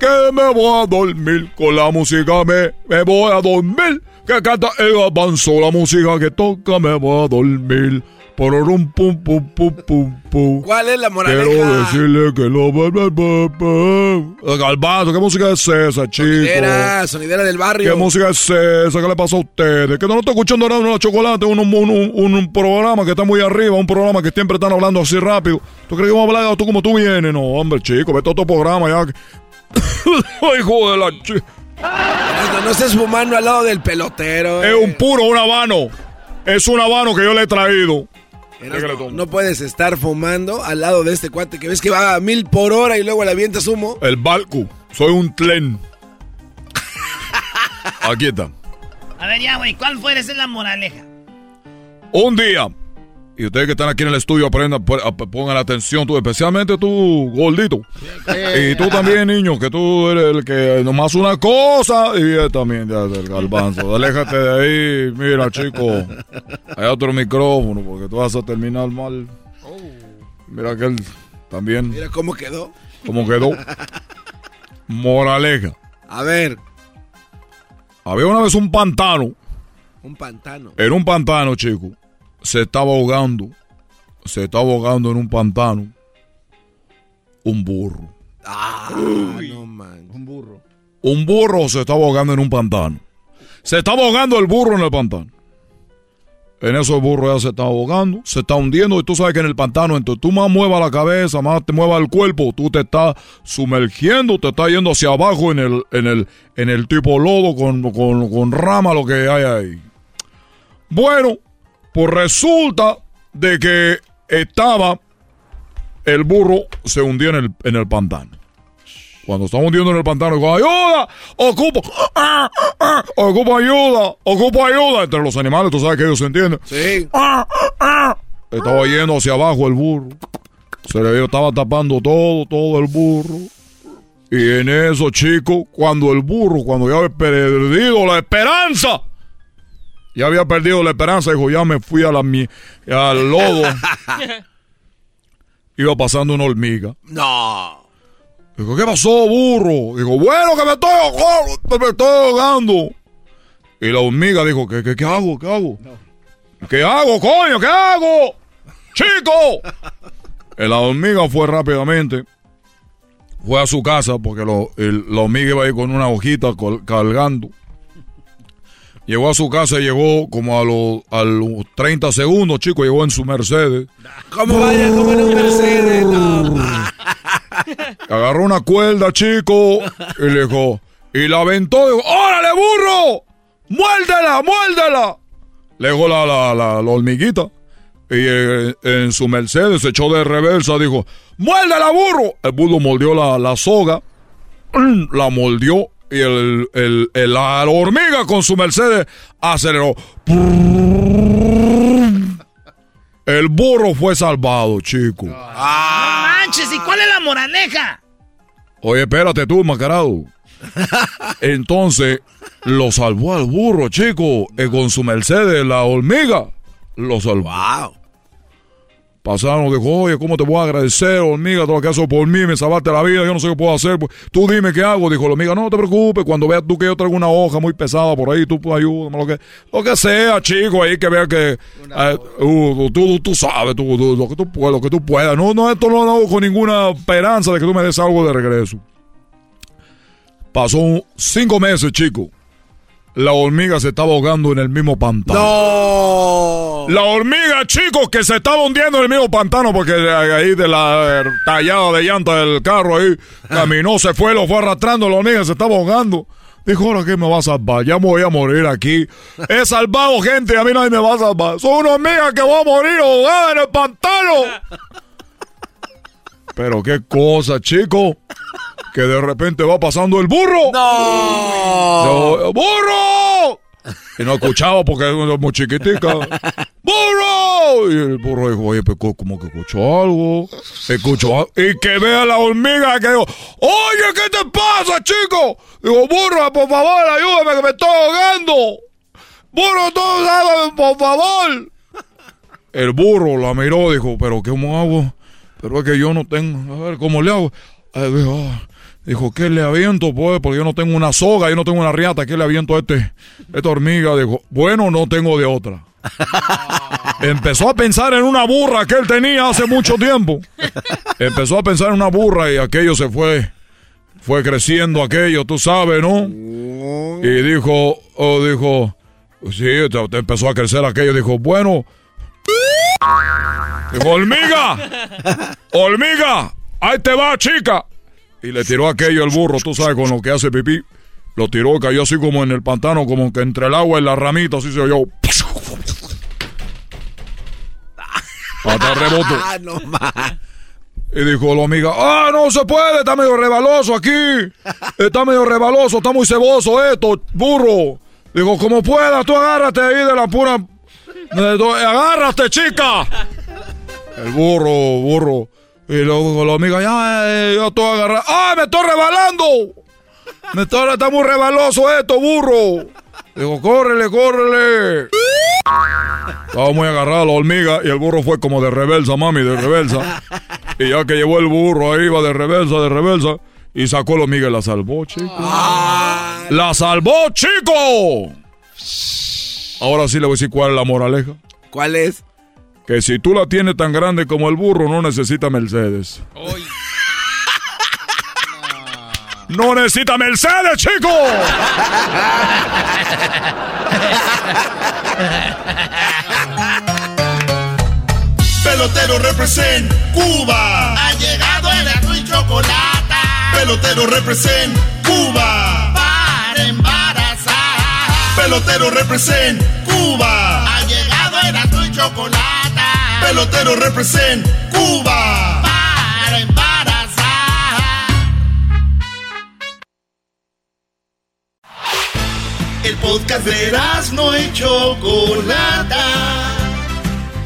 que me voy a dormir. Con la música me, me voy a dormir. Que canta el avanzo, la música que toca me voy a dormir. Pum, pum, pum, pum, pum, pum. ¿Cuál es la moraleja? Quiero decirle que lo... Galvado, ¿qué música es esa, chico? Sonidera, sonidera del barrio. ¿Qué música es esa? ¿Qué le pasa a ustedes? Que no estoy escuchando ahora una chocolate, un, un, un, un, programa que está muy arriba, un programa que siempre están hablando así rápido. ¿Tú crees que vamos a hablar tú como tú vienes? No, hombre, chico, vete a otro programa ya. Hijo de la chica. No, no estés fumando al lado del pelotero. Es eh. un puro, un habano. Es un habano que yo le he traído. No, no, puedes estar fumando al lado de este cuate que ves que va a mil por hora y luego le avientas humo. El Balcu. Soy un tren. Aquí está. A ver, ya, güey, ¿cuál fue esa la moraleja? Un día, y ustedes que están aquí en el estudio aprendan, pongan atención, tú, especialmente tú, gordito. Y tú también, niño, que tú eres el que nomás una cosa y él también, ya, el galbanzo. Aléjate de ahí, mira, chico. Hay otro micrófono porque tú vas a terminar mal. Mira que él también. Mira cómo quedó. ¿Cómo quedó? Moraleja. A ver. Había una vez un pantano. Un pantano. Era un pantano, chico se estaba ahogando, se estaba ahogando en un pantano, un burro. Ah, no man. Un burro. Un burro se estaba ahogando en un pantano. Se estaba ahogando el burro en el pantano. En eso el burro ya se está ahogando, se está hundiendo y tú sabes que en el pantano, entonces tú más muevas la cabeza, más te muevas el cuerpo, tú te estás sumergiendo, te estás yendo hacia abajo en el, en el, en el tipo lodo con, con, con rama, lo que hay ahí. Bueno, pues resulta de que estaba el burro se hundía en el, en el pantano. Cuando estaba hundiendo en el pantano, dijo, ayuda, ocupo, ah, ah, ocupo ayuda, ocupo ayuda. Entre los animales, tú sabes que ellos se entienden. Sí. estaba yendo hacia abajo el burro. Se le estaba tapando todo, todo el burro. Y en eso, chicos, cuando el burro, cuando ya había perdido la esperanza, ya había perdido la esperanza, dijo, ya me fui a la, al lodo. Iba pasando una hormiga. No. Dijo, ¿qué pasó, burro? Dijo, bueno, que me estoy ahogando, me estoy ahogando. Y la hormiga dijo, ¿qué, qué, qué hago? ¿Qué hago? ¿Qué hago, coño? ¿Qué hago? ¡Chico! y la hormiga fue rápidamente. Fue a su casa porque lo, la hormiga iba ahí con una hojita cargando. Llegó a su casa y llegó como a los, a los 30 segundos, chico, llegó en su Mercedes. ¿Cómo vaya? ¿Cómo en un Mercedes? Agarró una cuerda, chico, y le dijo, y la aventó, dijo, ¡órale, burro! ¡Muérdela, muérdela! Le dijo la, la, la, hormiguita. Y eh, en su Mercedes se echó de reversa, dijo, ¡muérdela, burro! El burro mordió la, la soga, la mordió y el, el, el, la hormiga con su Mercedes aceleró. El burro fue salvado, chico. ¡No manches! ¿Y cuál es la moraleja? Oye, espérate tú, macarado. Entonces, lo salvó al burro, chico. Y con su Mercedes, la hormiga, lo salvó. Pasaron, dijo, oye, ¿cómo te voy a agradecer, hormiga, todo lo que has por mí? Me salvaste la vida, yo no sé qué puedo hacer. Pues, tú dime qué hago. Dijo la hormiga, no te preocupes, cuando veas tú que yo traigo una hoja muy pesada por ahí, tú pues, ayúdame, lo que, lo que sea, chico, ahí que vea que eh, uh, tú, tú, sabes, tú, lo que tú puedas, lo que tú puedas. No, no, esto no lo hago con ninguna esperanza de que tú me des algo de regreso. Pasó cinco meses, chico la hormiga se estaba ahogando en el mismo pantano. ¡No! La hormiga, chicos, que se estaba hundiendo en el mismo pantano porque ahí de la tallada de llanta del carro ahí caminó, se fue, lo fue arrastrando, la hormiga se estaba ahogando. Dijo, ahora que me va a salvar, ya me voy a morir aquí. He salvado gente a mí nadie me va a salvar. Soy una hormiga que va a morir ahogada en el pantano. Pero qué cosa, chico que de repente va pasando el burro. ¡No! ¡Burro! Y no escuchaba porque era muy chiquitica. ¡Burro! Y el burro dijo, oye, pero como que escuchó algo. Escuchó algo. Y que vea la hormiga que dijo, oye, ¿qué te pasa, chico? Digo, burro, por favor, ayúdame que me estoy ahogando. Burro, tú por favor. El burro la miró, dijo, pero ¿qué hago? Pero es que yo no tengo, a ver, ¿cómo le hago? dijo, Dijo, ¿qué le aviento, pues? Porque yo no tengo una soga, yo no tengo una riata, ¿qué le aviento a este, esta hormiga? Dijo, bueno, no tengo de otra. Empezó a pensar en una burra que él tenía hace mucho tiempo. Empezó a pensar en una burra y aquello se fue, fue creciendo aquello, tú sabes, ¿no? Y dijo, oh, dijo, sí, empezó a crecer aquello, dijo, bueno, dijo, hormiga, hormiga, ahí te va, chica. Y le tiró aquello el burro, tú sabes, con lo que hace pipí. Lo tiró, cayó así como en el pantano, como que entre el agua y la ramita, así se oyó. Hasta reboto. Ah, no. Y dijo la amiga, ah, no se puede, está medio rebaloso aquí. Está medio rebaloso, está muy ceboso esto, burro. Digo, como pueda, tú agárrate ahí de la pura... agárrate, chica. El burro, burro. Y luego la amiga, ya, yo estoy agarrando. ¡Ah, me estoy rebalando! Me estoy, está muy rebaloso esto, burro. Digo, córrele, córrele. Estaba muy agarrada la hormiga y el burro fue como de reversa, mami, de reversa. Y ya que llevó el burro ahí, iba de reversa, de reversa. Y sacó la hormiga y la salvó, chico. ¡La salvó, chico! Ahora sí le voy a decir cuál es la moraleja. ¿Cuál es? Que si tú la tienes tan grande como el burro, no necesita Mercedes. ¡No necesita Mercedes, chico! Pelotero represent Cuba. Ha llegado el azul y chocolate. Pelotero represent Cuba. Para embarazar. Pelotero represent Cuba. Ha llegado el azul y chocolate. Pelotero represent Cuba. Para embarazar. El podcast de no y Chocolata.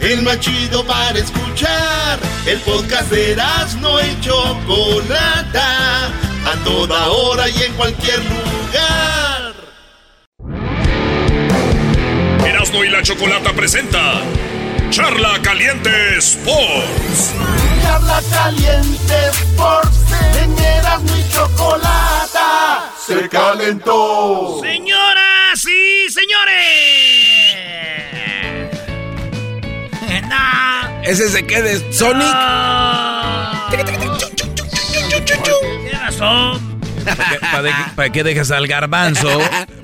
El más chido para escuchar. El podcast de no y Chocolata. A toda hora y en cualquier lugar. Erasmo y la Chocolata presenta Charla Caliente Sports. Charla Caliente Sports. En Erasmo y Chocolata. Se calentó. Señoras y señores. nah. ¿Ese se queda Sonic? Tiene razón. ¿Para qué dejas al garbanzo?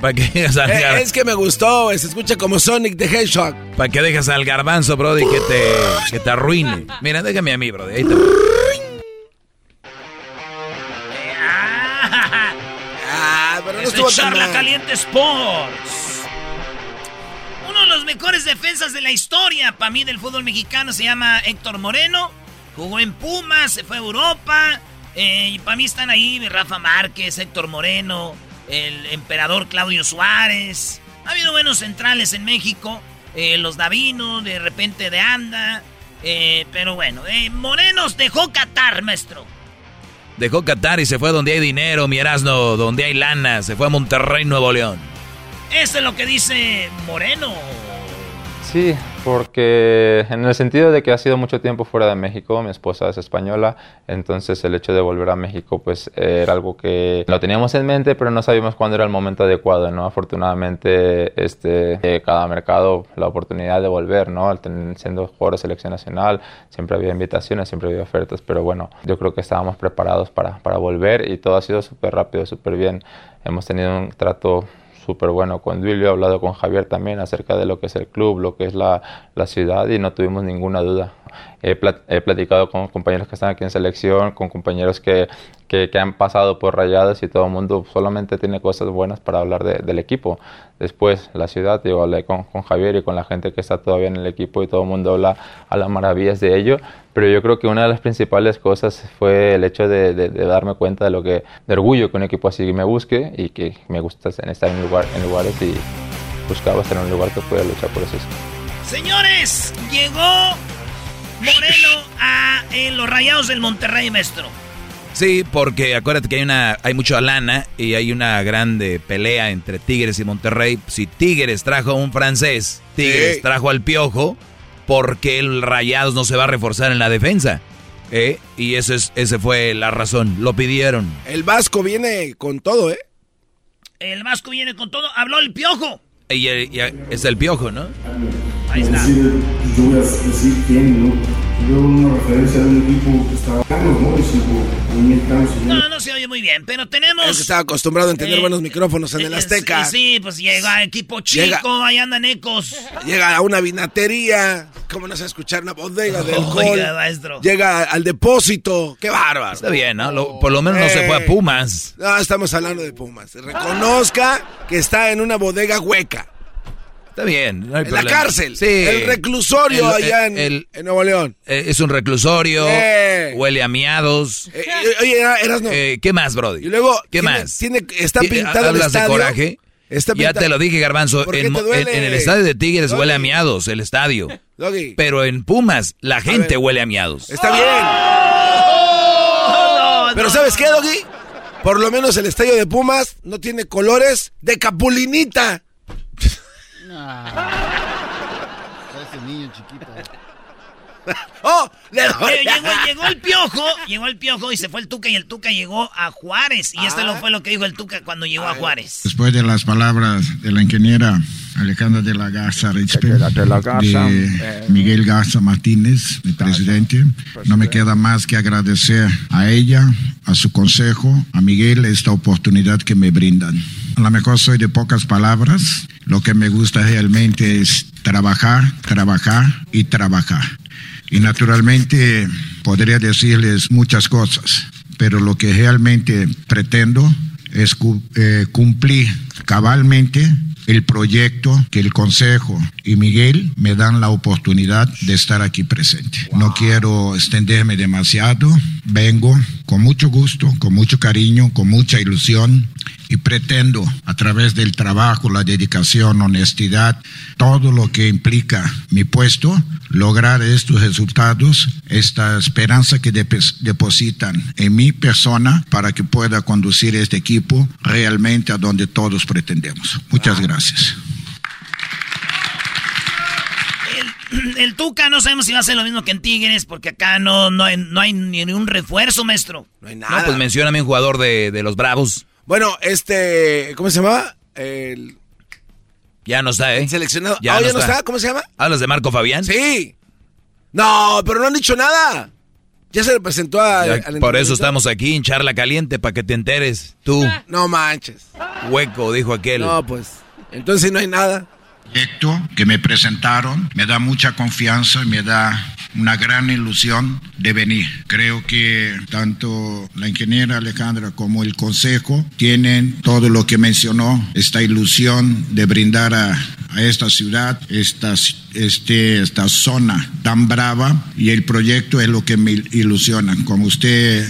¿Para qué dejas al Eh, garbanzo? Es que me gustó, se escucha como Sonic the Hedgehog. ¿Para qué dejas al garbanzo, Brody, que te, que te arruine? Mira, déjame a mí, Brody. Ahí te... Ah, pero no de estuvo Charla mal. Caliente Sports. Uno de los mejores defensas de la historia para mí del fútbol mexicano se llama Héctor Moreno. Jugó en Pumas, se fue a Europa. Eh, y para mí están ahí Rafa Márquez, Héctor Moreno, el emperador Claudio Suárez. Ha habido buenos centrales en México. eh, los Davino, de repente de Anda. eh, pero bueno, eh, Morenos dejó Qatar, maestro. Dejó Qatar y se fue donde hay dinero, mi Erasno, donde hay lana. Se fue a Monterrey, Nuevo León. Eso es lo que dice Moreno. Sí, porque en el sentido de que ha sido mucho tiempo fuera de México, mi esposa es española, entonces el hecho de volver a México pues era algo que lo teníamos en mente, pero no sabíamos cuándo era el momento adecuado, ¿no? Afortunadamente, este, eh, cada mercado la oportunidad de volver, ¿no? Siendo jugador de selección nacional, siempre había invitaciones, siempre había ofertas, pero bueno, yo creo que estábamos preparados para, para volver y todo ha sido súper rápido, súper bien. Hemos tenido un trato súper bueno con Duilio, he hablado con Javier también acerca de lo que es el club, lo que es la, la ciudad y no tuvimos ninguna duda. He, plat- he platicado con compañeros que están aquí en selección, con compañeros que, que, han pasado por rayadas y todo el mundo solamente tiene cosas buenas para hablar de- del equipo. Después, la ciudad, yo hablé con, con Javier y con la gente que está todavía en el equipo y todo el mundo habla a las maravillas de ello, pero yo creo que una de las principales cosas fue el hecho de, de- de darme cuenta de lo que, de orgullo que un equipo así me busque y que me gusta estar en, lugar, en lugares y buscaba estar en un lugar que pueda luchar por eso. Señores, llegó Moreno a eh, los Rayados del Monterrey, maestro. Sí, porque acuérdate que hay una, hay mucha lana y hay una grande pelea entre Tigres y Monterrey. Si Tigres trajo a un francés, Tigres Sí. trajo al Piojo, porque el Rayados no se va a reforzar en la defensa. ¿eh? Y ese, es, ese fue la razón. Lo pidieron. El Vasco viene con todo, ¿eh? El Vasco viene con todo. Habló el piojo. Y, es el piojo, ¿no? Ahí está. yo voy a decir quién, ¿no? Yo una referencia de un equipo que estaba ¿no? No, no se oye muy bien, pero tenemos... Es que estaba acostumbrado a tener eh, buenos micrófonos en el Azteca. Sí, pues llega equipo chico, ahí andan ecos. Llega a una vinatería, ¿cómo no se escuchar una bodega del alcohol? Llega al depósito, qué bárbaro. Está bien, ¿no? por lo menos no se fue a eh, Pumas. No, estamos hablando de Pumas. Reconozca que está en una bodega hueca. Está bien, no hay en la cárcel. Sí. El reclusorio allá en, Nuevo León. Eh, es un reclusorio. Huele a miados. Eh, oye, eras no. Eh, ¿Qué más, Brody? Y luego. ¿Qué más? Tiene, está pintado ¿Hablas el estadio? de coraje? ya te lo dije, Garbanzo. En, el estadio de Tigres huele a miados, el estadio. Pero en Pumas, la gente huele a miados. Está bien. Pero ¿sabes qué, Doggy? Por lo menos el estadio de Pumas no tiene colores de capulinita. Ese niño chiquito. ¡Oh! llegó, llegó, el piojo, llegó el piojo y se fue el Tuca y el Tuca llegó a Juárez. Y esto ah. fue lo que dijo el Tuca cuando llegó a, Juárez. Después de las palabras de la ingeniera Alejandra de la Garza de, eh, Miguel Garza Martínez, mi presidente, no me queda más que agradecer a ella, a su consejo, a Miguel esta oportunidad que me brindan. A lo mejor soy de pocas palabras. Lo que me gusta realmente es trabajar, trabajar y trabajar. Y naturalmente podría decirles muchas cosas, pero lo que realmente pretendo es eh, cumplir cabalmente el proyecto que el Consejo y Miguel me dan la oportunidad de estar aquí presente. No quiero extenderme demasiado, vengo con mucho gusto, con mucho cariño, con mucha ilusión y pretendo a través del trabajo, la dedicación, honestidad, todo lo que implica mi puesto, lograr estos resultados, esta esperanza que depositan en mi persona para que pueda conducir este equipo realmente a donde todos pretendemos. Muchas gracias. El, Tuca no sabemos si va a ser lo mismo que en Tigres, porque acá no, no, hay, no hay ni un refuerzo, maestro. No hay nada. No, pues mencioname un jugador de, de los Bravos. Bueno, este, ¿cómo se llama? El... Ya no está, ¿eh? seleccionado. Ya, ah, no, ya no está. ¿Cómo se llama? ¿Hablas de Marco Fabián? Sí. No, pero no han dicho nada. Ya se le presentó a, Por eso estamos aquí en charla caliente, para que te enteres. Tú. No manches. Hueco, dijo aquel. No, pues. Entonces no hay nada. Proyecto que me presentaron me da mucha confianza, me da una gran ilusión de venir. Creo que tanto la ingeniera Alejandra como el consejo tienen todo lo que mencionó, esta ilusión de brindar a, esta ciudad, esta, este, esta zona tan brava y el proyecto es lo que me ilusiona. Como usted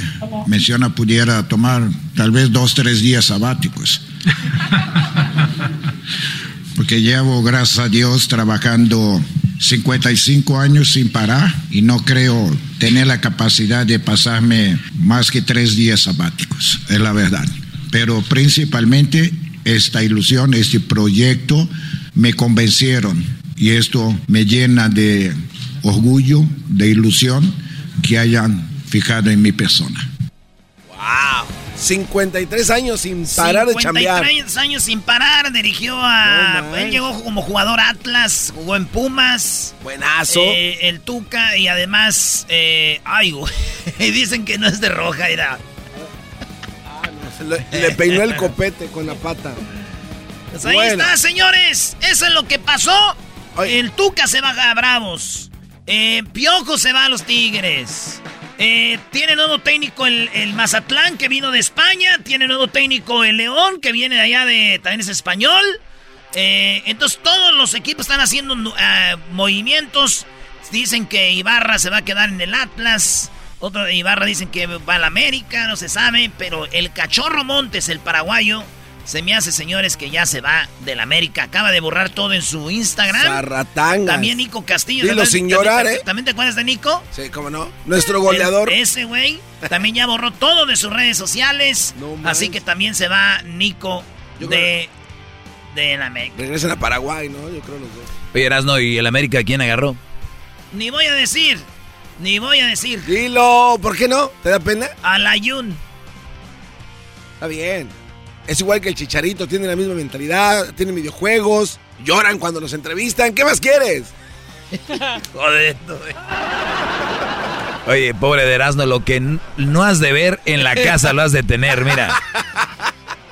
menciona, pudiera tomar tal vez dos, tres días sabáticos. Porque llevo, gracias a Dios, trabajando 55 años sin parar y no creo tener la capacidad de pasarme más que tres días sabáticos, es la verdad. Pero principalmente esta ilusión, este proyecto me convencieron y esto me llena de orgullo, de ilusión que hayan fijado en mi persona. 53 años sin parar de chambear. 53 años sin parar, dirigió a... él llegó como jugador Atlas, jugó en Pumas. Buenazo. Eh, el Tuca y además... Eh, ay, güey, dicen que no es de roja, era... Ah, le, peinó el copete con la pata. Pues ahí está, señores. Eso es lo que pasó. El Tuca se va a Bravos. Eh, Piojo se va a los Tigres. Eh, tiene nuevo técnico el, Mazatlán, que vino de España. Tiene nuevo técnico el León, que viene de allá de. también es español. Eh, entonces todos los equipos están haciendo uh, movimientos. Dicen que Ibarra se va a quedar en el Atlas. Otro de Ibarra dicen que va al América, no se sabe. Pero el cachorro Montes, el paraguayo, se me hace, señores, que ya se va del América. Acaba de borrar todo en su Instagram. Zarratangas. También Nico Castillo. Dilo sin llorar, ¿eh? ¿También te acuerdas de Nico? Sí, cómo no. Nuestro goleador. ese güey también ya borró todo de sus redes sociales. así que también se va Nico de, de la América. Regresan a Paraguay, ¿no? Yo creo los dos. Oye, Erasno, ¿y el América quién agarró? Ni voy a decir. Ni voy a decir. Dilo, ¿por qué no? ¿Te da pena? Alayun. Está bien. Es igual que el Chicharito, tiene la misma mentalidad, tienen videojuegos, lloran cuando los entrevistan. ¿Qué más quieres? Joder, Oye, pobre de Erasmo, lo que no has de ver en la casa lo has de tener, mira.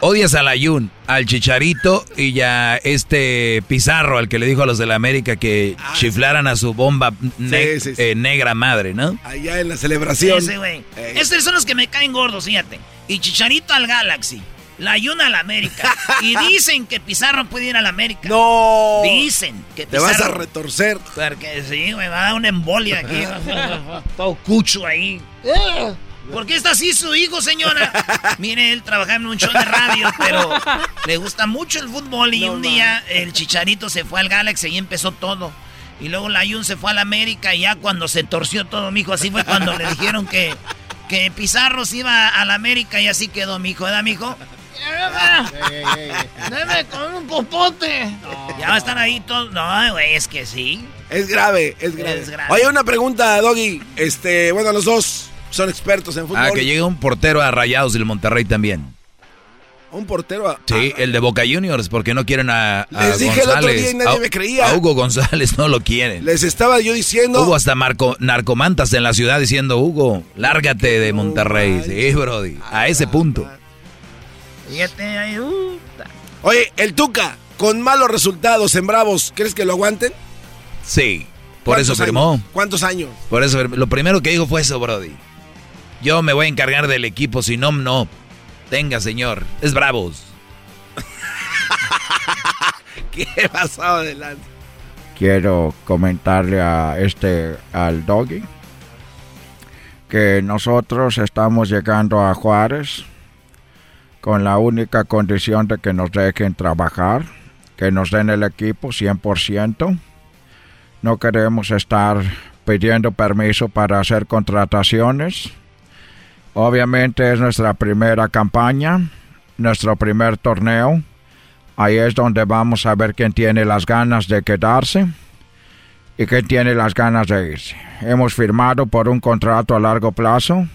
Odias al Ayun, al Chicharito y ya este Pizarro, al que le dijo a los de la América que ah, chiflaran a su bomba eh, negra madre, ¿no? Allá en la celebración. Sí, güey. Estos son los que me caen gordos, fíjate. Y Chicharito al Galaxy. La Ayun al América. y dicen que Pizarro puede ir al América. No. Dicen que Pizarro. Te vas a retorcer. Porque sí, me va a dar una embolia aquí. Todo cucho ahí. ¿Por qué está así su hijo, señora? Mire, él trabajaba en un show de radio, pero le gusta mucho el fútbol y un día el Chicharito se fue al Galaxy y empezó todo. Y luego la Ayun se fue al América y ya cuando se torció todo, mijo, así fue cuando le dijeron que, que Pizarro se iba al América y así quedó, mijo, ¿verdad, mijo? Deme con un popote. Ya va a estar ahí todo. No, güey, es que sí. Es grave, es grave. Es grave. Oye, una pregunta, Doggy. Este, bueno, los dos son expertos en fútbol. Ah, que llegue un portero a Rayados del Monterrey también. Un portero a... Sí, el de Boca Juniors, porque no quieren a, a Les dije el otro día y nadie me creía. A Hugo González no lo quieren. Les estaba yo diciendo... Hubo hasta Marco, narcomantas en la ciudad diciendo, Hugo, lárgate de Monterrey. sí, Brody, a ese punto. Fíjate, Oye, el Tuca, con malos resultados en Bravos, ¿crees que lo aguanten? Sí, por eso firmó. ¿Cuántos años? Por eso, lo primero que dijo fue eso, Brody. Yo me voy a encargar del equipo, si no, no. Tenga, señor. Es bravos. ¿Qué pasado adelante? Quiero comentarle a este, al doggy, que nosotros estamos llegando a Juárez con la única condición de que nos dejen trabajar, que nos den el equipo 100%. No queremos estar pidiendo permiso para hacer contrataciones Obviamente es nuestra primera campaña, nuestro primer torneo. Ahí es donde vamos a ver quién tiene las ganas de quedarse y quién tiene las ganas de irse. Hemos firmado por un contrato a largo plazo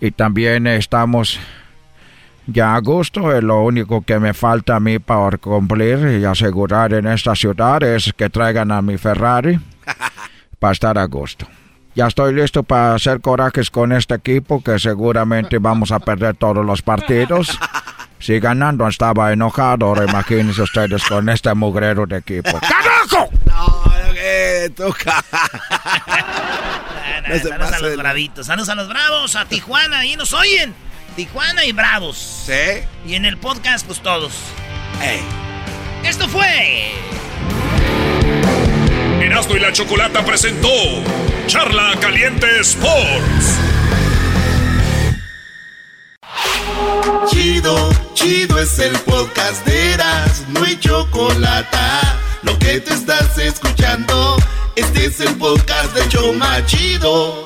y también estamos ya a gusto. Lo único que me falta a mí para cumplir y asegurar en esta ciudad es que traigan a mi Ferrari para estar a gusto. Ya estoy listo para hacer corajes con este equipo que seguramente vamos a perder todos los partidos. Si ganando estaba enojado, ahora imagínense ustedes con este mugrero de equipo. ¡Carajo! No, que toca. saludos a los bravitos, saludos a los bravos, a Tijuana, ahí nos oyen. Tijuana y bravos. Sí. Y en el podcast, pues todos. Esto fue Erasmo y la Chocolata presentó Charla Caliente Sports. Chido, chido es el podcast de Erasmo y Chocolata. Lo que te estás escuchando, este es el podcast de Choma Chido.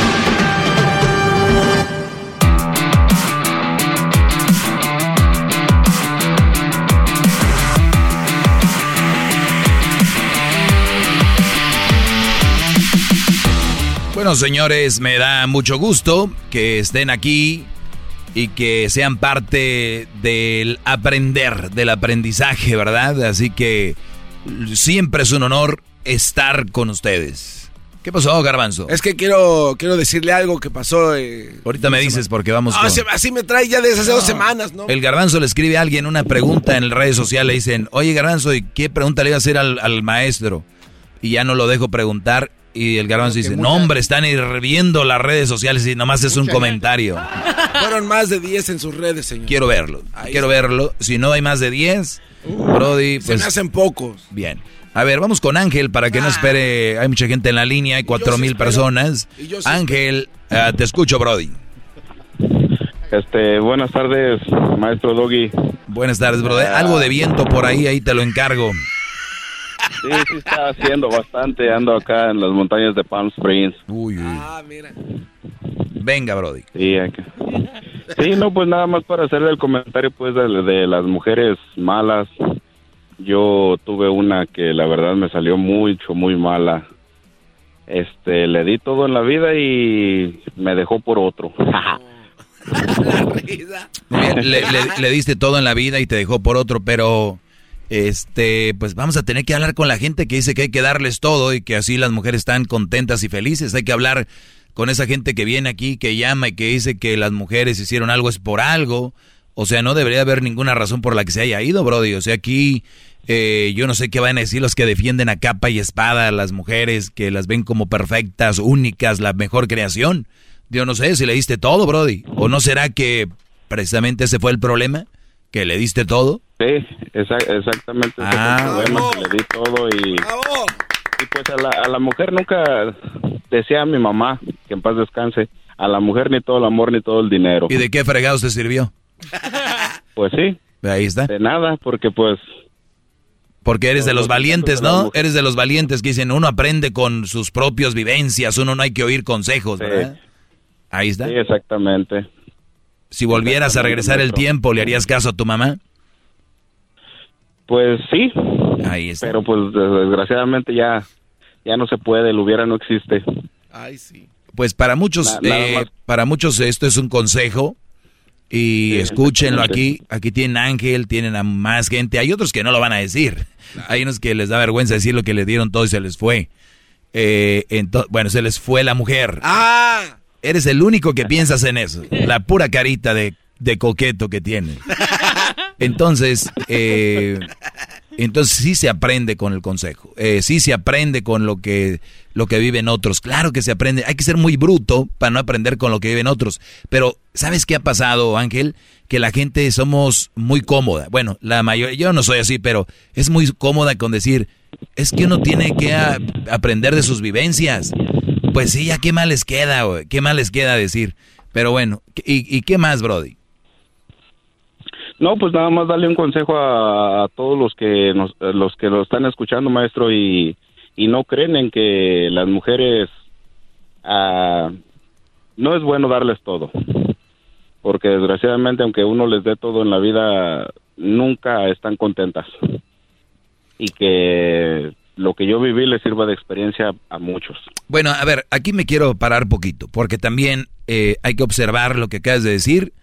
Bueno, señores, me da mucho gusto que estén aquí y que sean parte del aprender, del aprendizaje, ¿verdad? Así que siempre es un honor estar con ustedes. ¿Qué pasó, Garbanzo? Es que quiero, quiero decirle algo que pasó. Eh, Ahorita me dices porque vamos. Ah, así me trae ya desde hace dos semanas, ¿no? El Garbanzo le escribe a alguien una pregunta en las redes sociales. Le dicen, oye, Garbanzo, ¿y qué pregunta le iba a hacer al, al maestro? Y ya no lo dejo preguntar y el garbanzo dice, no hombre, están hirviendo las redes sociales y nomás es un comentario. Fueron más de 10 en sus redes, señor. Quiero verlo, quiero verlo. Si no hay más de 10, Brody, pues... Se me hacen pocos. Bien. A ver, vamos con Ángel para que no ah. espere. Hay mucha gente en la línea, hay cuatro mil personas. Ángel, ah, te escucho, Brody. Este, buenas tardes, maestro Doggy. Buenas tardes, brother. Algo de viento por ahí, ahí te lo encargo. Sí, sí está haciendo bastante. Ando acá en las montañas de Palm Springs. Uy, uy. Ah, mira. Venga, Brody. Sí, sí, no, pues nada más para hacerle el comentario pues de, de las mujeres malas. Yo tuve una que la verdad me salió mucho, muy mala. Este, le di todo en la vida y me dejó por otro. le, le, diste todo en la vida y te dejó por otro, pero este, pues vamos a tener que hablar con la gente que dice que hay que darles todo y que así las mujeres están contentas y felices. Hay que hablar con esa gente que viene aquí, que llama y que dice que las mujeres hicieron algo es por algo. O sea, no debería haber ninguna razón por la que se haya ido, Brody. O sea, aquí eh, yo no sé qué van a decir los que defienden a capa y espada a las mujeres, que las ven como perfectas, únicas, la mejor creación. Yo no sé si le diste todo, Brody. ¿O no será que precisamente ese fue el problema? ¿Que le diste todo? Sí, exactamente. Ah, ese fue el problema, que le di todo y, y pues a la, a la mujer nunca decía a mi mamá, que en paz descanse, a la mujer ni todo el amor ni todo el dinero. ¿Y de qué fregado se sirvió? Pues sí. Ahí está. De nada, porque pues porque eres de los valientes, ¿no? Eres de los valientes que dicen, uno aprende con sus propias vivencias, uno no hay que oír consejos, ¿verdad? Ahí está. Sí, exactamente. Si volvieras a regresar el tiempo, ¿le harías caso a tu mamá? Pues sí. Ahí está. Pero pues desgraciadamente ya, ya no se puede, el hubiera no existe. Ay, sí. Pues para muchos, eh, para muchos esto es un consejo y escúchenlo aquí. Aquí tienen Ángel, tienen a más gente. Hay otros que no lo van a decir. Hay unos que les da vergüenza decir lo que le dieron todo y se les fue. Eh, bueno, se les fue la mujer. ¡Ah! Eres el único que piensas en eso. La pura carita de, de coqueto que tiene. Entonces, eh, entonces sí se aprende con el consejo, eh, sí se aprende con lo que, lo que viven otros. Claro que se aprende, hay que ser muy bruto para no aprender con lo que viven otros. Pero, ¿sabes qué ha pasado, Ángel? Que la gente somos muy cómoda. Bueno, la mayoría, yo no soy así, pero es muy cómoda con decir, es que uno tiene que aprender de sus vivencias. Pues sí, ya qué mal les queda, qué mal les queda decir. Pero bueno, ¿y, qué más, Brody? No, pues nada más darle un consejo a, todos los que nos, los que lo están escuchando, maestro, y, y no creen en que las mujeres ah, no es bueno darles todo, porque desgraciadamente aunque uno les dé todo en la vida, nunca están contentas y que lo que yo viví les sirva de experiencia a muchos. Bueno, a ver, aquí me quiero parar poquito, porque también eh, hay que observar lo que acabas de decir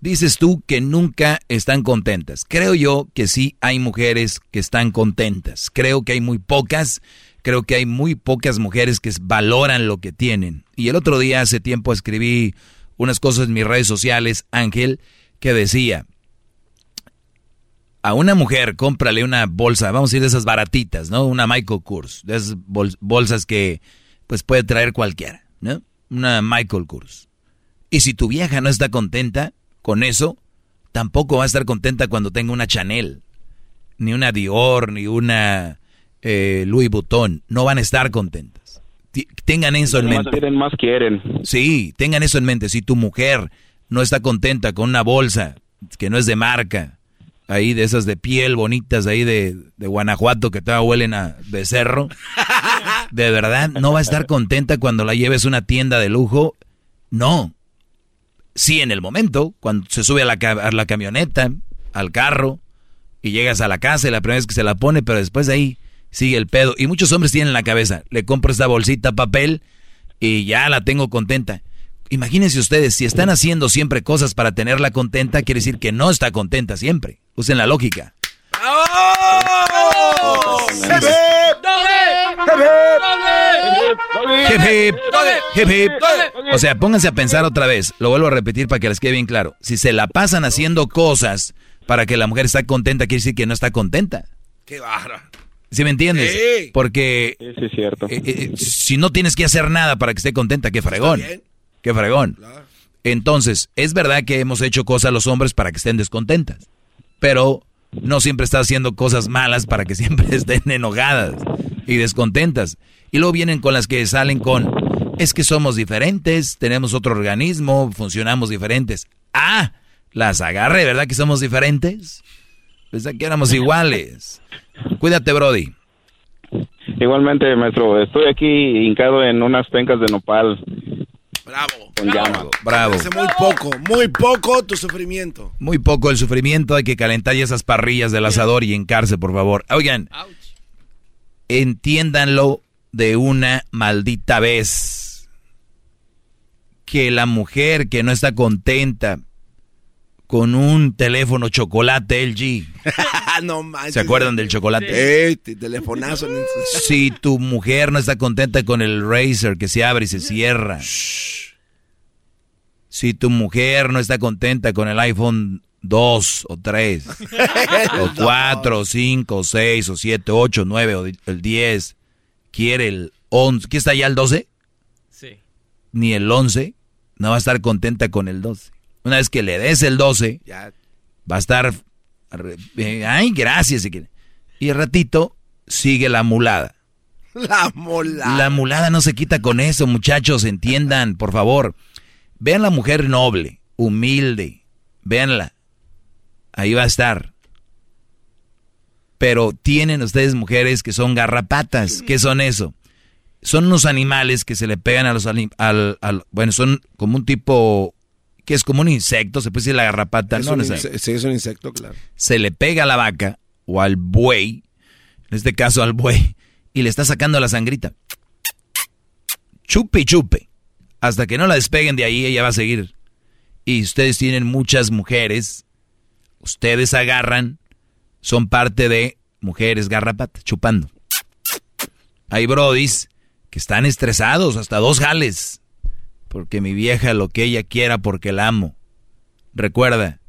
Dices tú que nunca están contentas. Creo yo que sí hay mujeres que están contentas. Creo que hay muy pocas. Creo que hay muy pocas mujeres que valoran lo que tienen. Y el otro día, hace tiempo, escribí unas cosas en mis redes sociales, Ángel, que decía, a una mujer cómprale una bolsa, vamos a decir de esas baratitas, ¿no? Una Michael Kors, de esas bolsas que pues puede traer cualquiera, ¿no? Una Michael Kors. Y si tu vieja no está contenta, con eso, tampoco va a estar contenta cuando tenga una Chanel, ni una Dior, ni una eh, Louis Vuitton. No van a estar contentas. tengan eso en mente. Quieren, más quieren. Sí, tengan eso en mente. Si tu mujer no está contenta con una bolsa que no es de marca, ahí de esas de piel bonitas, ahí de, de Guanajuato que todavía huelen a becerro, de verdad no va a estar contenta cuando la lleves a una tienda de lujo. No, sí en el momento, cuando se sube a la, la camioneta, al carro, y llegas a la casa y la primera vez que se la pone, pero después de ahí sigue el pedo. Y muchos hombres tienen en la cabeza, le compro esta bolsita papel y ya la tengo contenta. Imagínense ustedes, si están haciendo siempre cosas para tenerla contenta, quiere decir que no está contenta siempre. Usen la lógica. O sea, pónganse a pensar otra vez. Lo vuelvo a repetir para que les quede bien claro. Si se la pasan haciendo cosas para que la mujer esté contenta, quiere decir que no está contenta. Qué barra. ¿Sí me entiendes? Porque es cierto. Eh, eh, si no tienes que hacer nada para que esté contenta, qué fregón. Qué fregón. Entonces, es verdad que hemos hecho cosas a los hombres para que estén descontentas. Pero no siempre está haciendo cosas malas para que siempre estén enojadas y descontentas. Y luego vienen con las que salen con, es que somos diferentes, tenemos otro organismo, funcionamos diferentes. Ah, las agarre, ¿verdad que somos diferentes? Pensé que éramos iguales. Cuídate, Brody. Igualmente, maestro, estoy aquí hincado en unas pencas de nopal. Bravo. Con llama. Bravo. Parece muy poco, muy poco tu sufrimiento. Muy poco el sufrimiento, hay que calentar ya esas parrillas del asador y encarse, por favor. Oigan, entiéndanlo de una maldita vez. Que la mujer que no está contenta con un teléfono chocolate LG. no manches. ¿Se acuerdan del chocolate? Eh, telefonazo. Si tu mujer no está contenta con el Razer que se abre y se cierra. Si tu mujer no está contenta con el iPhone 2 o 3 o 4 o 5 o 6 o 7, 8, 9 o el 10, quiere el 11. ¿Qué está ya el 12? Sí. Ni el 11, no va a estar contenta con el 12. Una vez que le des el 12, va a estar... eh, Ay, gracias. Y el ratito sigue la mulada. La mola. La mulada no se quita con eso, muchachos, entiendan, por favor. Vean la mujer noble, humilde, véanla. Ahí va a estar. Pero tienen ustedes mujeres que son garrapatas. ¿Qué son eso? Son unos animales que se le pegan a los al- bueno, son como un tipo que es como un insecto, se puede decir la garrapata, Es no sí, es un insecto, claro. se le pega a la vaca o al buey, en este caso al buey, y le está sacando la sangrita. Chupe y chupe. Hasta que no la despeguen de ahí, ella va a seguir. Y ustedes tienen muchas mujeres, ustedes agarran, son parte de mujeres garrapatas, chupando. Hay brodis que están estresados, hasta dos jales. Porque mi vieja lo que ella quiera porque la amo. Recuerda,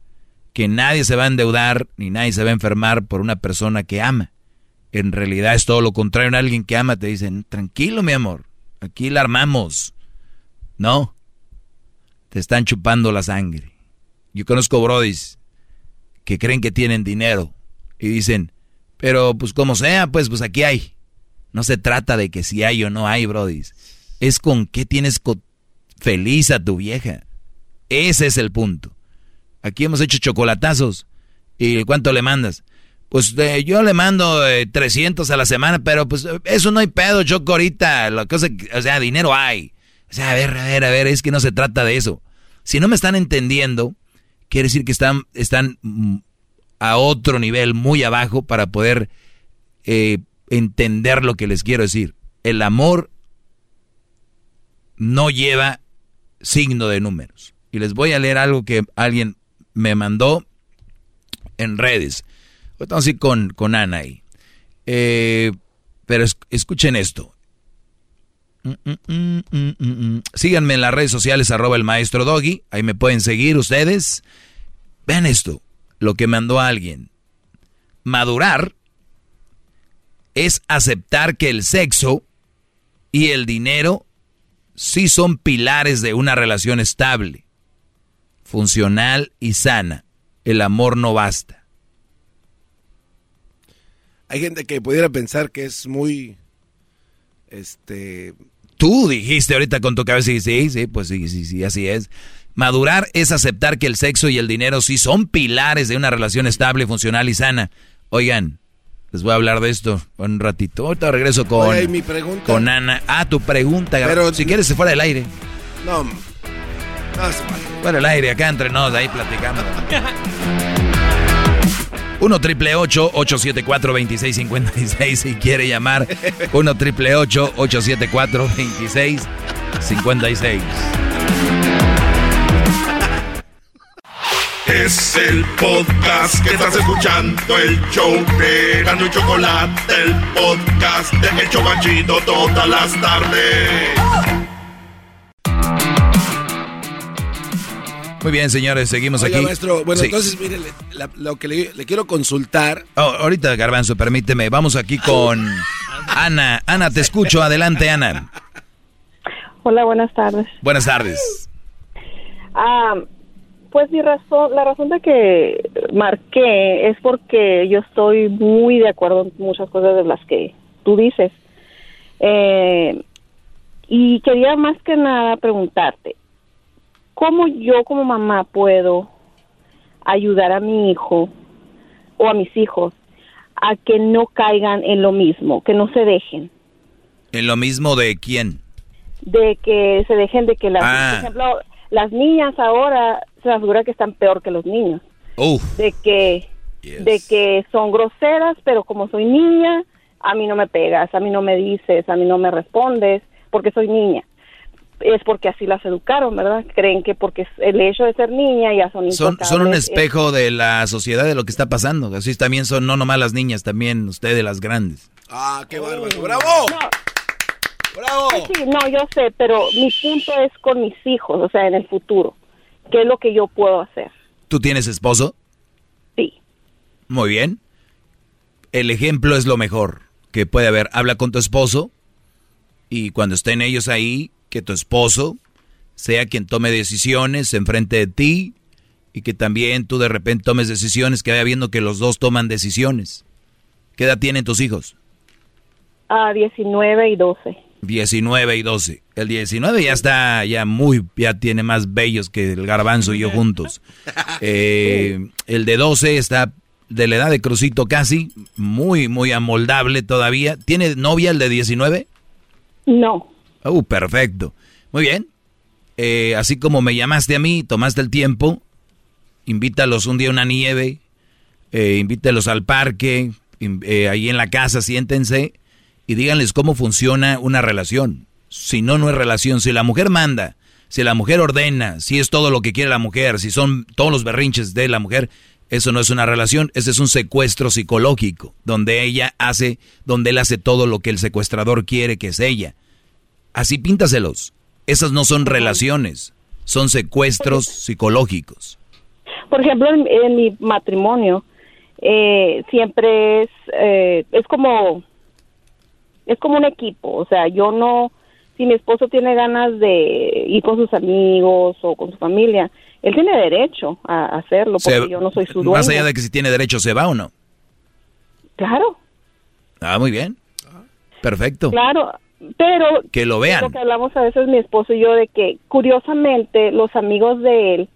que nadie se va a endeudar ni nadie se va a enfermar por una persona que ama. En realidad es todo lo contrario. En alguien que ama te dicen, tranquilo mi amor, aquí la armamos. No, te están chupando la sangre. Yo conozco brodis que creen que tienen dinero y dicen, pero pues como sea, pues pues aquí hay. No se trata de que si hay o no hay, brodis. Es con qué tienes co- feliz a tu vieja. Ese es el punto. Aquí hemos hecho chocolatazos. ¿Y cuánto le mandas? Pues eh, yo le mando eh, 300 a la semana, pero pues eso no hay pedo, Choco, ahorita. La cosa, o sea, dinero hay. O sea, a ver, a ver, a ver, es que no se trata de eso. Si no me están entendiendo, quiere decir que están, están mm, a otro nivel, muy abajo, para poder eh, entender lo que les quiero decir. El amor no lleva signo de números. Y les voy a leer algo que alguien me mandó en redes. Estamos así con, con Ana ahí. Eh, pero es- escuchen esto. Mm, mm, mm. Síganme en las redes sociales, arroba el maestro Doggy. Ahí me pueden seguir ustedes. Vean esto, lo que mandó alguien. Madurar es aceptar que el sexo y el dinero sí son pilares de una relación estable, funcional y sana. El amor no basta. Hay gente que pudiera pensar que es muy. Este. Tú dijiste ahorita con tu cabeza y sí, sí, pues sí, sí, sí, así es. Madurar es aceptar que el sexo y el dinero sí son pilares de una relación estable, funcional y sana. Oigan, les voy a hablar de esto un ratito. Ahorita regreso con, Oye, ¿y mi pregunta? con Ana. Ah, tu pregunta. Pero si quieres, se fuera del aire. No. No. Fuera del aire, acá entre nos, ahí platicamos. 1 triple 874 2656 si quiere llamar. 1 triple 874 2656 Es el podcast que estás escuchando, el show de Gano y Chocolate, el podcast de El Chobachito todas las tardes. Muy bien, señores, seguimos Oiga, aquí. maestro, bueno, Sí. entonces, mire, le- la- lo que le, le quiero consultar. Oh, ahorita, Garbanzo, permíteme. Vamos aquí con Ana. Ana, te escucho. Adelante, Ana. Hola, buenas tardes. Buenas tardes. Ah, pues mi razón, la razón de que marqué es porque yo estoy muy de acuerdo en muchas cosas de las que tú dices. Eh, y quería más que nada preguntarte, ¿cómo yo como mamá puedo ayudar a mi hijo o a mis hijos a que no caigan en lo mismo, que no se dejen? ¿En lo mismo de quién? De que se dejen de que las, Ah. por ejemplo, las niñas ahora se asegura que están peor que los niños. Uf. De que de que son groseras, pero como soy niña, a mí no me pegas, a mí no me dices, a mí no me respondes, porque soy niña. Es porque así las educaron, ¿verdad? Creen que porque el hecho de ser niña ya son Son, son un Es- espejo de la sociedad, de lo que está pasando. Así también son no nomás las niñas, también ustedes las grandes. Ah, qué bárbaro. ¡Bravo! ¡Bravo! Sí, sí, no, yo sé, pero mi punto es con mis hijos, o sea, en el futuro. ¿Qué es lo que yo puedo hacer? ¿Tú tienes esposo? Sí. Muy bien. El ejemplo es lo mejor que puede haber. Habla con tu esposo y cuando estén ellos ahí, que tu esposo sea quien tome decisiones enfrente de ti y que también tú de repente tomes decisiones, que vaya viendo que los dos toman decisiones. ¿Qué edad tienen tus hijos? A 19 y 12. 19 y 12. El 19 ya está, ya muy, ya tiene más bellos que el garbanzo y yo juntos. Eh, el de 12 está de la edad de Crucito casi, muy, muy amoldable todavía. ¿Tiene novia el de 19? No. Uh, perfecto. Muy bien. Eh, así como me llamaste a mí, tomaste el tiempo, invítalos un día a una nieve, eh, invítalos al parque, in- eh, ahí en la casa, siéntense y díganles cómo funciona una relación. Si no, no es relación. Si la mujer manda, si la mujer ordena, si es todo lo que quiere la mujer, si son todos los berrinches de la mujer, eso no es una relación, ese es un secuestro psicológico, donde ella hace, donde él hace todo lo que el secuestrador quiere que es ella. Así píntaselos. Esas no son relaciones, son secuestros psicológicos. Por ejemplo, en, en mi matrimonio eh, siempre es eh, es como es como un equipo, o sea, yo no si mi esposo tiene ganas de ir con sus amigos o con su familia, él tiene derecho a hacerlo porque Se- yo no soy su dueño. más allá de que si tiene derecho se va o no. Claro, Ah, muy bien. Perfecto. claro, pero Que lo es vean. lo que hablamos a veces mi esposo y yo de que curiosamente los amigos de él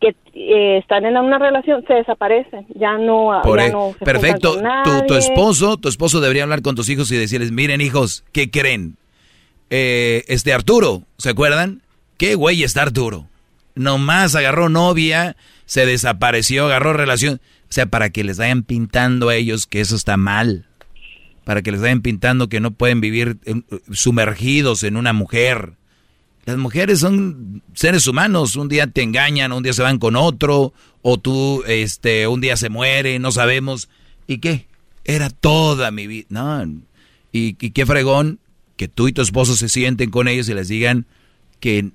que eh, están en una relación se desaparecen, ya no, Por ya e- no se perfecto. Tu, tu esposo, tu esposo debería hablar con tus hijos y decirles, miren hijos, ¿qué creen? Eh, este Arturo, ¿se acuerdan? ¿Qué güey está Arturo? Nomás agarró novia, se desapareció, agarró relación. O sea, para que les vayan pintando a ellos que eso está mal. Para que les vayan pintando que no pueden vivir sumergidos en una mujer. Las mujeres son seres humanos, un día te engañan, un día se van con otro, o tú, este, un día se muere, no sabemos. ¿Y qué? Era toda mi vida. No, y, y qué fregón que tú y tu esposo se sienten con ellos y les digan que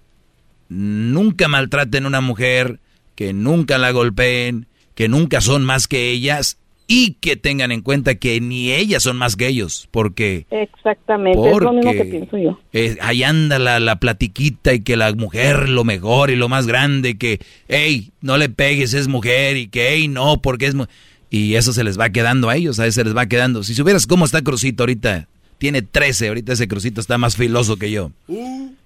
nunca maltraten a una mujer, que nunca la golpeen, que nunca son más que ellas y que tengan en cuenta que ni ellas son más que ellos, porque Exactamente, es lo mismo que pienso yo. eh, ahí anda la, la platiquita y que la mujer lo mejor y lo más grande, que, hey, no le pegues, es mujer, y que, hey, no, porque es... mu-". Y eso se les va quedando a ellos, a eso se les va quedando. Si supieras cómo está Crucito ahorita, tiene 13, ahorita ese Crucito está más filoso que yo.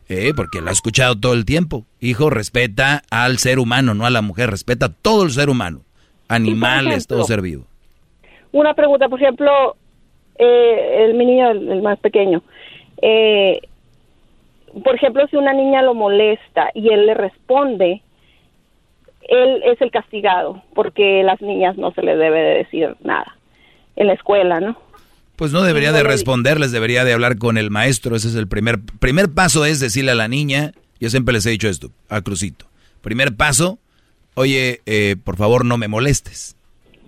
Eh, porque lo ha escuchado todo el tiempo. Hijo, respeta al ser humano, no a la mujer, respeta a todo el ser humano. Animales, todo ser vivo. Una pregunta, por ejemplo, eh, el mi niño, el, el más pequeño, eh, por ejemplo, si una niña lo molesta y él le responde, él es el castigado, porque las niñas no se les debe de decir nada en la escuela, ¿no? Pues no debería de le- responderles, debería de hablar con el maestro. Ese es el primer, primer paso es decirle a la niña, yo siempre les he dicho esto, a Crucito. Primer paso, oye, eh, por favor no me molestes.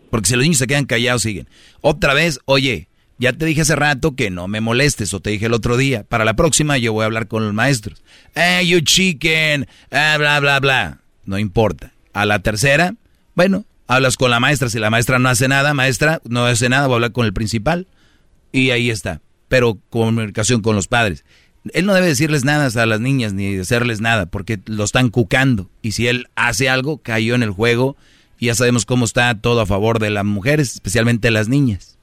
Porque si los niños se quedan callados, siguen. Otra vez, oye, ya te dije hace rato que no me molestes, o te dije el otro día. Para la próxima yo voy a hablar con los maestros. Hey, you chicken, ah, bla, bla, bla. No importa. A la tercera, bueno, hablas con la maestra. Si la maestra no hace nada, maestra, no hace nada, voy a hablar con el principal. Y ahí está. Pero comunicación con los padres. Él no debe decirles nada a las niñas ni hacerles nada porque lo están cucando. Y si él hace algo, cayó en el juego. Y ya sabemos cómo está todo a favor de las mujeres, especialmente las niñas.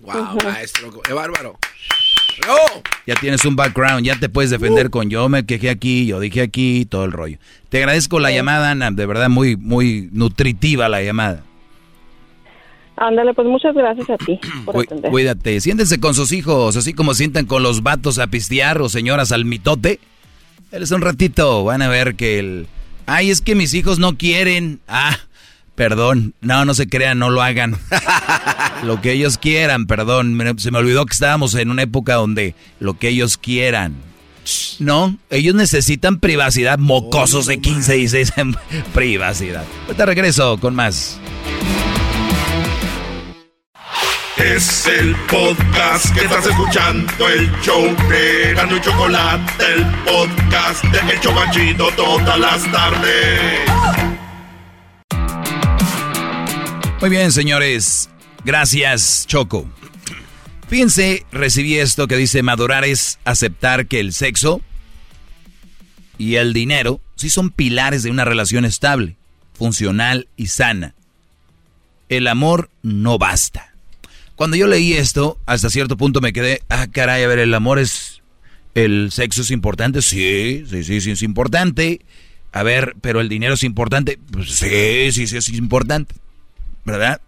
Wow, maestro, qué bárbaro. Ya tienes un background, ya te puedes defender con yo me quejé aquí, yo dije aquí, todo el rollo. Te agradezco la llamada, Ana, de verdad muy, muy nutritiva la llamada. Ándale, pues muchas gracias a ti por atender. Cuídate, siéntense con sus hijos, así como sientan con los vatos a pistear o señoras al mitote. Él un ratito, van a ver que el... Ay, es que mis hijos no quieren. Ah, perdón, no, no se crean, no lo hagan. lo que ellos quieran, perdón. Se me olvidó que estábamos en una época donde lo que ellos quieran. No, ellos necesitan privacidad, mocosos de 15 y 16 en privacidad. Te regreso con más. Es el podcast que estás escuchando, el show de Gano y Chocolate, el podcast de El Chocachito todas las tardes. Muy bien, señores. Gracias, Choco. Fíjense, recibí esto que dice madurar es aceptar que el sexo y el dinero sí son pilares de una relación estable, funcional y sana. El amor no basta. Cuando yo leí esto, hasta cierto punto me quedé, ah, caray, a ver, el amor es, el sexo es importante, sí, sí, sí, sí, es importante. A ver, pero el dinero es importante, pues sí, sí, sí, es importante, ¿verdad?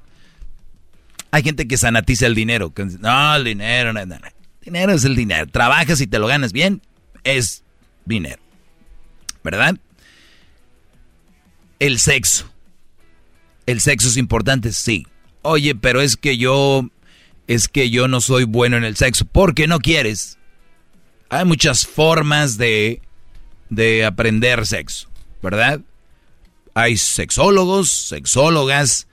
Hay gente que sanatiza el dinero, no, el dinero, no, no, no. Dinero es el dinero. Trabajas y te lo ganas bien, es dinero, ¿verdad? El sexo. ¿El sexo es importante? Sí. Oye, pero es que yo es que yo no soy bueno en el sexo. Porque no quieres. Hay muchas formas de, de aprender sexo, ¿verdad? Hay sexólogos, sexólogas,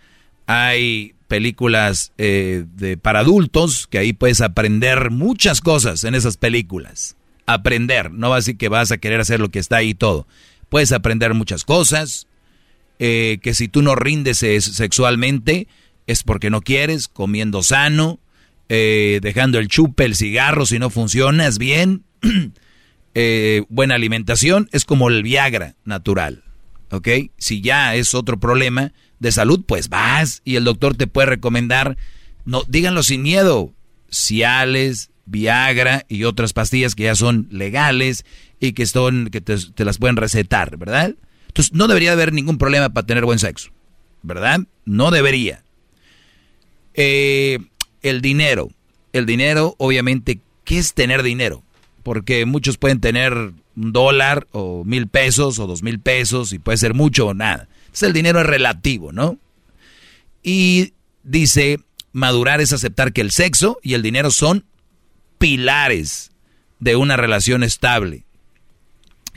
hay películas eh, de, para adultos que ahí puedes aprender muchas cosas en esas películas. Aprender, no va a decir que vas a querer hacer lo que está ahí todo. Puedes aprender muchas cosas, eh, que si tú no rindes sexualmente es porque no quieres, comiendo sano, eh, dejando el chupe, el cigarro, si no funcionas bien, eh, buena alimentación, es como el Viagra natural, ¿ok? Si ya es otro problema de salud, pues vas y el doctor te puede recomendar, no, díganlo sin miedo, Ciales, Viagra y otras pastillas que ya son legales y que, son, que te, las pueden recetar, ¿verdad? Entonces no debería haber ningún problema para tener buen sexo, ¿verdad? No debería. Eh, el dinero. El dinero, obviamente, ¿qué es tener dinero? Porque muchos pueden tener un dólar o mil pesos o dos mil pesos y puede ser mucho o nada. El dinero es relativo, ¿no? Y dice, madurar es aceptar que el sexo y el dinero son pilares de una relación estable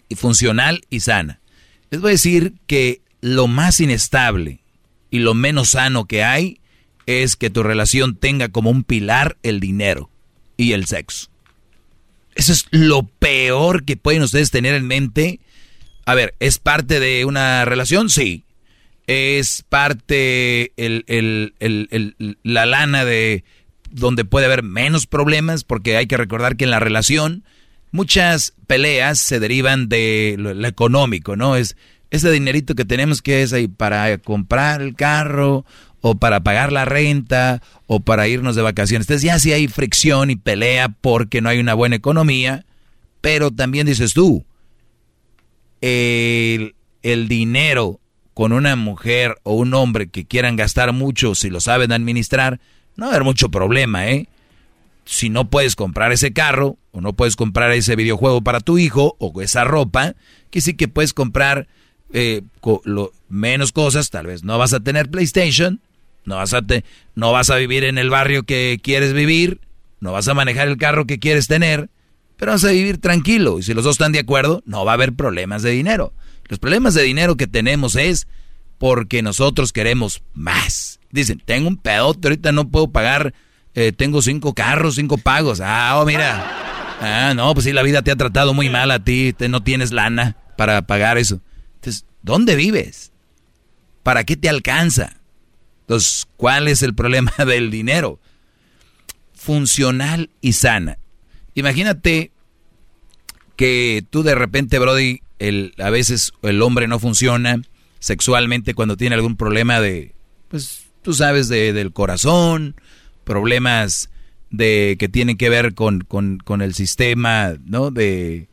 y funcional y sana. Les voy a decir que lo más inestable y lo menos sano que hay es que tu relación tenga como un pilar el dinero y el sexo. Eso es lo peor que pueden ustedes tener en mente. A ver, ¿es parte de una relación? Sí. ¿Es parte la lana de donde puede haber menos problemas? Porque hay que recordar que en la relación muchas peleas se derivan de lo, económico, ¿no? Es ese dinerito que tenemos que es ahí para comprar el carro o para pagar la renta o para irnos de vacaciones. Entonces ya sí hay fricción y pelea porque no hay una buena economía, pero también dices tú, el, el dinero con una mujer o un hombre que quieran gastar mucho si lo saben administrar, no va a haber mucho problema, ¿eh? Si no puedes comprar ese carro o no puedes comprar ese videojuego para tu hijo o esa ropa, que sí que puedes comprar eh, menos cosas, tal vez no vas a tener PlayStation, no vas, a no vas a vivir en el barrio que quieres vivir, no vas a manejar el carro que quieres tener, pero vas a vivir tranquilo. Y si los dos están de acuerdo, no va a haber problemas de dinero. Los problemas de dinero que tenemos es porque nosotros queremos más. Dicen, tengo un pedote, ahorita no puedo pagar, eh, tengo cinco carros, cinco pagos. Ah, oh, mira. Ah, no, pues sí, la vida te ha tratado muy mal a ti, te, no tienes lana para pagar eso. Entonces, ¿dónde vives? ¿Para qué te alcanza? Entonces, ¿cuál es el problema del dinero? Funcional y sana. Imagínate que tú de repente, Brody, el, a veces el hombre no funciona sexualmente cuando tiene algún problema de, pues, tú sabes, de, del corazón, problemas de que tienen que ver con, con, el sistema, ¿no? De,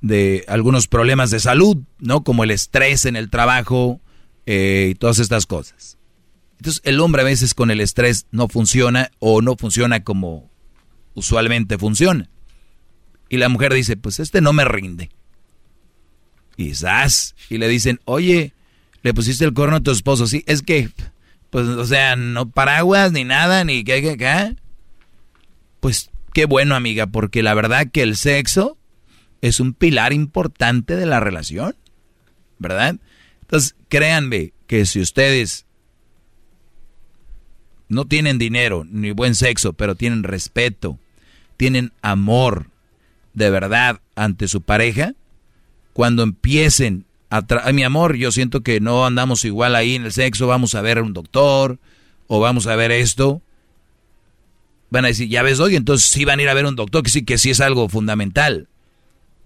de, algunos problemas de salud, ¿no? Como el estrés en el trabajo eh, y todas estas cosas. Entonces el hombre a veces con el estrés no funciona o no funciona como usualmente funciona. Y la mujer dice, pues este no me rinde. Y Y le dicen, oye, le pusiste el corno a tu esposo. Sí, es que, pues, o sea, no paraguas ni nada, ni qué, qué, qué. Pues qué bueno, amiga, porque la verdad que el sexo es un pilar importante de la relación, ¿verdad? Entonces, créanme que si ustedes no tienen dinero ni buen sexo, pero tienen respeto, tienen amor de verdad ante su pareja, cuando empiecen a, a mi amor, yo siento que no andamos igual ahí en el sexo, vamos a ver a un doctor o vamos a ver esto, van a decir, ya ves, hoy, entonces sí van a ir a ver un doctor, que sí, que sí es algo fundamental.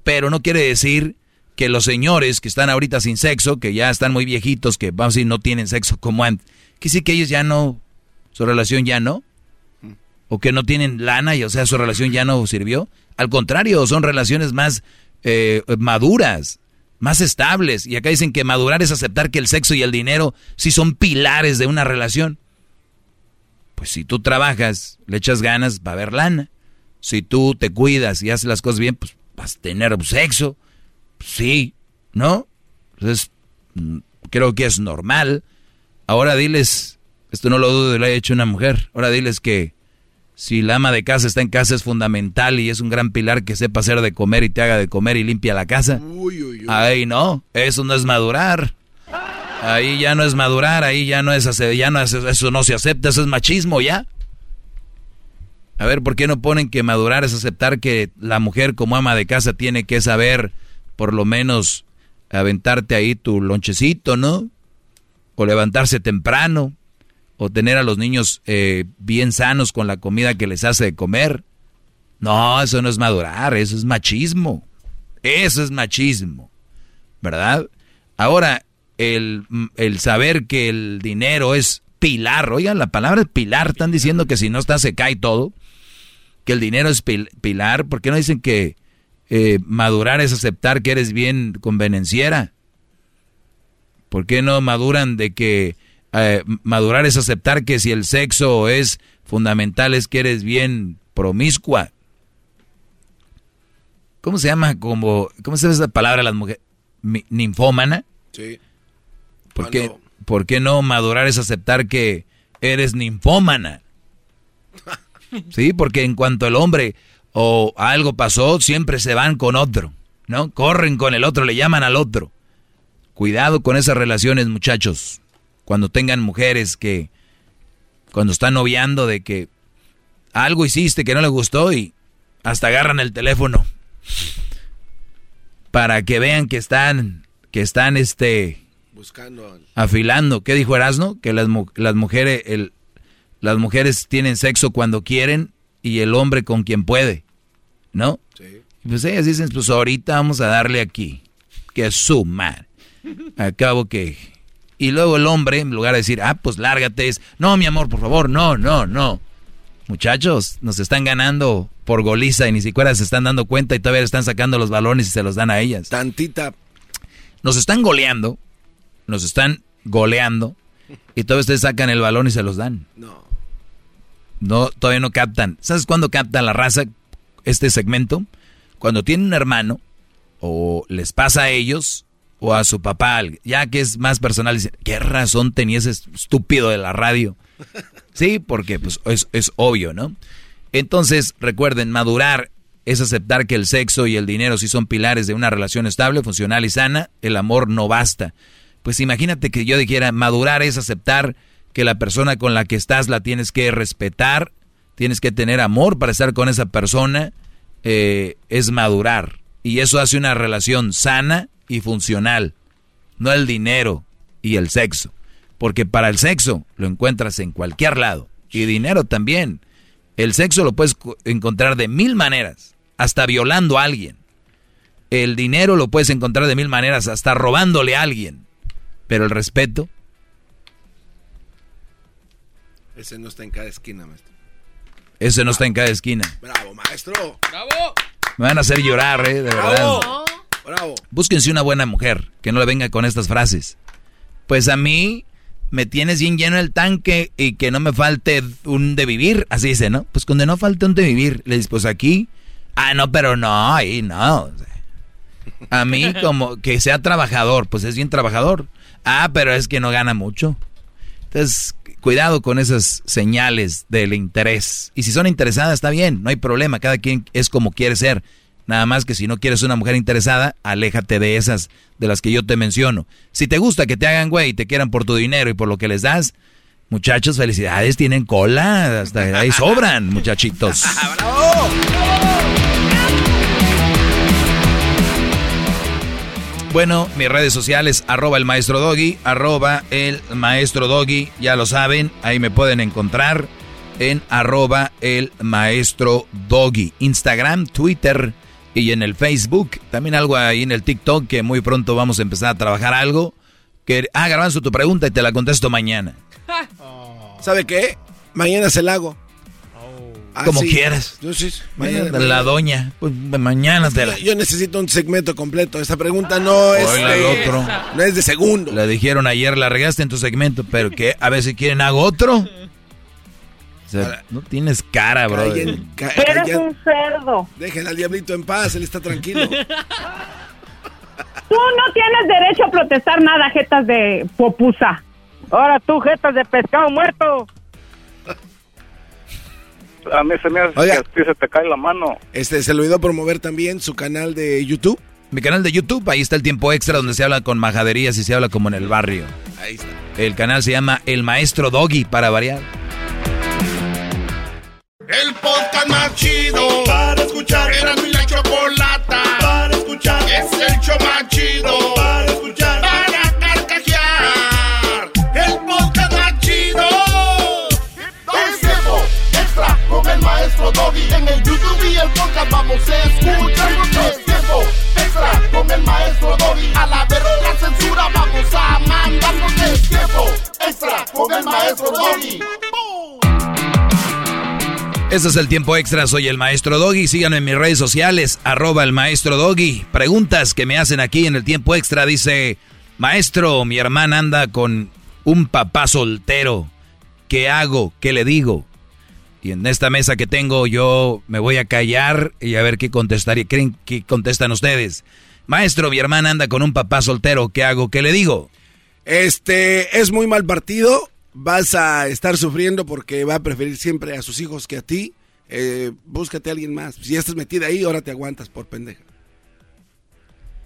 Pero no quiere decir que los señores que están ahorita sin sexo, que ya están muy viejitos, que vamos a decir no tienen sexo como antes, que sí que ellos ya no, su relación ya no, o que no tienen lana y o sea su relación ya no sirvió. Al contrario, son relaciones más eh, maduras, más estables. Y acá dicen que madurar es aceptar que el sexo y el dinero sí son pilares de una relación. Pues si tú trabajas, le echas ganas, va a haber lana. Si tú te cuidas y haces las cosas bien, pues vas a tener sexo. Sí, ¿no? Entonces, mm, creo que es normal. Ahora diles, esto no lo dudo lo haya hecho una mujer. Ahora diles que si la ama de casa está en casa es fundamental y es un gran pilar que sepa hacer de comer y te haga de comer y limpia la casa. Uy, Ahí no, eso no es madurar. Ahí ya no es madurar, ahí ya no es, ya no es, eso no se acepta, eso es machismo ya. A ver, ¿por qué no ponen que madurar es aceptar que la mujer como ama de casa tiene que saber por lo menos aventarte ahí tu lonchecito, ¿no? O levantarse temprano, o tener a los niños eh, bien sanos con la comida que les hace de comer. No, eso no es madurar, eso es machismo. Eso es machismo, ¿verdad? Ahora, el, saber que el dinero es pilar, oigan, la palabra es pilar, están diciendo que si no está se cae todo, que el dinero es pilar, ¿por qué no dicen que eh, madurar es aceptar que eres bien convenenciera? ¿Por qué no maduran de que eh, madurar es aceptar que si el sexo es fundamental es que eres bien promiscua? ¿Cómo se llama? Como, ¿Cómo se llama esa palabra las mujeres? ¿Ninfómana? Sí. ¿Por qué, no madurar es aceptar que eres ninfómana? Sí, porque en cuanto el hombre o algo pasó, siempre se van con otro, ¿no? Corren con el otro, le llaman al otro. Cuidado con esas relaciones, muchachos. Cuando tengan mujeres que, cuando están noviando de que algo hiciste que no le gustó y hasta agarran el teléfono para que vean que están, que están, este, Buscando. Afilando. ¿Qué dijo Erasno? Que las, las, mujeres, el, las mujeres tienen sexo cuando quieren y el hombre con quien puede. ¿No? Sí. Pues ellas dicen, pues ahorita vamos a darle aquí. Que es su madre. Acabo que... Y luego el hombre, en lugar de decir, ah, pues lárgate, es, no, mi amor, por favor, no, no, no. Muchachos, nos están ganando por goliza y ni siquiera se están dando cuenta y todavía están sacando los balones y se los dan a ellas. Tantita. Nos están goleando nos están goleando y todavía ustedes sacan el balón y se los dan. No. No, todavía no captan. ¿Sabes cuándo capta la raza este segmento? Cuando tienen un hermano o les pasa a ellos o a su papá, ya que es más personal, dicen, ¿qué razón tenía ese estúpido de la radio? Sí, porque pues es, es obvio, ¿no? Entonces, recuerden, madurar es aceptar que el sexo y el dinero sí son pilares de una relación estable, funcional y sana. El amor no basta. Pues imagínate que yo dijera, madurar es aceptar que la persona con la que estás la tienes que respetar, tienes que tener amor para estar con esa persona, eh, es madurar. Y eso hace una relación sana y funcional, no el dinero y el sexo. Porque para el sexo lo encuentras en cualquier lado. Y dinero también. El sexo lo puedes encontrar de mil maneras, hasta violando a alguien. El dinero lo puedes encontrar de mil maneras, hasta robándole a alguien. Pero el respeto. Ese no está en cada esquina, maestro. Ese no está en cada esquina. Bravo, maestro. Bravo. Me van a hacer llorar, ¿eh? De verdad. Bravo. Búsquense una buena mujer que no le venga con estas frases. Pues a mí me tienes bien lleno el tanque y que no me falte un de vivir. Así dice, ¿no? Pues cuando no falte un de vivir, le dices, pues aquí. Ah, no, pero no, ahí no. A mí como que sea trabajador, pues es bien trabajador. Ah, pero es que no gana mucho. Entonces, cuidado con esas señales del interés. Y si son interesadas, está bien, no hay problema. Cada quien es como quiere ser. Nada más que si no quieres una mujer interesada, aléjate de esas de las que yo te menciono. Si te gusta que te hagan güey y te quieran por tu dinero y por lo que les das, muchachos, felicidades, tienen cola, hasta ahí sobran, muchachitos. Bueno, mis redes sociales, arroba el maestro Doggy, arroba el maestro Doggy, ya lo saben, ahí me pueden encontrar en arroba el maestro Doggy, Instagram, Twitter y en el Facebook, también algo ahí en el TikTok que muy pronto vamos a empezar a trabajar algo. Que, ah, Garbanzo, tu pregunta y te la contesto mañana. ¿Sabe qué? Mañana se la hago. Ah, Como sí. quieras. Yo sí, Mañana, mañana- la doña, pues mañana te la... Yo necesito un segmento completo. Esta pregunta no es de, otro. no es de segundo. Le dijeron ayer, la regaste en tu segmento, pero que a ver si quieren hago otro. O sea, no tienes cara, bro. Callen, ca- Eres callen. un cerdo. Dejen al diablito en paz, él está tranquilo. Tú no tienes derecho a protestar nada, jetas de popusa. Ahora tú, jetas de pescado muerto. A mí se me hace Oiga. que a ti se te cae la mano. Este, se le olvidó promover también su canal de YouTube. Mi canal de YouTube, ahí está el tiempo extra donde se habla con majaderías y se habla como en el barrio. Ahí está. El canal se llama El Maestro Doggy, para variar. El podcast más chido para escuchar. Era mi la chocolata para escuchar. Es el show más chido para escuchar. Para carcajear. El podcast más chido. Es tiempo extra con el maestro Doggy. En el YouTube y el podcast vamos a escuchar. Es tiempo extra con el maestro Doggy. A la verga la censura vamos a mandar. Es tiempo extra con el maestro Doggy. Este es el tiempo extra, soy el Maestro Doggy. Síganme en mis redes sociales, arroba el Maestro Doggy. Preguntas que me hacen aquí en el tiempo extra. Dice, Maestro, mi hermana anda con un papá soltero. ¿Qué hago? ¿Qué le digo? Y en esta mesa que tengo yo me voy a callar y a ver qué contestaría. ¿Creen que contestan ustedes? Maestro, mi hermana anda con un papá soltero. ¿Qué hago? ¿Qué le digo? Este es muy mal partido. Vas a estar sufriendo porque va a preferir siempre a sus hijos que a ti. Eh, búscate a alguien más. Si ya estás metida ahí, ahora te aguantas por pendeja.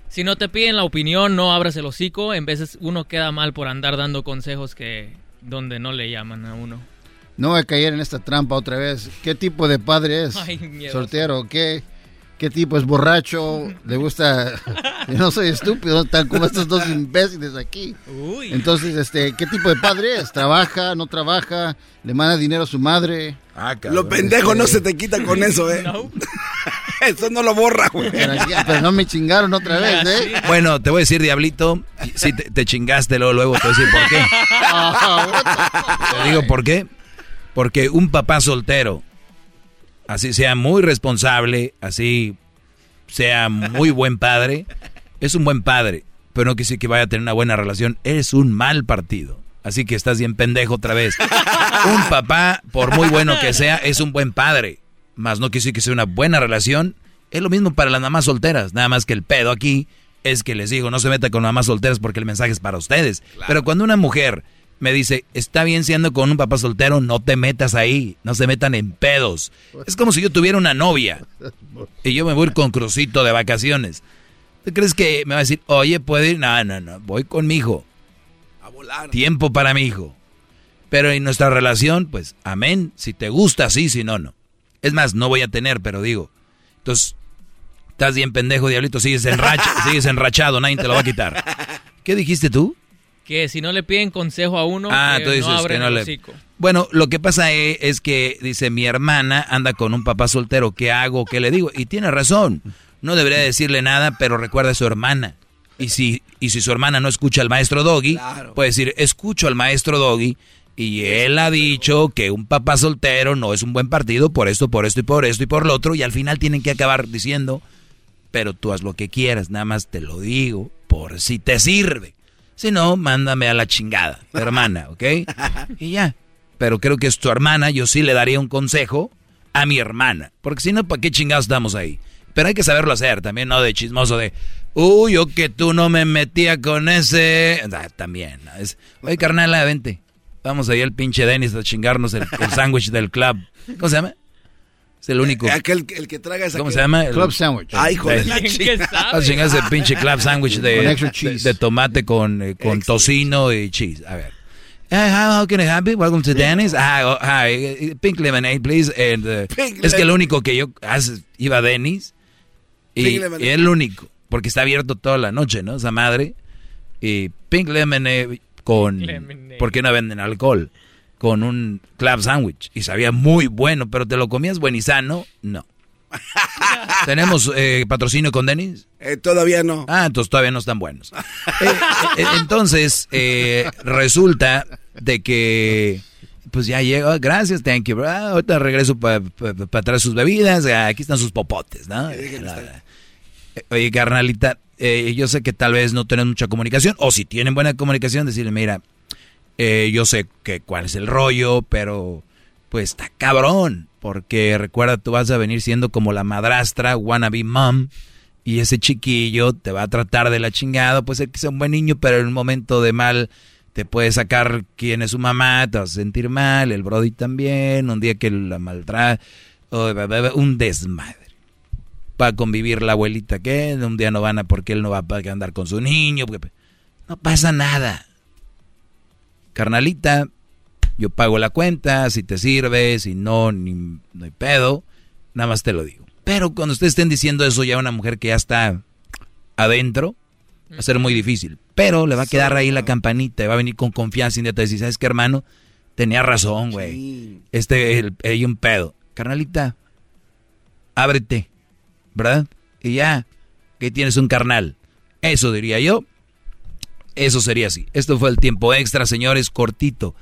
Si no te piden la opinión, no abras el hocico. En veces uno queda mal por andar dando consejos que donde no le llaman a uno. No voy a caer en esta trampa otra vez. ¿Qué tipo de padre es? Ay. Soltero, ¿qué? ¿Qué tipo es borracho? ¿Le gusta? Yo no soy estúpido, tan como estos dos imbéciles aquí. Uy. Entonces, este, ¿qué tipo de padre es? ¿Trabaja? ¿No trabaja? ¿Le manda dinero a su madre? Lo pendejo no se te quita con eso, ¿eh? eso no lo borra, güey. Pero, pero no me chingaron otra vez, ¿eh? Bueno, te voy a decir, Diablito, si te, te chingaste luego, luego te voy a decir por qué. Te digo por qué. Porque un papá soltero, así sea muy responsable, así sea muy buen padre, es un buen padre, pero no decir que vaya a tener una buena relación, es un mal partido. Así que estás bien pendejo otra vez. Un papá, por muy bueno que sea, es un buen padre. Más no decir que sea una buena relación. Es lo mismo para las mamás solteras. Nada más que el pedo aquí es que les digo, no se meta con mamás solteras porque el mensaje es para ustedes. Pero cuando una mujer me dice, está bien siendo con un papá soltero, no te metas ahí. No se metan en pedos. Es como si yo tuviera una novia y yo me voy a ir con Crucito de vacaciones. ¿Tú crees que me va a decir, oye, puedo ir? No, no, no, voy con mi hijo. A volar. Tiempo para mi hijo. Pero en nuestra relación, pues, amén. Si te gusta, sí, si no, no. Es más, no voy a tener, pero digo. Entonces, estás bien pendejo, diablito, sigues, enracha, sigues enrachado, nadie te lo va a quitar. ¿Qué dijiste tú? Que si no le piden consejo a uno, Ah, que tú dices no abren que no el le... hocico. Bueno, lo que pasa es, es que, dice, mi hermana anda con un papá soltero, ¿qué hago? ¿Qué le digo? Y tiene razón. No debería decirle nada, pero recuerda a su hermana. Y si, y si su hermana no escucha al maestro Doggy, puede decir, escucho al maestro Doggy Y él ha dicho que un papá soltero no es un buen partido por esto, por esto y por esto y por lo otro. Y al final tienen que acabar diciendo, pero tú haz lo que quieras, nada más te lo digo por si te sirve. Si no, mándame a la chingada, hermana, ¿ok? Y ya. Pero creo que es tu hermana, yo sí le daría un consejo a mi hermana. Porque si no, ¿para qué chingados estamos ahí? Pero hay que saberlo hacer también, ¿no? De chismoso de, uy, yo que tú no me metía con ese. Ah, también. Es, Oye, carnal, vente. Vamos ahí al pinche Dennis a chingarnos el, sándwich del club. ¿Cómo se llama? Es el único. Aquel el que traga esa ¿Cómo se llama? club sandwich. Ay, hijo de la a chingar ese pinche club sandwich de, de, tomate con, eh, con tocino y cheese. A ver. Hi, how can I help you? Welcome to Dennis. Hi, oh, hi, pink lemonade, please. And, uh, es que el único que yo iba a Dennis y, y es el único, porque está abierto toda la noche, ¿no? Esa madre. Y pink lemonade con... ¿Por qué no venden alcohol? Con un club sandwich. Y sabía muy bueno, pero ¿te lo comías buen y sano? No. ¿Tenemos eh, patrocinio con Denis? Eh, todavía no. Ah, entonces todavía no están buenos. Eh, entonces, resulta de que, pues ya llegó, gracias, thank you, bro. Ahorita regreso para traer sus bebidas, aquí están sus popotes, ¿no? Oye, carnalita, eh, yo sé que tal vez no tienen mucha comunicación, o si tienen buena comunicación, decirle, mira, eh, yo sé que cuál es el rollo, pero pues está cabrón, porque recuerda, tú vas a venir siendo como la madrastra, wannabe mom, y ese chiquillo te va a tratar de la chingada, pues ser que sea un buen niño, pero en un momento de mal te puede sacar quién es su mamá, te vas a sentir mal, el brody también, un día que la maltrata, un desmadre va a convivir la abuelita que un día no van a porque él no va a andar con su niño. no pasa nada. Carnalita, yo pago la cuenta, si te sirve, si no, ni, no hay pedo, nada más te lo digo. Pero cuando ustedes estén diciendo eso ya a una mujer que ya está adentro, va a ser muy difícil. Pero le va a quedar ahí la campanita y va a venir con confianza y te decir, ¿sabes qué, hermano? Tenía razón, güey. Este, hay un pedo. Carnalita, ábrete ¿verdad? Y ya, que tienes un carnal. Eso diría yo. Eso sería así. Esto fue el tiempo extra, señores, cortito.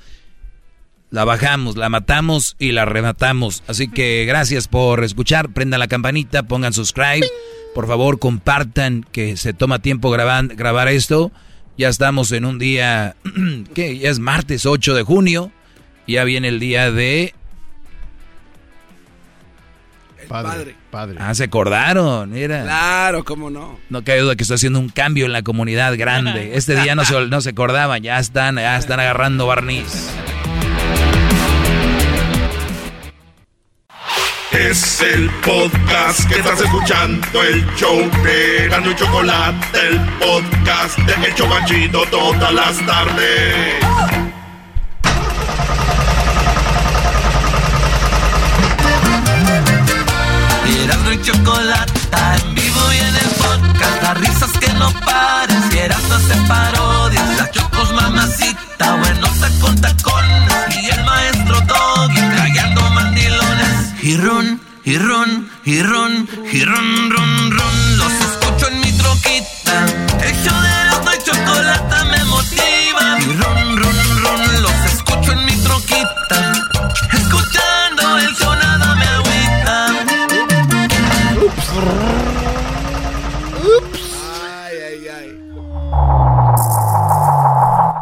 La bajamos, la matamos y la rematamos. Así que gracias por escuchar. Prendan la campanita, pongan subscribe. Por favor, compartan que se toma tiempo grabar, esto. Ya estamos en un día, que ya es martes 8 de junio. Ya viene el día de padre, padre. Ah, se acordaron, mira. Claro, cómo no. No cabe duda que estoy haciendo un cambio en la comunidad grande. Este día no se, no se acordaban, ya están, ya están agarrando barniz. Es el podcast que estás escuchando, el show de y Chocolate, el podcast de El Chocachito todas las tardes. En vivo y en el podcast. Las risas que no paran, si Erasmo hace parodias. La chocos mamacita, bueno, con tacones. Y el maestro Doggy trayendo mandilones. Y run, y run, y y run.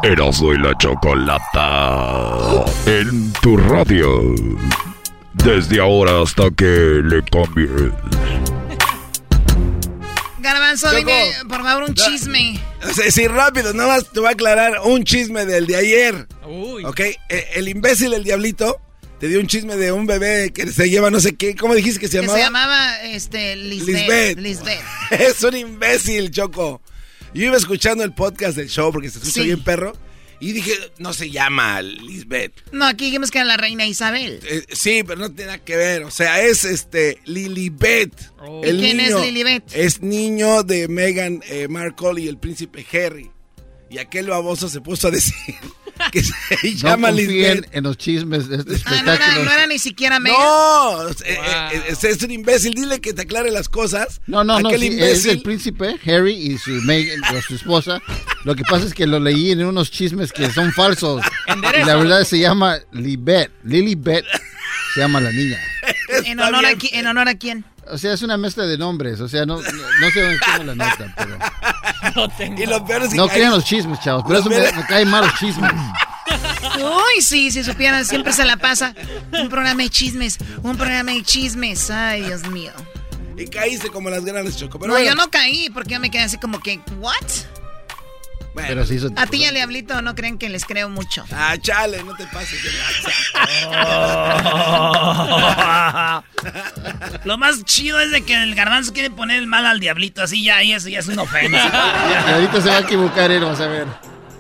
Erasmo y la chocolata. En tu radio. Desde ahora hasta que le cambies. Garbanzo, dime, por favor, un chisme. Sí, rápido, nada más te voy a aclarar un chisme del de ayer. Uy. Ok, e, el imbécil, el diablito, te dio un chisme de un bebé que se lleva no sé qué. ¿Cómo dijiste que se llamaba? se llamaba este, Lisbeth. Lisbeth. es un imbécil, Choco. Yo iba escuchando el podcast del show porque se escucha bien perro. Y dije, no se llama Lisbeth. No, aquí dijimos que era la reina Isabel. Eh, sí, pero no tiene nada que ver. O sea, es este Lilibet. Oh. ¿Quién es Lilibet? Es niño de Meghan eh, Markle y el príncipe Harry. Y aquel baboso se puso a decir que se llama no confíen en los chismes de este espectáculo. Ah, no, era, ni siquiera Megan. No, eh, eh, es, un imbécil. Dile que te aclare las cosas. No, no, no. Es el príncipe Harry y su, Meghan, su esposa. Lo que pasa es que lo leí en unos chismes que son falsos. Y la verdad se llama Libet. Lilibet se llama la niña. ¿En honor, a, ¿En honor a quién? O sea, es una mezcla de nombres. O sea, no, no, sé cómo la notan, pero. No tengo. Y lo peor no crean los chismes, chavos. Por eso me, me, caen mal los chismes. Uy, sí, si supieran, siempre se la pasa. Un programa de chismes, un programa de chismes. Ay, Dios mío. Y caíste como las grandes Choco. no, yo no caí porque yo me quedé así como que, ¿what? Pero si A ti ya le hablito, no creen que les creo mucho. Ah, chale, no te pases de Lo más chido es de que el garbanzo quiere poner el mal al diablito, así ya, y eso ya es una ofensa. y ahorita se va a equivocar él, vamos a ver.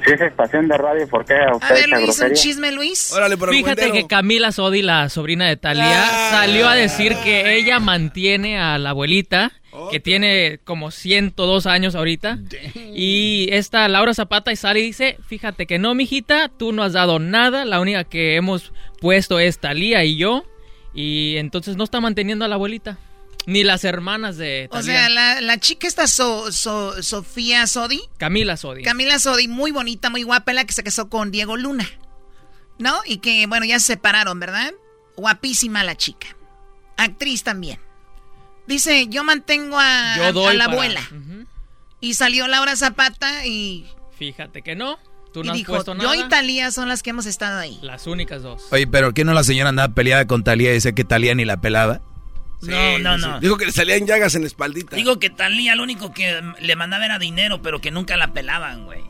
Si es estación de radio, ¿por qué a usted A ver, Luis, un chisme, Luis. Órale, por Fíjate que Camila Sodi, la sobrina de Talía, ah. salió a decir que ella mantiene a la abuelita que tiene como 102 años ahorita. Y esta Laura Zapata y sale y dice, fíjate que no, mijita, tú no has dado nada, la única que hemos puesto es Talía y yo. Y entonces no está manteniendo a la abuelita. Ni las hermanas de Talía. O sea, la, chica esta Sofía Sodi. Camila Sodi. Camila Sodi, muy bonita, muy guapa, la que se casó con Diego Luna. ¿No? Y que, bueno, ya se separaron, ¿verdad? Guapísima la chica. Actriz también. Dice, yo mantengo a, la abuela. Y salió Laura Zapata y... Fíjate que no. Tú no has puesto nada. Yo y Talía son las que hemos estado ahí. Las únicas dos. Oye, pero ¿qué no la señora andaba peleada con Talía y dice que Talía ni la pelaba? No, no, no. Dijo que le salían llagas en la espaldita. Digo que Talía lo único que le mandaba era dinero, pero que nunca la pelaban, güey.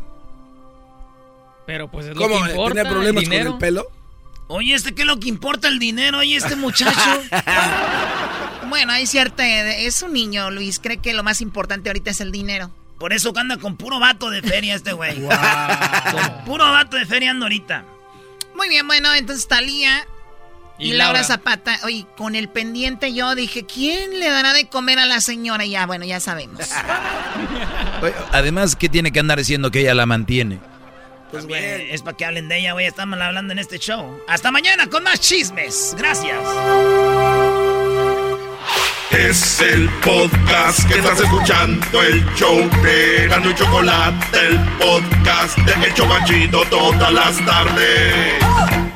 Pero pues es lo que importa, ¿Tenía problemas con el pelo? Oye, ¿este qué es lo que importa el dinero? Oye, este muchacho. bueno, hay cierta... Es un niño, Luis. Cree que lo más importante ahorita es el dinero. Por eso anda con puro vato de feria este güey. Con puro vato de feria anda ahorita. Muy bien, bueno, entonces Talía y, Laura. Zapata. Oye, con el pendiente yo dije, ¿quién le dará de comer a la señora? Ya, bueno, ya sabemos. además, ¿qué tiene que andar diciendo que ella la mantiene? Pues, güey, es para que hablen de ella, güey. Estamos hablando en este show. Hasta mañana con más chismes. Gracias. Es el podcast que estás escuchando, el show de Gano y Chocolate, el podcast de El Chocachito todas las tardes.